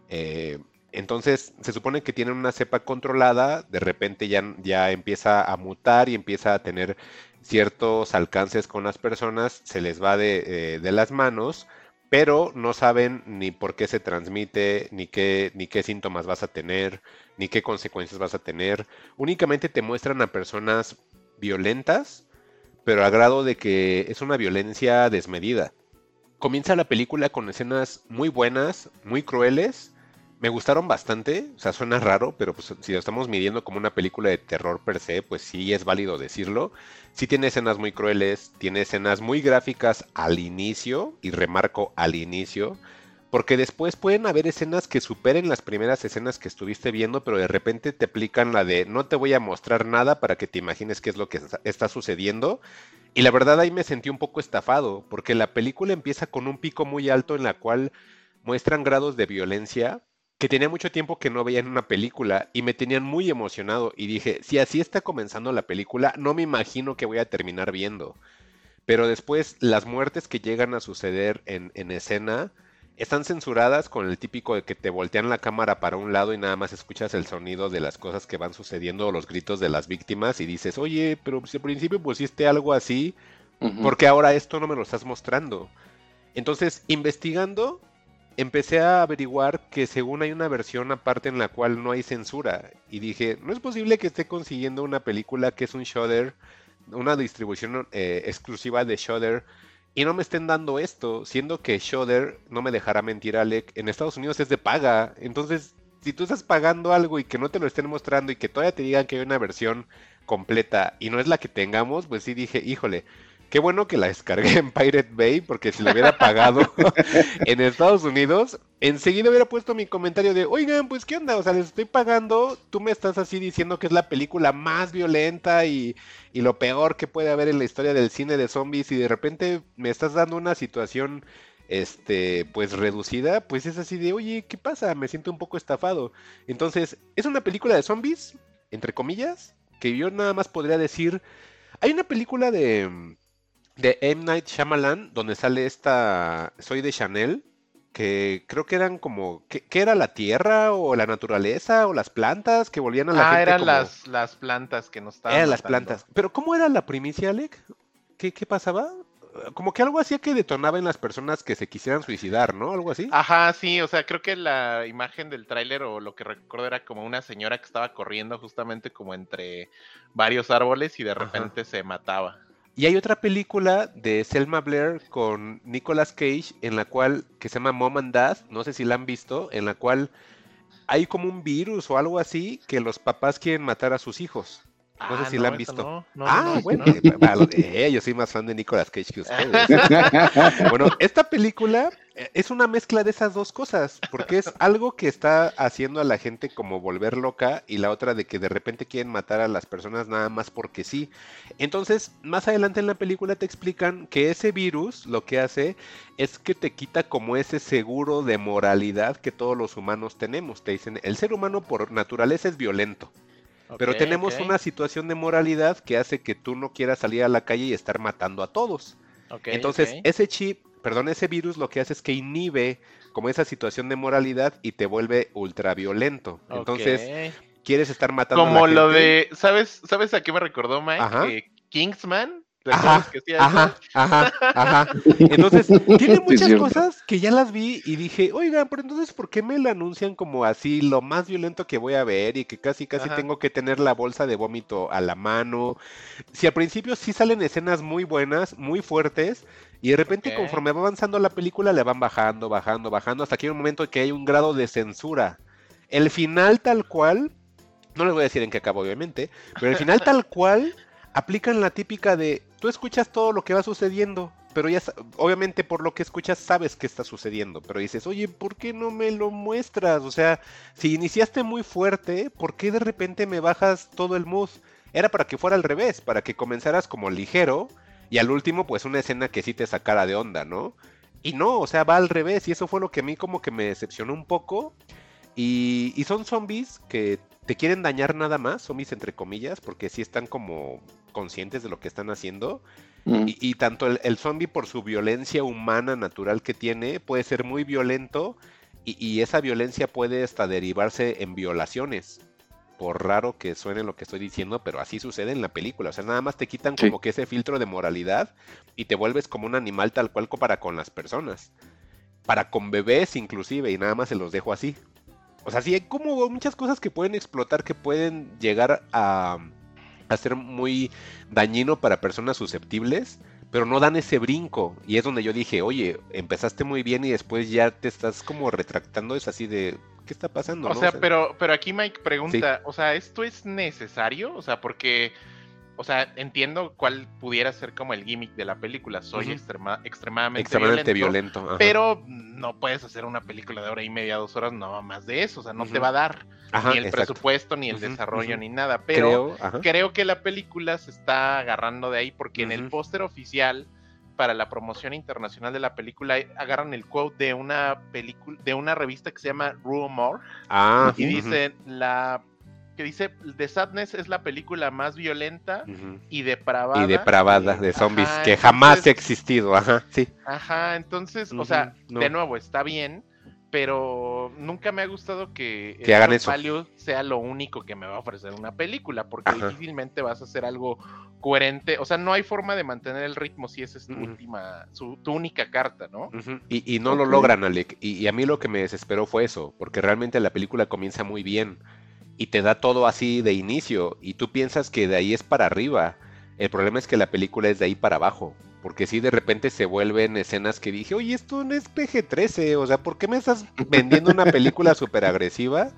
Eh, entonces se supone que tienen una cepa controlada, de repente ya, ya empieza a mutar y empieza a tener ciertos alcances con las personas, se les va de, eh, de las manos pero no saben ni por qué se transmite, ni qué, ni qué síntomas vas a tener, ni qué consecuencias vas a tener. Únicamente te muestran a personas violentas, pero a grado de que es una violencia desmedida. Comienza la película con escenas muy buenas, muy crueles, me gustaron bastante, o sea, suena raro, pero pues si lo estamos midiendo como una película de terror per se, pues sí es válido decirlo. Sí tiene escenas muy crueles, tiene escenas muy gráficas al inicio, y remarco al inicio, porque después pueden haber escenas que superen las primeras escenas que estuviste viendo, pero de repente te aplican la de no te voy a mostrar nada para que te imagines qué es lo que está sucediendo. Y la verdad ahí me sentí un poco estafado, porque la película empieza con un pico muy alto en la cual muestran grados de violencia, que tenía mucho tiempo que no veía en una película y me tenían muy emocionado y dije, si así está comenzando la película, no me imagino que voy a terminar viendo. Pero después las muertes que llegan a suceder en, escena están censuradas con el típico de que te voltean la cámara para un lado y nada más escuchas el sonido de las cosas que van sucediendo o los gritos de las víctimas y dices, oye, pero si al principio pusiste algo así, ¿por qué ahora esto no me lo estás mostrando? Entonces, investigando, empecé a averiguar que según hay una versión aparte en la cual no hay censura. Y dije, no es posible que esté consiguiendo una película que es un Shudder, una distribución eh, exclusiva de Shudder, y no me estén dando esto, siendo que Shudder, no me dejará mentir Alec, en Estados Unidos es de paga. Entonces, si tú estás pagando algo y que no te lo estén mostrando y que todavía te digan que hay una versión completa y no es la que tengamos, pues sí dije, híjole, qué bueno que la descargué en Pirate Bay, porque si lo hubiera pagado [laughs] en Estados Unidos, enseguida hubiera puesto mi comentario de, oigan, pues qué onda, o sea, les estoy pagando, tú me estás así diciendo que es la película más violenta y, y lo peor que puede haber en la historia del cine de zombies y de repente me estás dando una situación este, pues reducida, pues es así de, oye, ¿qué pasa? Me siento un poco estafado. Entonces, es una película de zombies, entre comillas, que yo nada más podría decir, hay una película de, de M. Night Shyamalan donde sale esta, soy de Chanel, que creo que eran como, ¿qué, era la tierra o la naturaleza o las plantas que volvían a la ah, gente eran las, las plantas que nos estaban Eran las plantas. Pero ¿cómo era la primicia, Alec? ¿Qué, qué pasaba? como que algo hacía que detonaba en las personas que se quisieran suicidar, ¿no? Algo así. Ajá, sí, o sea, creo que la imagen del tráiler o lo que recuerdo era como una señora que estaba corriendo justamente como entre varios árboles y de repente se mataba. Y hay otra película de Selma Blair con Nicolas Cage en la cual que se llama Mom and Dad, no sé si la han visto, en la cual hay como un virus o algo así que los papás quieren matar a sus hijos. No sé ah, si la han visto. ah, bueno, eh, yo soy más fan de Nicolas Cage que ustedes. [laughs] bueno, esta película eh, es una mezcla de esas dos cosas, porque es algo que está haciendo a la gente como volver loca y la otra de que de repente quieren matar a las personas nada más porque sí. Entonces, más adelante en la película te explican que ese virus lo que hace es que te quita como ese seguro de moralidad que todos los humanos tenemos. Te dicen, el ser humano por naturaleza es violento. Pero tenemos una situación de moralidad que hace que tú no quieras salir a la calle y estar matando a todos. Entonces, ese chip, perdón, ese virus lo que hace es que inhibe como esa situación de moralidad y te vuelve ultraviolento. Entonces, quieres estar matando como a la gente. lo de, ¿sabes, ¿sabes a qué me recordó Mike? Kingsman Ajá, ajá, ajá, [laughs] ajá. Entonces, tiene [laughs] muchas cosas que ya las vi y dije, oigan, pero entonces, ¿por qué me la anuncian como así, lo más violento que voy a ver y que casi, casi tengo que tener la bolsa de vómito a la mano? Si al principio sí salen escenas muy buenas, muy fuertes, y de repente conforme va avanzando la película le van bajando, bajando, bajando, hasta que hay un momento que hay un grado de censura. El final tal cual, no les voy a decir en qué acaba obviamente, pero el final tal cual aplican la típica de tú escuchas todo lo que va sucediendo, pero ya obviamente por lo que escuchas sabes que está sucediendo, pero dices, oye, ¿por qué no me lo muestras? O sea, si iniciaste muy fuerte, ¿por qué de repente me bajas todo el mood? Era para que fuera al revés, para que comenzaras como ligero y al último pues una escena que sí te sacara de onda, ¿no? Y no, o sea, va al revés y eso fue lo que a mí como que me decepcionó un poco. Y, y son zombies que te quieren dañar nada más, zombies entre comillas, porque sí están como conscientes de lo que están haciendo. Mm. Y, tanto el, zombie por su violencia humana natural que tiene puede ser muy violento y, esa violencia puede hasta derivarse en violaciones. Por raro que suene lo que estoy diciendo, pero así sucede en la película. O sea, nada más te quitan como que ese filtro de moralidad y te vuelves como un animal tal cual para con las personas. Para con bebés inclusive y nada más se los dejo así. O sea, sí hay como muchas cosas que pueden explotar, que pueden llegar a, a ser muy dañino para personas susceptibles, pero no dan ese brinco. Y es donde yo dije, oye, empezaste muy bien y después ya te estás como retractando, es así de, ¿qué está pasando? O, sea, pero, pero aquí Mike pregunta, o sea, ¿esto es necesario? O sea, porque o sea, entiendo cuál pudiera ser como el gimmick de la película. Soy extremadamente, violento, pero no puedes hacer una película de hora y media, dos horas, no más de eso. O sea, no te va a dar ni el presupuesto, ni el desarrollo, ni nada. Pero creo, que la película se está agarrando de ahí porque en el póster oficial para la promoción internacional de la película agarran el quote de una película de una revista que se llama Rumor ah, y dicen la que dice The Sadness es la película más violenta y depravada. Y depravada de zombies que jamás ha existido, ajá, sí. Ajá, entonces, o sea, de nuevo, está bien, pero nunca me ha gustado que, que hagan eso. Value sea lo único que me va a ofrecer una película, porque difícilmente vas a hacer algo coherente, o sea, no hay forma de mantener el ritmo si esa es tu última, su, tu única carta, ¿no? y, no lo logran, Alec, y, y a mí lo que me desesperó fue eso, porque realmente la película comienza muy bien y te da todo así de inicio y tú piensas que de ahí es para arriba. El problema es que la película es de ahí para abajo. Porque si de repente se vuelven escenas que dije, oye, esto no es PG-13, o sea, ¿por qué me estás vendiendo una película [laughs] súper agresiva?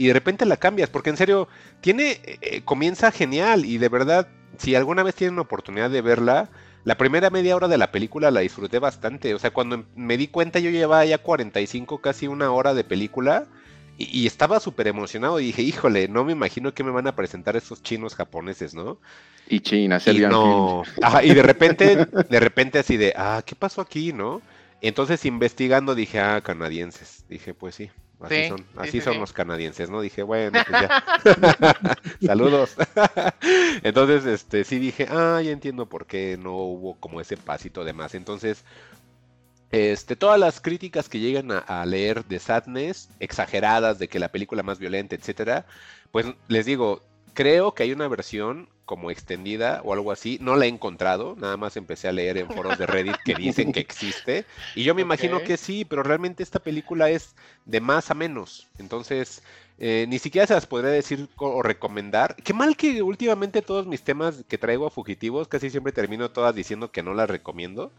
y de repente la cambias, porque en serio, tiene, eh, eh, comienza genial y de verdad, si alguna vez tienen oportunidad de verla, la primera media hora de la película la disfruté bastante. O sea, cuando me di cuenta yo llevaba ya 45, casi una hora de película y, estaba súper emocionado y dije, híjole, no me imagino que me van a presentar esos chinos japoneses, ¿no? Y China, y no. Ajá, y de repente, [laughs] de repente así de, ah, ¿qué pasó aquí, no? Entonces investigando dije, ah, canadienses. Dije, pues sí, así son, así son los canadienses, ¿no? Dije, bueno, pues ya. [laughs] Saludos. [laughs] Entonces, este, sí dije, ah, ya entiendo por qué no hubo como ese pasito de más. Entonces, este, todas las críticas que llegan a, leer de Sadness, exageradas, de que la película más violenta, etcétera, pues les digo, creo que hay una versión como extendida o algo así, no la he encontrado, nada más empecé a leer en foros de Reddit que dicen que existe, y yo me [laughs] imagino que sí, pero realmente esta película es de más a menos, entonces eh, ni siquiera se las podría decir o recomendar. Qué mal que últimamente todos mis temas que traigo a fugitivos casi siempre termino todas diciendo que no las recomiendo.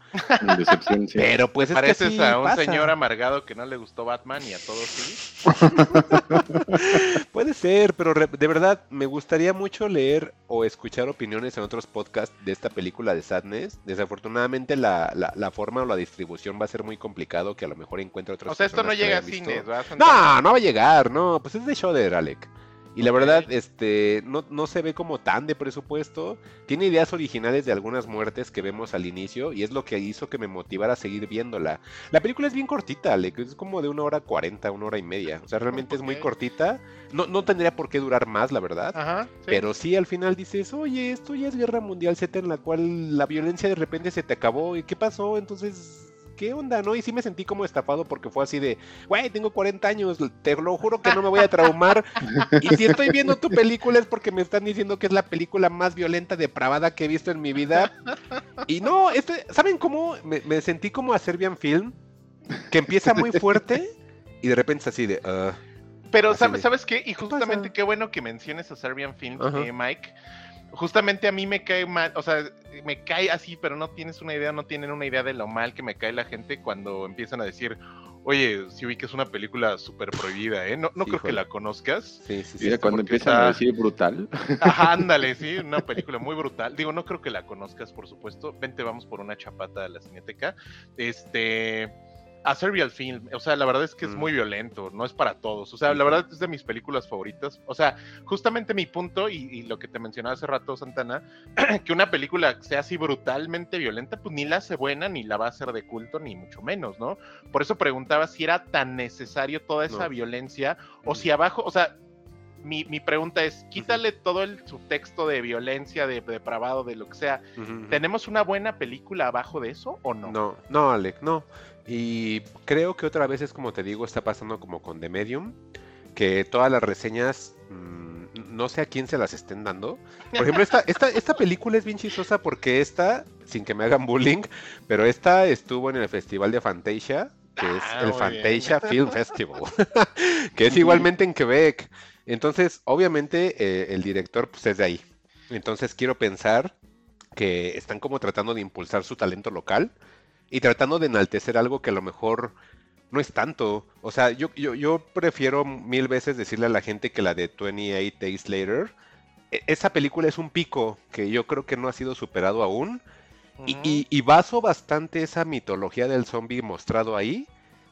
Decepción, Pero pues es Pareces que a un señor amargado que no le gustó Batman y a todos sí. [laughs] Puede ser, pero de verdad me gustaría mucho leer o escuchar opiniones en otros podcasts de esta película de Sadness. Desafortunadamente la, la, forma o la distribución va a ser muy complicado que a lo mejor encuentre otros. O sea, esto no llega a cines, No, no va a llegar, no, pues es de de Alec. Y la verdad, este, no, no, se ve como tan de presupuesto. Tiene ideas originales de algunas muertes que vemos al inicio y es lo que hizo que me motivara a seguir viéndola. La película es bien cortita, Alec, es como de una hora cuarenta, una hora y media. O sea, realmente es muy cortita. No, no tendría por qué durar más, la verdad. Pero sí, al final dices, oye, esto ya es guerra mundial Z en la cual la violencia de repente se te acabó. ¿Y qué pasó? Entonces ¿qué onda, no? Y sí me sentí como estafado porque fue así de, güey, tengo 40 años, te lo juro que no me voy a traumar. y si estoy viendo tu película es porque me están diciendo que es la película más violenta, depravada que he visto en mi vida. Y no, este, ¿saben cómo? Me, sentí como a Serbian Film, que empieza muy fuerte y de repente es así de... Uh, pero, ¿sabes, ¿sabes qué? Y justamente qué bueno que menciones a Serbian Film, eh, Mike justamente a mí me cae mal, o sea, me cae así, pero no tienes una idea, no tienen una idea de lo mal que me cae la gente cuando empiezan a decir, oye, si vi que es una película súper prohibida, ¿eh? No, no creo que la conozcas. Sí, sí, sí. cuando empiezan a decir brutal. [laughs] Ajá, [laughs] ándale, sí, una película muy brutal. Digo, no creo que la conozcas, por supuesto. Vente, vamos por una chapata a la cineteca. Este a Serial Film, o sea, la verdad es que es mm. muy violento, no es para todos, o sea, la verdad es de mis películas favoritas, o sea, justamente mi punto y, lo que te mencionaba hace rato, Santana, [clears throat] que una película sea así brutalmente violenta, pues ni la hace buena, ni la va a hacer de culto, ni mucho menos, ¿no? Por eso preguntaba si era tan necesario toda esa violencia, o si abajo, o sea, mi, mi, pregunta es, quítale todo el subtexto de violencia, de, depravado, de lo que sea. ¿Tenemos una buena película abajo de eso o no? No, no, Alec, no. Y creo que otra vez es como te digo, está pasando como con The Medium, que todas las reseñas, mm, no sé a quién se las estén dando. Por ejemplo, esta, esta, esta película es bien chistosa porque esta, sin que me hagan bullying, pero esta estuvo en el Festival de Fantasia, que es ah, el Fantasia Film Festival, [laughs] que es igualmente en Quebec. Entonces, obviamente, eh, el director pues, es de ahí. Entonces, quiero pensar que están como tratando de impulsar su talento local y tratando de enaltecer algo que a lo mejor no es tanto. O sea, yo, yo, yo prefiero mil veces decirle a la gente que la de 28 Days Later, e, esa película es un pico que yo creo que no ha sido superado aún. y, y, baso bastante esa mitología del zombie mostrado ahí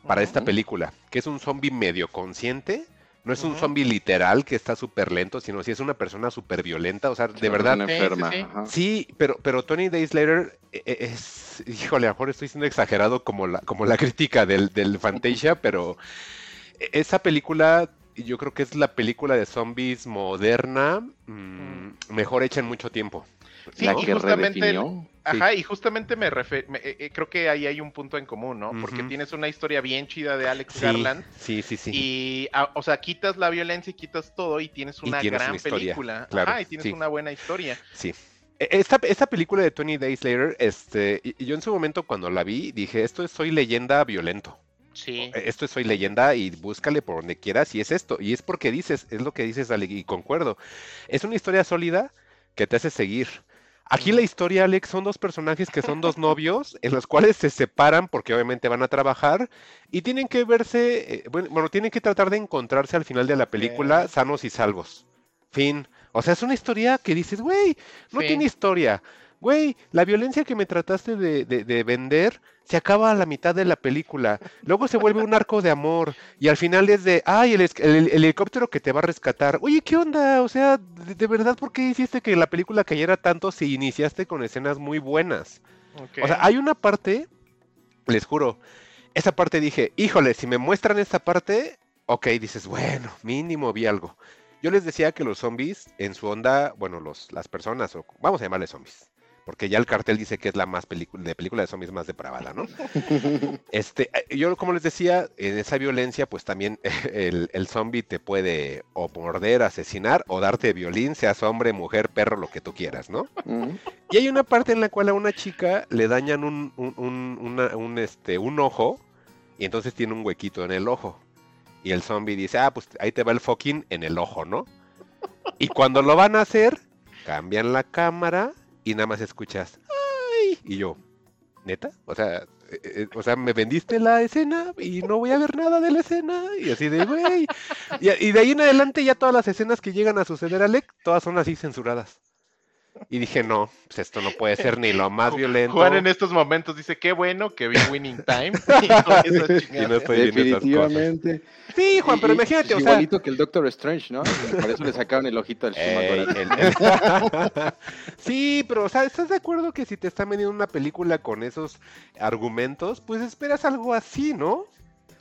para esta película, que es un zombie medio consciente no es un zombie literal que está súper lento, sino si es una persona súper violenta, o sea, de verdad. enferma. Sí, pero, pero Tony Days Later e, e, es, híjole, a lo mejor estoy siendo exagerado como la, como la crítica del, del Fantasia, [laughs] pero esa película yo creo que es la película de zombies moderna mm, mejor hecha en mucho tiempo. Sí, la que justamente, Ajá, y justamente me eh, eh, creo que ahí hay un punto en común, ¿no? Porque tienes una historia bien chida de Alex Garland. Sí, sí, sí. Y, ah, o sea, quitas la violencia y quitas todo y tienes una gran película. Ajá, y tienes una buena historia. Sí. E, esta, esta, película de Tony Days Later, este, yo en su momento cuando la vi dije, esto es Soy Leyenda violento. Sí. E, esto es Soy Leyenda y búscale por donde quieras y es esto. Y es porque dices, es lo que dices, Ale, y concuerdo. Es una historia sólida que te hace seguir Aquí la historia, Alex, son dos personajes que son dos novios, en los cuales se separan porque obviamente van a trabajar y tienen que verse, eh, bueno, tienen que tratar de encontrarse al final de la película sanos y salvos. Fin. O sea, es una historia que dices, güey, no tiene historia. Güey, la violencia que me trataste de, de, vender se acaba a la mitad de la película. Luego se vuelve un arco de amor. Y al final es de, ay, el, helicóptero que te va a rescatar. Oye, ¿qué onda? O sea, de, verdad, ¿por qué hiciste que la película cayera tanto si iniciaste con escenas muy buenas? O sea, hay una parte, les juro, esa parte dije, híjole, si me muestran esta parte, ok, dices, bueno, mínimo vi algo. Yo les decía que los zombies, en su onda, bueno, los, las personas, o vamos a llamarles zombies, porque ya el cartel dice que es la más película de película de zombies más depravada, ¿no? [laughs] este, eh, yo como les decía, en esa violencia, pues también [laughs] el, el zombie te puede o morder, asesinar o darte violín, seas hombre, mujer, perro, lo que tú quieras, ¿no? Y hay una parte en la cual a una chica le dañan un, un, este, un ojo y entonces tiene un huequito en el ojo. Y el zombie dice, ah, pues ahí te va el fucking en el ojo, ¿no? Y cuando lo van a hacer, cambian la cámara y nada más escuchas, ¡ay! Y yo, ¿neta? O sea, eh, eh, o sea, me vendiste la escena y no voy a ver nada de la escena. Y así de, güey. Y, de ahí en adelante ya todas las escenas que llegan a suceder, Alec, todas son así censuradas. Y dije, no, pues esto no puede ser ni lo [laughs] más violento. Juan en estos momentos dice, qué bueno que vi Winning Time. [laughs] [laughs] y, no estoy Definitivamente. Sí, Juan, pero imagínate, o sea... Igualito que el Doctor Strange, ¿no? Por eso le sacaron el ojito al el, Sí, pero, o sea, ¿estás de acuerdo que si te están vendiendo una película con esos argumentos, pues esperas algo así, ¿no?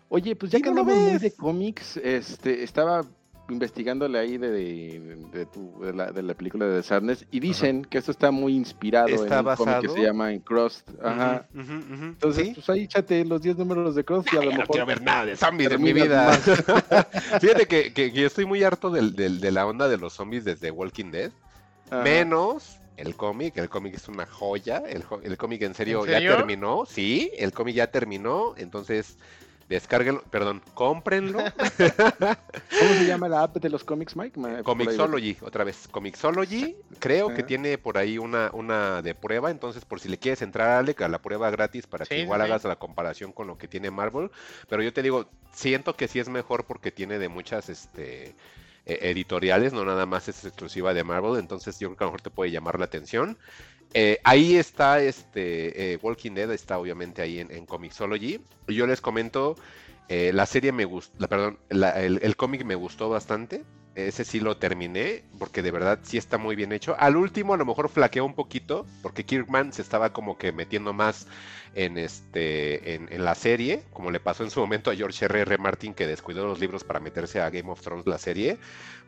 Oye, pues ya que hablamos muy de cómics, este, estaba investigándole ahí de, de, de, la, de, la, película de The Sadness y dicen que esto está muy inspirado en un cómic que se llama Encrust. Ajá. Entonces, pues ahí échate los 10 números de Cross y a lo mejor. No quiero ver nada de zombies en mi vida. [laughs] Fíjate que, que, yo estoy muy harto del, del, de la onda de los zombies desde Walking Dead. Menos el cómic, el cómic es una joya, el, el cómic en serio, ya terminó, sí, el cómic ya terminó, entonces Descárguenlo, perdón, cómprenlo. [laughs] ¿Cómo se llama la app de los cómics, Mike? Comixology, otra vez. Comixology, creo que tiene por ahí una, una de prueba, entonces por si le quieres entrar, Alec, a la prueba gratis para que igual hagas la comparación con lo que tiene Marvel. Pero yo te digo, siento que sí es mejor porque tiene de muchas este, e, editoriales, no nada más es exclusiva de Marvel, entonces yo creo que a lo mejor te puede llamar la atención. Eh, ahí está este eh, Walking Dead, está obviamente ahí en, en Comixology. Yo les comento, eh, la serie me gustó, perdón, el, cómic me gustó bastante. Ese sí lo terminé, porque de verdad sí está muy bien hecho. Al último a lo mejor flaqueó un poquito, porque Kirkman se estaba como que metiendo más en, este, en, la serie, como le pasó en su momento a George R. R. Martin, que descuidó los libros para meterse a Game of Thrones, la serie.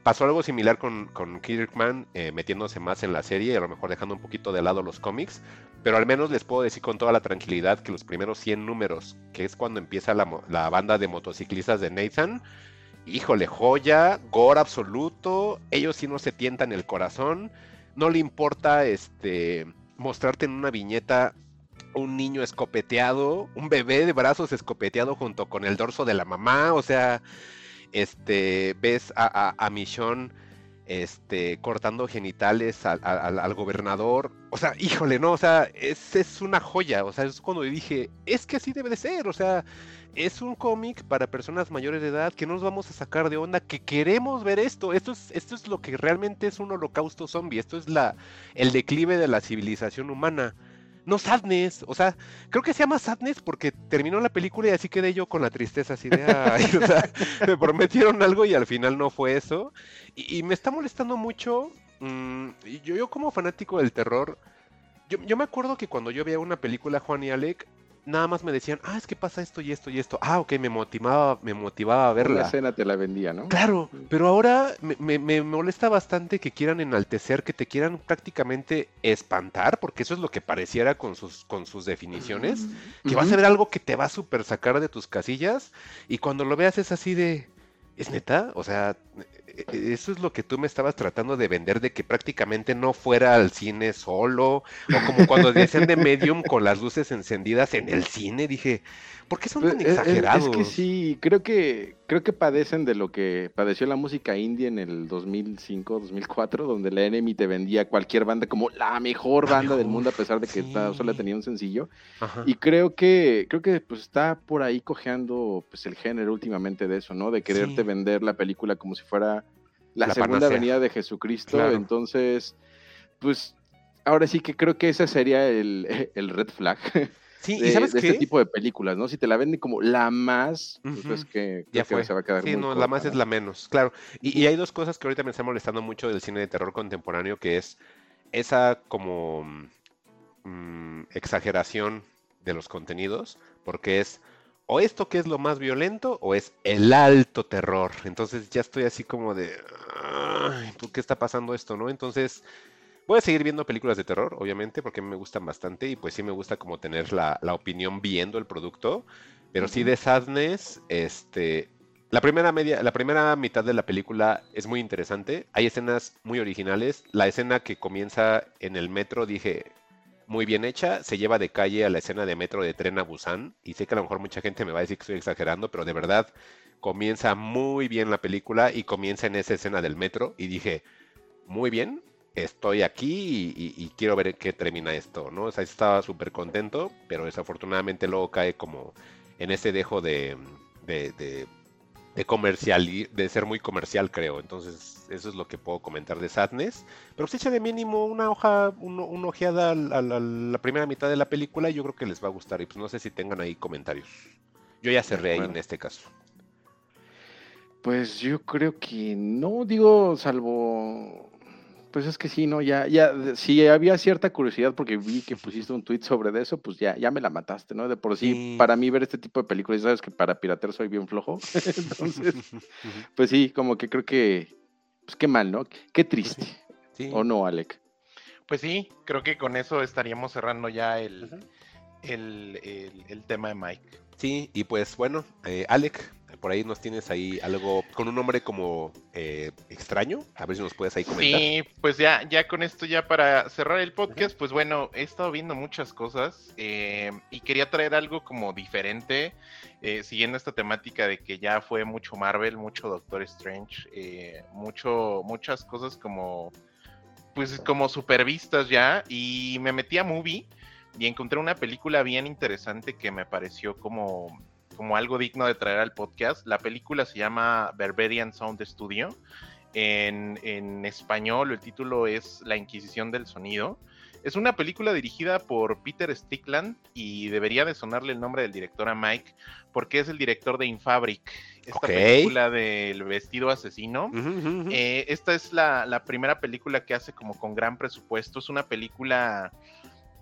Pasó algo similar con, con Kirkman, eh, metiéndose más en la serie, a lo mejor dejando un poquito de lado los cómics, pero al menos les puedo decir con toda la tranquilidad que los primeros 100 números, que es cuando empieza la, la banda de motociclistas de Nathan, híjole, joya, gore absoluto, ellos sí no se tientan el corazón, no le importa este mostrarte en una viñeta un niño escopeteado, un bebé de brazos escopeteado junto con el dorso de la mamá, o sea, este, ves a, a, este, cortando genitales al, gobernador, o sea, híjole, no, o sea, es, una joya, o sea, es cuando dije, es que así debe de ser, o sea, es un cómic para personas mayores de edad que no nos vamos a sacar de onda, que queremos ver esto. Esto es, esto es lo que realmente es un holocausto zombie. Esto es la, el declive de la civilización humana no Sadness, o sea, creo que se llama Sadness porque terminó la película y así quedé yo con la tristeza, así de, [laughs] ay, o sea, me prometieron algo y al final no fue eso. Y, me está molestando mucho, mm, yo, yo como fanático del terror, yo, yo, me acuerdo que cuando yo veía una película, Juan y Alec, nada más me decían, ah, es que pasa esto y esto y esto. Ah, ok, me motivaba, me motivaba a verla. La escena te la vendía, ¿no? Claro, pero ahora me, me, molesta bastante que quieran enaltecer, que te quieran prácticamente espantar, porque eso es lo que pareciera con sus, con sus definiciones, que vas a ver algo que te va a super sacar de tus casillas y cuando lo veas es así de, ¿es neta? O sea, eso es lo que tú me estabas tratando de vender, de que prácticamente no fuera al cine solo, o como cuando decían de [laughs] Medium con las luces encendidas en el cine, dije, ¿por qué son tan exagerados? Eh, eh, es, que sí, creo que creo que padecen de lo que padeció la música indie en el 2005, 2004, donde la Enemy te vendía cualquier banda como la mejor banda del mundo a pesar de que solo tenía un sencillo. Y creo que creo que pues está por ahí cojeando pues el género últimamente de eso, ¿no? De quererte vender la película como si fuera la, segunda venida de Jesucristo. Entonces, pues ahora sí que creo que ese sería el, [laughs] el red flag. Sí, de, ¿y sabes este tipo de películas, ¿no? Si te la venden como la más, pues que ya fue. se va a quedar Sí, no, la más es la menos, claro. Y, hay dos cosas que ahorita me están molestando mucho del cine de terror contemporáneo, que es esa como mm, exageración de los contenidos, porque es o esto que es lo más violento o es el alto terror. Entonces ya estoy así como de, ¿por qué está pasando esto, no? Entonces Voy a seguir viendo películas de terror, obviamente, porque me gustan bastante y pues sí me gusta como tener la, opinión viendo el producto. Pero sí de Sadness, este, la primera media, la primera mitad de la película es muy interesante. Hay escenas muy originales. La escena que comienza en el metro, dije, muy bien hecha. Se lleva de calle a la escena de metro de tren a Busan. Y sé que a lo mejor mucha gente me va a decir que estoy exagerando, pero de verdad comienza muy bien la película y comienza en esa escena del metro. Y dije, muy bien, estoy aquí y, quiero ver qué termina esto, ¿no? O sea, estaba súper contento, pero desafortunadamente luego cae como en ese dejo de, de, de, comercial, de ser muy comercial, creo. Entonces, eso es lo que puedo comentar de Sadness. Pero se echa de mínimo una hoja, una ojeada a, la primera mitad de la película y yo creo que les va a gustar. Y pues no sé si tengan ahí comentarios. Yo ya cerré ahí en este caso. Pues yo creo que no, digo, salvo pues es que sí, ¿no? Ya, ya, si había cierta curiosidad porque vi que pusiste un tweet sobre eso, pues ya, ya me la mataste, ¿no? De por sí, para mí ver este tipo de películas, sabes que para piratear soy bien flojo. [laughs] Entonces, pues sí, como que creo que, pues qué mal, ¿no? Qué triste. ¿O no, Alec? Pues sí, creo que con eso estaríamos cerrando ya el, el, el, tema de Mike. Sí, y pues bueno, eh, Alec, por ahí nos tienes ahí algo con un nombre como eh, extraño. A ver si nos puedes ahí comentar. Sí, pues ya, ya con esto, ya para cerrar el podcast, pues bueno, he estado viendo muchas cosas eh, y quería traer algo como diferente, eh, siguiendo esta temática de que ya fue mucho Marvel, mucho Doctor Strange, mucho, muchas cosas como, pues como supervistas ya, y me metí a Movie y encontré una película bien interesante que me pareció como como algo digno de traer al podcast. La película se llama Berberian Sound Studio. En, en, español el título es La Inquisición del Sonido. Es una película dirigida por Peter Stickland y debería de sonarle el nombre del director a Mike porque es el director de Infabric, esta película del vestido asesino. Eh, esta es la, la primera película que hace como con gran presupuesto. Es una película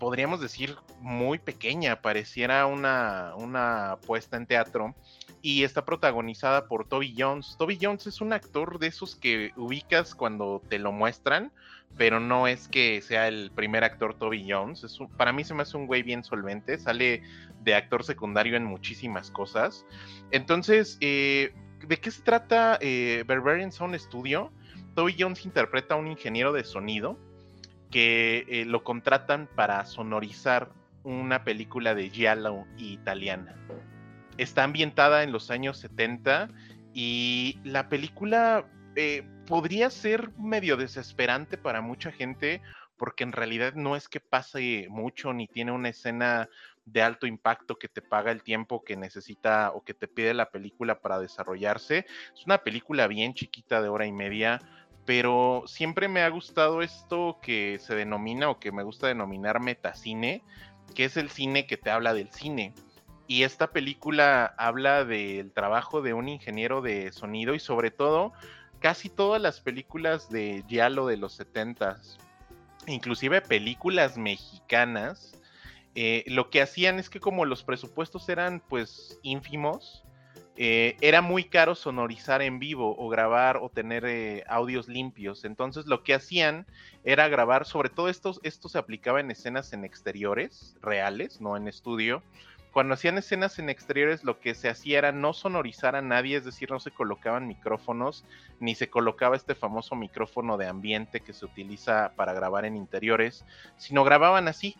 podríamos decir, muy pequeña, pareciera una, una puesta en teatro. Y está protagonizada por Toby Jones. Toby Jones es un actor de esos que ubicas cuando te lo muestran, pero no es que sea el primer actor Toby Jones. Es para mí se me hace un güey bien solvente. Sale de actor secundario en muchísimas cosas. Entonces, eh, ¿de qué se trata eh, Berberian Sound Studio? Toby Jones interpreta a un ingeniero de sonido que eh, lo contratan para sonorizar una película de giallo italiana. Está ambientada en los años 70 y la película eh, podría ser medio desesperante para mucha gente porque en realidad no es que pase mucho ni tiene una escena de alto impacto que te paga el tiempo que necesita o que te pide la película para desarrollarse. Es una película bien chiquita de hora y media pero siempre me ha gustado esto que se denomina o que me gusta denominar metacine, que es el cine que te habla del cine. Y esta película habla del trabajo de un ingeniero de sonido y sobre todo casi todas las películas de Giallo de los 70s, inclusive películas mexicanas, eh, lo que hacían es que como los presupuestos eran pues ínfimos, eh, era muy caro sonorizar en vivo o grabar o tener eh, audios limpios. Entonces lo que hacían era grabar, sobre todo esto, esto se aplicaba en escenas en exteriores, reales, no en estudio. Cuando hacían escenas en exteriores lo que se hacía era no sonorizar a nadie, es decir, no se colocaban micrófonos, ni se colocaba este famoso micrófono de ambiente que se utiliza para grabar en interiores, sino grababan así,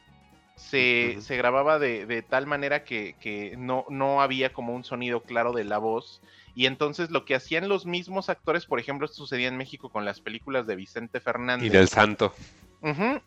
se, se grababa de, de, tal manera que, que no, no había como un sonido claro de la voz. Y entonces lo que hacían los mismos actores, por ejemplo, esto sucedía en México con las películas de Vicente Fernández. Y del Santo.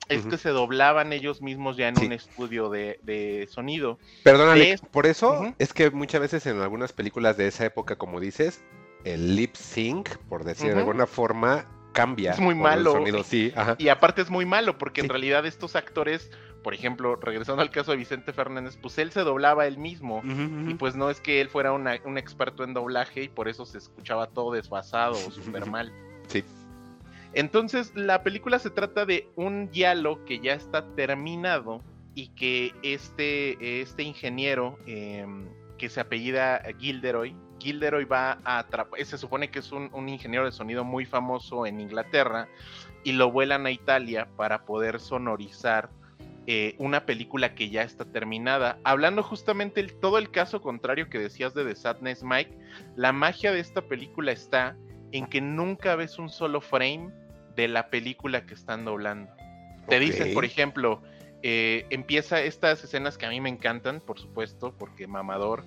es que se doblaban ellos mismos ya en un estudio de, sonido. Perdón, Alex, por eso es que muchas veces en algunas películas de esa época, como dices, el lip sync, por decir de alguna forma, cambia. Es muy malo. sí, Y aparte es muy malo, porque en realidad estos actores, por ejemplo, regresando al caso de Vicente Fernández, pues él se doblaba él mismo. Y pues no es que él fuera un experto en doblaje y por eso se escuchaba todo desfasado o [laughs] súper mal. Sí. Entonces, la película se trata de un diálogo que ya está terminado y que este, este ingeniero em, que se apellida Gilderoy, Gilderoy va a atrapar, se supone que es un, ingeniero de sonido muy famoso en Inglaterra y lo vuelan a Italia para poder sonorizar eh, una película que ya está terminada. Hablando justamente el, todo el caso contrario que decías de The Sadness Mike, la magia de esta película está en que nunca ves un solo frame de la película que están doblando. Te dicen, por ejemplo, eh, empieza estas escenas que a mí me encantan, por supuesto, porque mamador,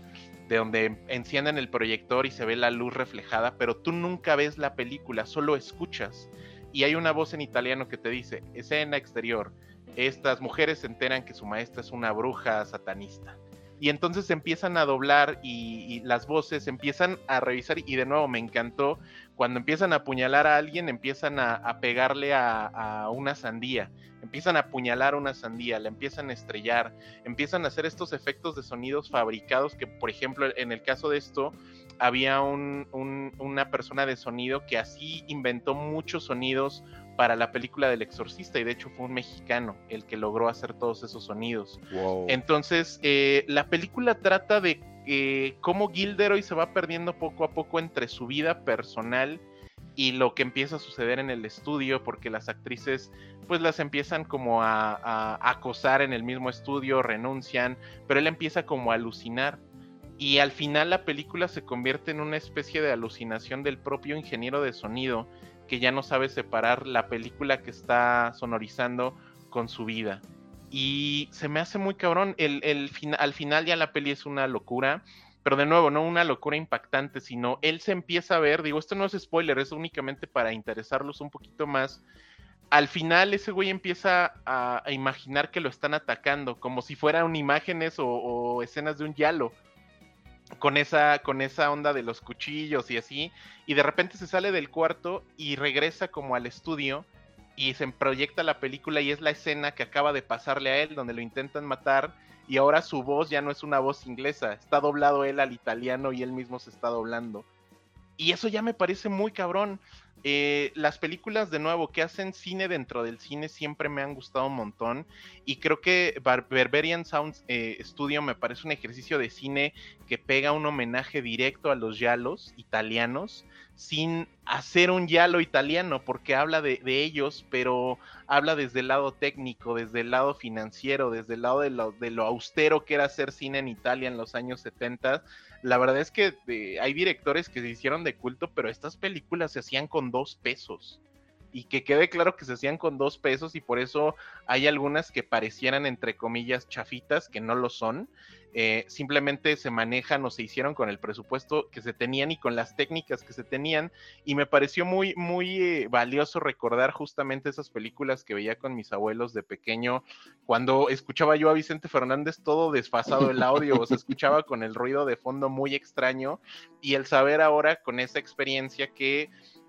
de donde encienden el proyector y se ve la luz reflejada, pero tú nunca ves la película, solo escuchas. Y hay una voz en italiano que te dice, escena exterior, estas mujeres se enteran que su maestra es una bruja satanista. Y entonces empiezan a doblar y, las voces empiezan a revisar y de nuevo me encantó, cuando empiezan a apuñalar a alguien empiezan a, pegarle a, una sandía empiezan a apuñalar una sandía, la empiezan a estrellar, empiezan a hacer estos efectos de sonidos fabricados que, por ejemplo, en el caso de esto, había una persona de sonido que así inventó muchos sonidos para la película del exorcista y de hecho fue un mexicano el que logró hacer todos esos sonidos. Entonces, eh, la película trata de eh, cómo Gilderoy se va perdiendo poco a poco entre su vida personal y lo que empieza a suceder en el estudio, porque las actrices pues las empiezan como a, acosar en el mismo estudio, renuncian, pero él empieza como a alucinar. Y al final la película se convierte en una especie de alucinación del propio ingeniero de sonido, que ya no sabe separar la película que está sonorizando con su vida. Y se me hace muy cabrón. El, el al final ya la peli es una locura pero de nuevo, no una locura impactante, sino él se empieza a ver, digo, esto no es spoiler, es únicamente para interesarlos un poquito más. Al final ese güey empieza a, imaginar que lo están atacando, como si fueran imágenes o, escenas de un yalo, con esa, con esa onda de los cuchillos y así, y de repente se sale del cuarto y regresa como al estudio y se proyecta la película y es la escena que acaba de pasarle a él, donde lo intentan matar y ahora su voz ya no es una voz inglesa, está doblado él al italiano y él mismo se está doblando. Y eso ya me parece muy cabrón. Eh, las películas de nuevo que hacen cine dentro del cine siempre me han gustado un montón y creo que Barbarian Sounds eh, Studio me parece un ejercicio de cine que pega un homenaje directo a los yalos italianos sin hacer un yalo italiano, porque habla de, ellos, pero habla desde el lado técnico, desde el lado financiero, desde el lado de lo, de lo austero que era hacer cine en Italia en los años 70. La verdad es que hay directores que se hicieron de culto, pero estas películas se hacían con dos pesos y que quede claro que se hacían con dos pesos y por eso hay algunas que parecieran entre comillas chafitas que no lo son. Eh, simplemente se manejan o se hicieron con el presupuesto que se tenían y con las técnicas que se tenían y me pareció muy muy eh, valioso recordar justamente esas películas que veía con mis abuelos de pequeño cuando escuchaba yo a Vicente Fernández todo desfasado el audio o se escuchaba con el ruido de fondo muy extraño y el saber ahora con esa experiencia que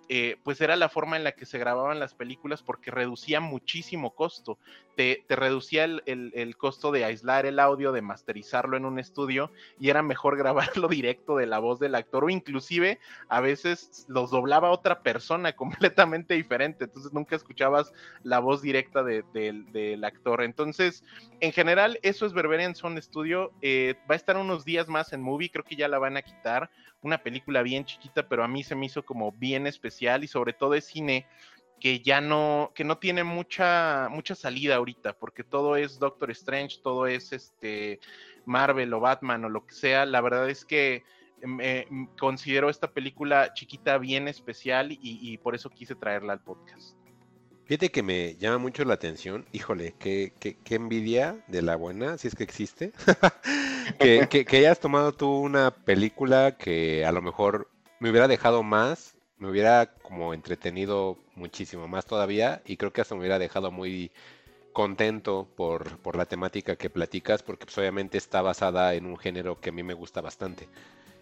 eh, pues era la forma en la que se grababan las películas porque reducía muchísimo costo. Te, reducía el, costo de aislar el audio, de masterizarlo en un estudio y era mejor [laughs] grabarlo directo de la voz del actor o inclusive a veces los doblaba otra persona [laughs] completamente diferente, entonces nunca escuchabas la voz directa del actor. Entonces, en general, eso es Berberian Sound Studio. Eh, va a estar unos días más en Movie, creo que ya la van a quitar una película bien chiquita, pero a mí se me hizo como bien especial y sobre todo es cine que ya no, que no tiene mucha, mucha salida ahorita, porque todo es Doctor Strange, todo es este Marvel o Batman o lo que sea. La verdad es que eh, considero esta película chiquita bien especial y, por eso quise traerla al podcast. Fíjate que me llama mucho la atención, híjole, qué, qué, qué envidia de la buena, si es que existe, [laughs] que, hayas tomado tú una película que a lo mejor me hubiera dejado más, me hubiera como entretenido muchísimo más todavía y creo que hasta me hubiera dejado muy contento por, por la temática que platicas porque pues, obviamente está basada en un género que a mí me gusta bastante.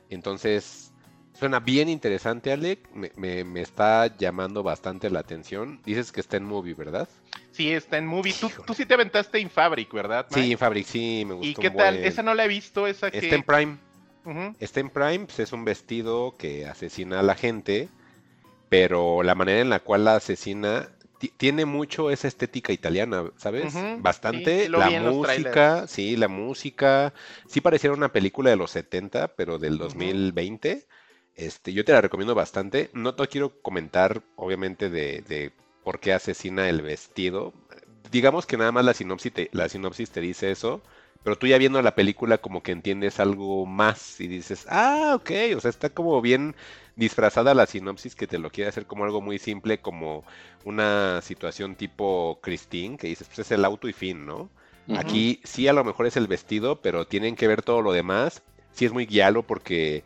Entonces, Suena bien interesante, Alec. Me, me, está llamando bastante la atención. Dices que está en movie, ¿verdad? Sí, está en movie. Tú, tú sí te aventaste en Fabric, ¿verdad? Sí, en Fabric, sí, me gustó. ¿Y qué tal? Esa no la he visto, esa que... Está en Prime. Está en Prime, pues es un vestido que asesina a la gente, pero la manera en la cual la asesina tiene mucho esa estética italiana, ¿sabes? Bastante. la música, sí, la música. Sí pareciera una película de los 70, pero del 2020. Este, yo te la recomiendo bastante. No te quiero comentar, obviamente, de, por qué asesina el vestido. Digamos que nada más la sinopsis, te, la sinopsis te dice eso, pero tú ya viendo la película como que entiendes algo más y dices, ah, ok, o sea, está como bien disfrazada la sinopsis que te lo quiere hacer como algo muy simple, como una situación tipo Christine, que dices, pues es el auto y fin, ¿no? Aquí sí a lo mejor es el vestido, pero tienen que ver todo lo demás. Sí es muy guialo porque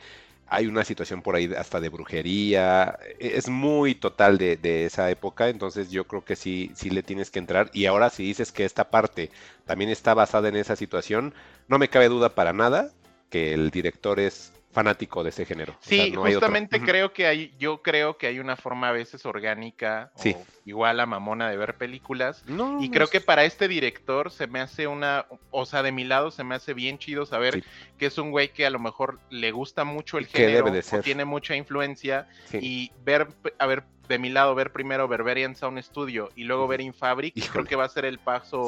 hay una situación por ahí hasta de brujería, e, es muy total de, de, esa época, entonces yo creo que sí, sí le tienes que entrar. Y ahora si dices que esta parte también está basada en esa situación, no me cabe duda para nada que el director es fanático de ese género. Sí, justamente creo que hay, yo creo que hay una forma a veces orgánica o igual a mamona de ver películas. y creo que para este director se me hace una, o sea, de mi lado se me hace bien chido saber que es un güey que a lo mejor le gusta mucho el género, o tiene mucha influencia y ver, a ver, de mi lado ver primero Berberian Sound Studio y luego ver Infabric, creo que va a ser el paso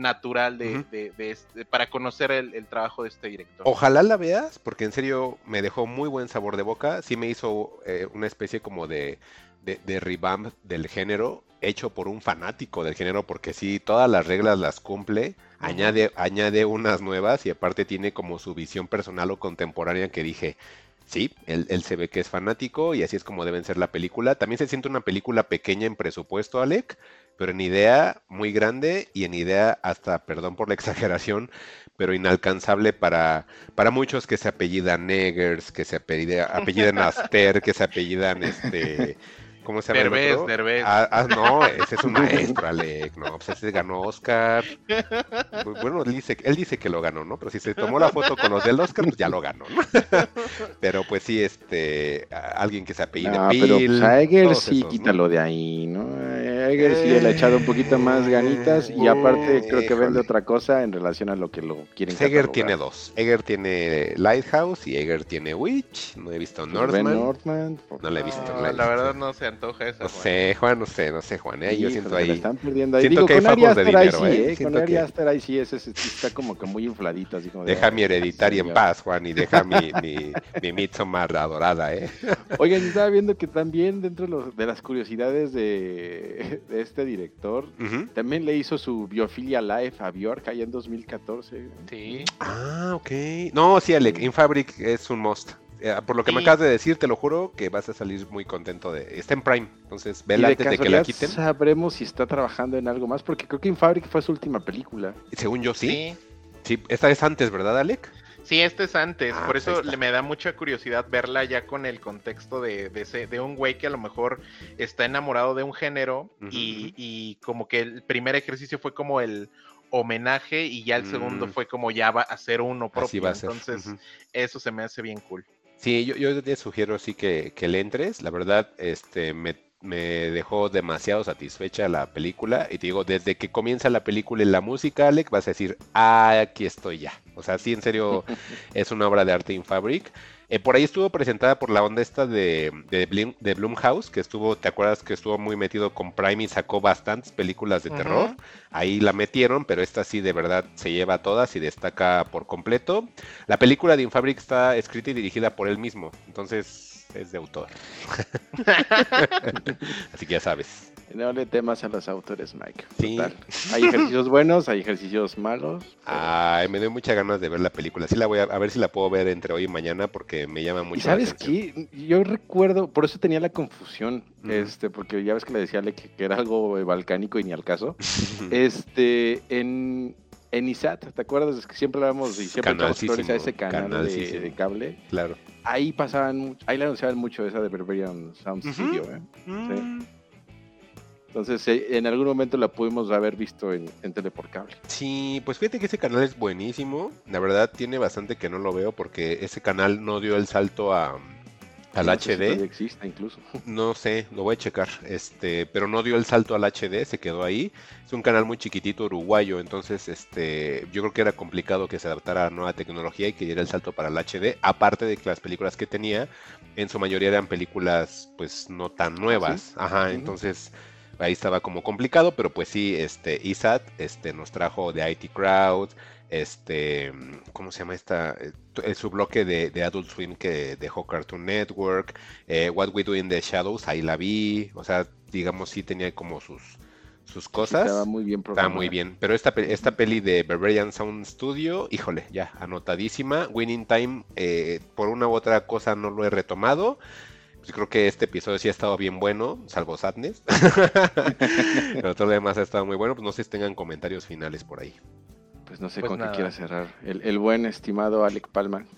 natural de, este, para conocer el, trabajo de este director. Ojalá la veas, porque en serio me dejó muy buen sabor de boca. Sí me hizo eh, una especie como de, de, revamp del género, hecho por un fanático del género, porque sí, todas las reglas las cumple, añade, añade unas nuevas y aparte tiene como su visión personal o contemporánea que dije, sí, él, él, se ve que es fanático y así es como deben ser la película. También se siente una película pequeña en presupuesto, Alec, pero en idea muy grande y en idea hasta, perdón por la [laughs] exageración, pero inalcanzable para, para muchos que se apellidan Neggers, que se apellidan [laughs] Aster, que se apellidan este ¿Cómo se llama? Derbez, Derbez. Ah, ah, no, ese es un [laughs] maestro, Alec. No, pues ese ganó Oscar. Bueno, él dice, él dice que lo ganó, ¿no? Pero si se tomó la foto con los del Oscar, pues ya lo ganó, ¿no? [laughs] Pero pues sí, este, alguien que se apellide no, Pero pues a Eger sí quítalo de ahí, ¿no? Eger sí le ha echado un poquito más ganitas y aparte creo que vende otra cosa en relación a lo que lo quieren Eger tiene dos. Eger tiene Lighthouse y Eger tiene Witch. No he visto pues Northman. No la he visto. la, verdad no se antoja esa. No sé, Juan, no sé, no sé, Juan. ¿eh? Yo siento ahí. Están perdiendo ahí. Siento Digo, que hay favor de dinero, ¿eh? Con Ari Aster ahí sí, ese, está como que muy infladito. Así como deja mi hereditaria en paz, Juan, y deja mi, mi, mi Midsommar adorada, ¿eh? [laughs] Oigan, estaba viendo que también dentro de, los, de las curiosidades de, [laughs] de este director, también le hizo su Biofilia Live a Bjork allá en 2014. Sí. Ah, ok. No, sí, Alec, Infabric es un must. Eh, por lo que me acabas de decir, te lo juro que vas a salir muy contento de. Está en Prime, entonces vela antes de que la quiten. Sabremos si está trabajando en algo más, porque creo que Infabric fue su última película. Según yo, sí. Sí, esta es antes, ¿verdad, Alec? Sí, este es antes, ah, por eso le me da mucha curiosidad verla ya con el contexto de, de, de un güey que a lo mejor está enamorado de un género y, y, como que el primer ejercicio fue como el homenaje y ya el segundo mm. fue como ya va a ser uno propio. Entonces, eso se me hace bien cool. Sí, yo, yo te sugiero sí que, que le entres. La verdad, este, me, me, dejó demasiado satisfecha la película. Y te digo, desde que comienza la película y la música, Alec, vas a decir, ah, aquí estoy ya. O sea, sí, en serio, [laughs] es una obra de arte in fabric. Eh, por ahí estuvo presentada por la onda esta de, de, Bloom, Blumhouse, que estuvo, ¿te acuerdas que estuvo muy metido con Prime y sacó bastantes películas de terror? Ahí la metieron, pero esta sí de verdad se lleva a todas y destaca por completo. La película de Infabric está escrita y dirigida por él mismo, entonces es de autor. [laughs] Así que ya sabes. No le temas a los autores, Mike. Sí. Hay ejercicios buenos, hay ejercicios malos. Ay, me doy muchas ganas de ver la película. Sí la voy a, a ver si la puedo ver entre hoy y mañana porque me llama mucho. ¿Y sabes qué? Yo recuerdo, por eso tenía la confusión, este, porque ya ves que le decía que, que era algo balcánico y ni al caso. [laughs] este, en, en ISAT, ¿te acuerdas? Es que siempre hablábamos y siempre a ese canal de, cable. Claro. Ahí pasaban, ahí le anunciaban mucho esa de Berberian Sound Studio, ¿eh? Mm. Entonces, eh, en algún momento la pudimos haber visto en, en Tele por Cable. Sí, pues fíjate que ese canal es buenísimo. La verdad, tiene bastante que no lo veo porque ese canal no dio el salto a, al HD. existe incluso. [laughs] No sé, lo voy a checar. Este, pero no dio el salto al HD, se quedó ahí. Es un canal muy chiquitito uruguayo, entonces este, yo creo que era complicado que se adaptara a nueva tecnología y que diera el salto para el HD. Aparte de que las películas que tenía, en su mayoría eran películas, pues no tan nuevas. Ajá, entonces ahí estaba como complicado, pero pues sí, este, ISAT, este, nos trajo de IT Crowd, este, ¿cómo se llama esta? Eh, su bloque de, Adult Swim que dejó Cartoon Network, eh, What We Do in the Shadows, ahí la vi, o sea, digamos, sí tenía como sus, sus cosas. estaba muy bien Estaba muy bien, pero esta, esta peli de Barbarian Sound Studio, híjole, ya, anotadísima. Winning Time, eh, por una u otra cosa no lo he retomado. Pues creo que este episodio sí ha estado bien bueno, salvo Sadness. [laughs] pero todo lo demás ha estado muy bueno. Pues no sé si tengan comentarios finales por ahí. Pues no sé pues con qué quiera cerrar. El, buen estimado Alec Palman.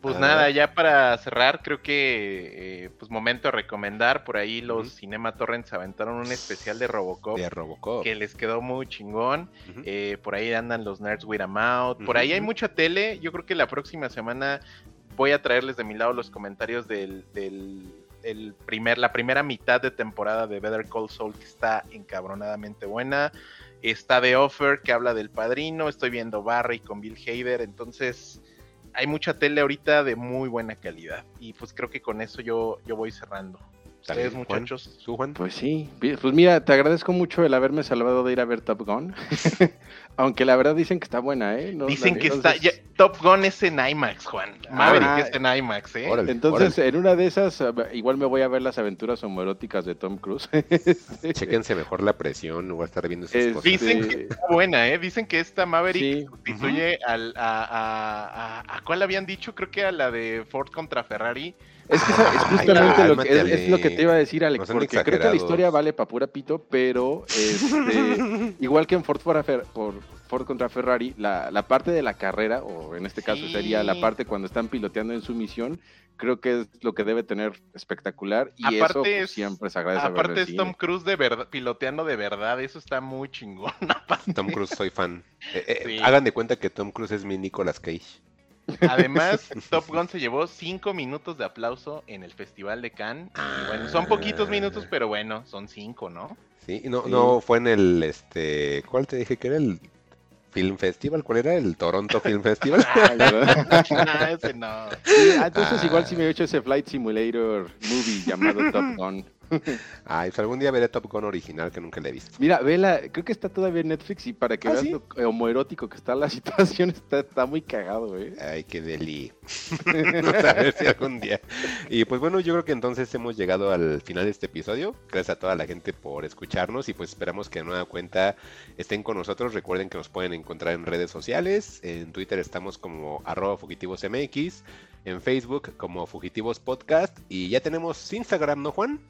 Pues nada, ya para cerrar, creo que eh, pues momento a recomendar. Por ahí los Cinema Torrents aventaron un especial de Robocop. De Robocop. Que les quedó muy chingón. Eh, por ahí andan los Nerds with a Mouth. Por ahí hay mucha tele. Yo creo que la próxima semana voy a traerles de mi lado los comentarios del, del primer, la primera mitad de temporada de Better Call Saul, que está encabronadamente buena. Está The Offer, que habla del padrino. Estoy viendo Barry con Bill Hader. Entonces, hay mucha tele ahorita de muy buena calidad. Y pues creo que con eso yo, yo voy cerrando. ¿Ustedes, muchachos? Juan? Pues sí. Pues mira, te agradezco mucho el haberme salvado de ir a ver Top Gun. [laughs] Aunque la verdad dicen que está buena, ¿eh? dicen que está. Top Gun es en IMAX, Juan. Maverick ah, es en IMAX, ¿eh? Entonces, en una de esas, igual me voy a ver las aventuras homoeróticas de Tom Cruise. [laughs] Chéquense mejor la presión, no voy a estar viendo esas cosas. Dicen que está buena, ¿eh? Dicen que esta Maverick sustituye al, a, a, a. ¿Cuál habían dicho? Creo que a la de Ford contra Ferrari. Es que es justamente lo, que, es, lo que te iba a decir, Alex, porque creo que la historia vale para pura pito, pero este, [laughs] igual que en Ford, por, por Ford contra Ferrari, la, la, parte de la carrera, o en este caso sería la parte cuando están piloteando en su misión, creo que es lo que debe tener espectacular y eso pues, siempre se agradece. Aparte es Tom Cruise de verdad, piloteando de verdad, eso está muy chingón. [laughs] Tom Cruise soy fan. Eh, eh, hagan de cuenta que Tom Cruise es mi Nicolas Cage. Además, [laughs] Top Gun se llevó cinco minutos de aplauso en el Festival de Cannes. bueno, son poquitos minutos, pero bueno, son cinco, ¿no? Sí, no, no fue en el, este, ¿cuál te dije que era el Film Festival? ¿Cuál era? ¿El Toronto Film Festival? [laughs] ah, ese no. entonces igual si me he hecho ese Flight Simulator movie llamado Top Gun. [laughs] Ay, pues algún día veré Top Gun original que nunca le he visto. Mira, vela, creo que está todavía en Netflix y para que ¿Ah, veas lo homoerótico que está la [laughs] situación, está, está muy cagado, ¿eh? Ay, qué deli. [laughs] a ver si algún día. Y pues bueno, yo creo que entonces hemos llegado al final de este episodio. Gracias a toda la gente por escucharnos y pues esperamos que de nueva cuenta estén con nosotros. Recuerden que nos pueden encontrar en redes sociales. En Twitter estamos como arroba fugitivosmx. En Facebook como Fugitivos Podcast. Y ya tenemos Instagram, ¿no, Juan?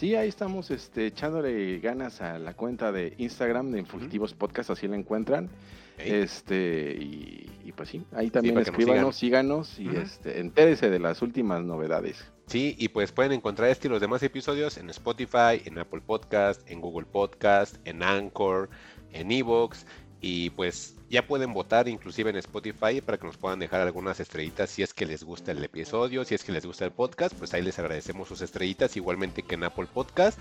Sí, ahí estamos este, echándole ganas a la cuenta de Instagram de Fugitivos Podcast, así la encuentran. Este, y, pues sí, ahí también escríbanos, síganos y este, entérese de las últimas novedades. Sí, y pues pueden encontrar este y los demás episodios en Spotify, en Apple Podcast, en Google Podcast, en Anchor, en Evox y pues ya pueden votar inclusive en Spotify para que nos puedan dejar algunas estrellitas si es que les gusta el episodio, si es que les gusta el podcast, pues ahí les agradecemos sus estrellitas igualmente que en Apple Podcast.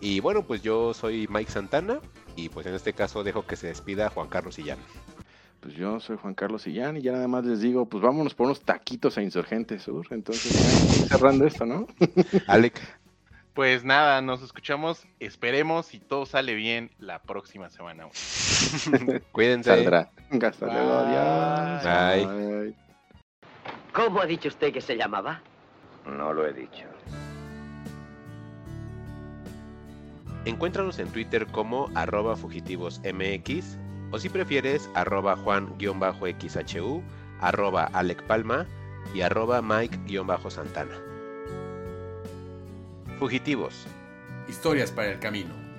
Y bueno, pues yo soy Mike Santana y pues en este caso dejo que se despida Juan Carlos Sillán. Pues yo soy Juan Carlos Sillán y ya nada más les digo, pues vámonos por unos taquitos a Insurgentes Sur. Entonces, cerrando esto, ¿no? Alec. Pues nada, nos escuchamos, esperemos y todo sale bien la próxima semana. [laughs] Cuídense. Saldrá. Hasta luego, adiós. Bye. ¿Cómo ha dicho usted que se llamaba? No lo he dicho. Encuéntranos en Twitter como arroba fugitivosmx o si prefieres arroba juan-xhu, arroba Alec Palma y arroba Mike-santana. Fugitivos. Historias para el camino.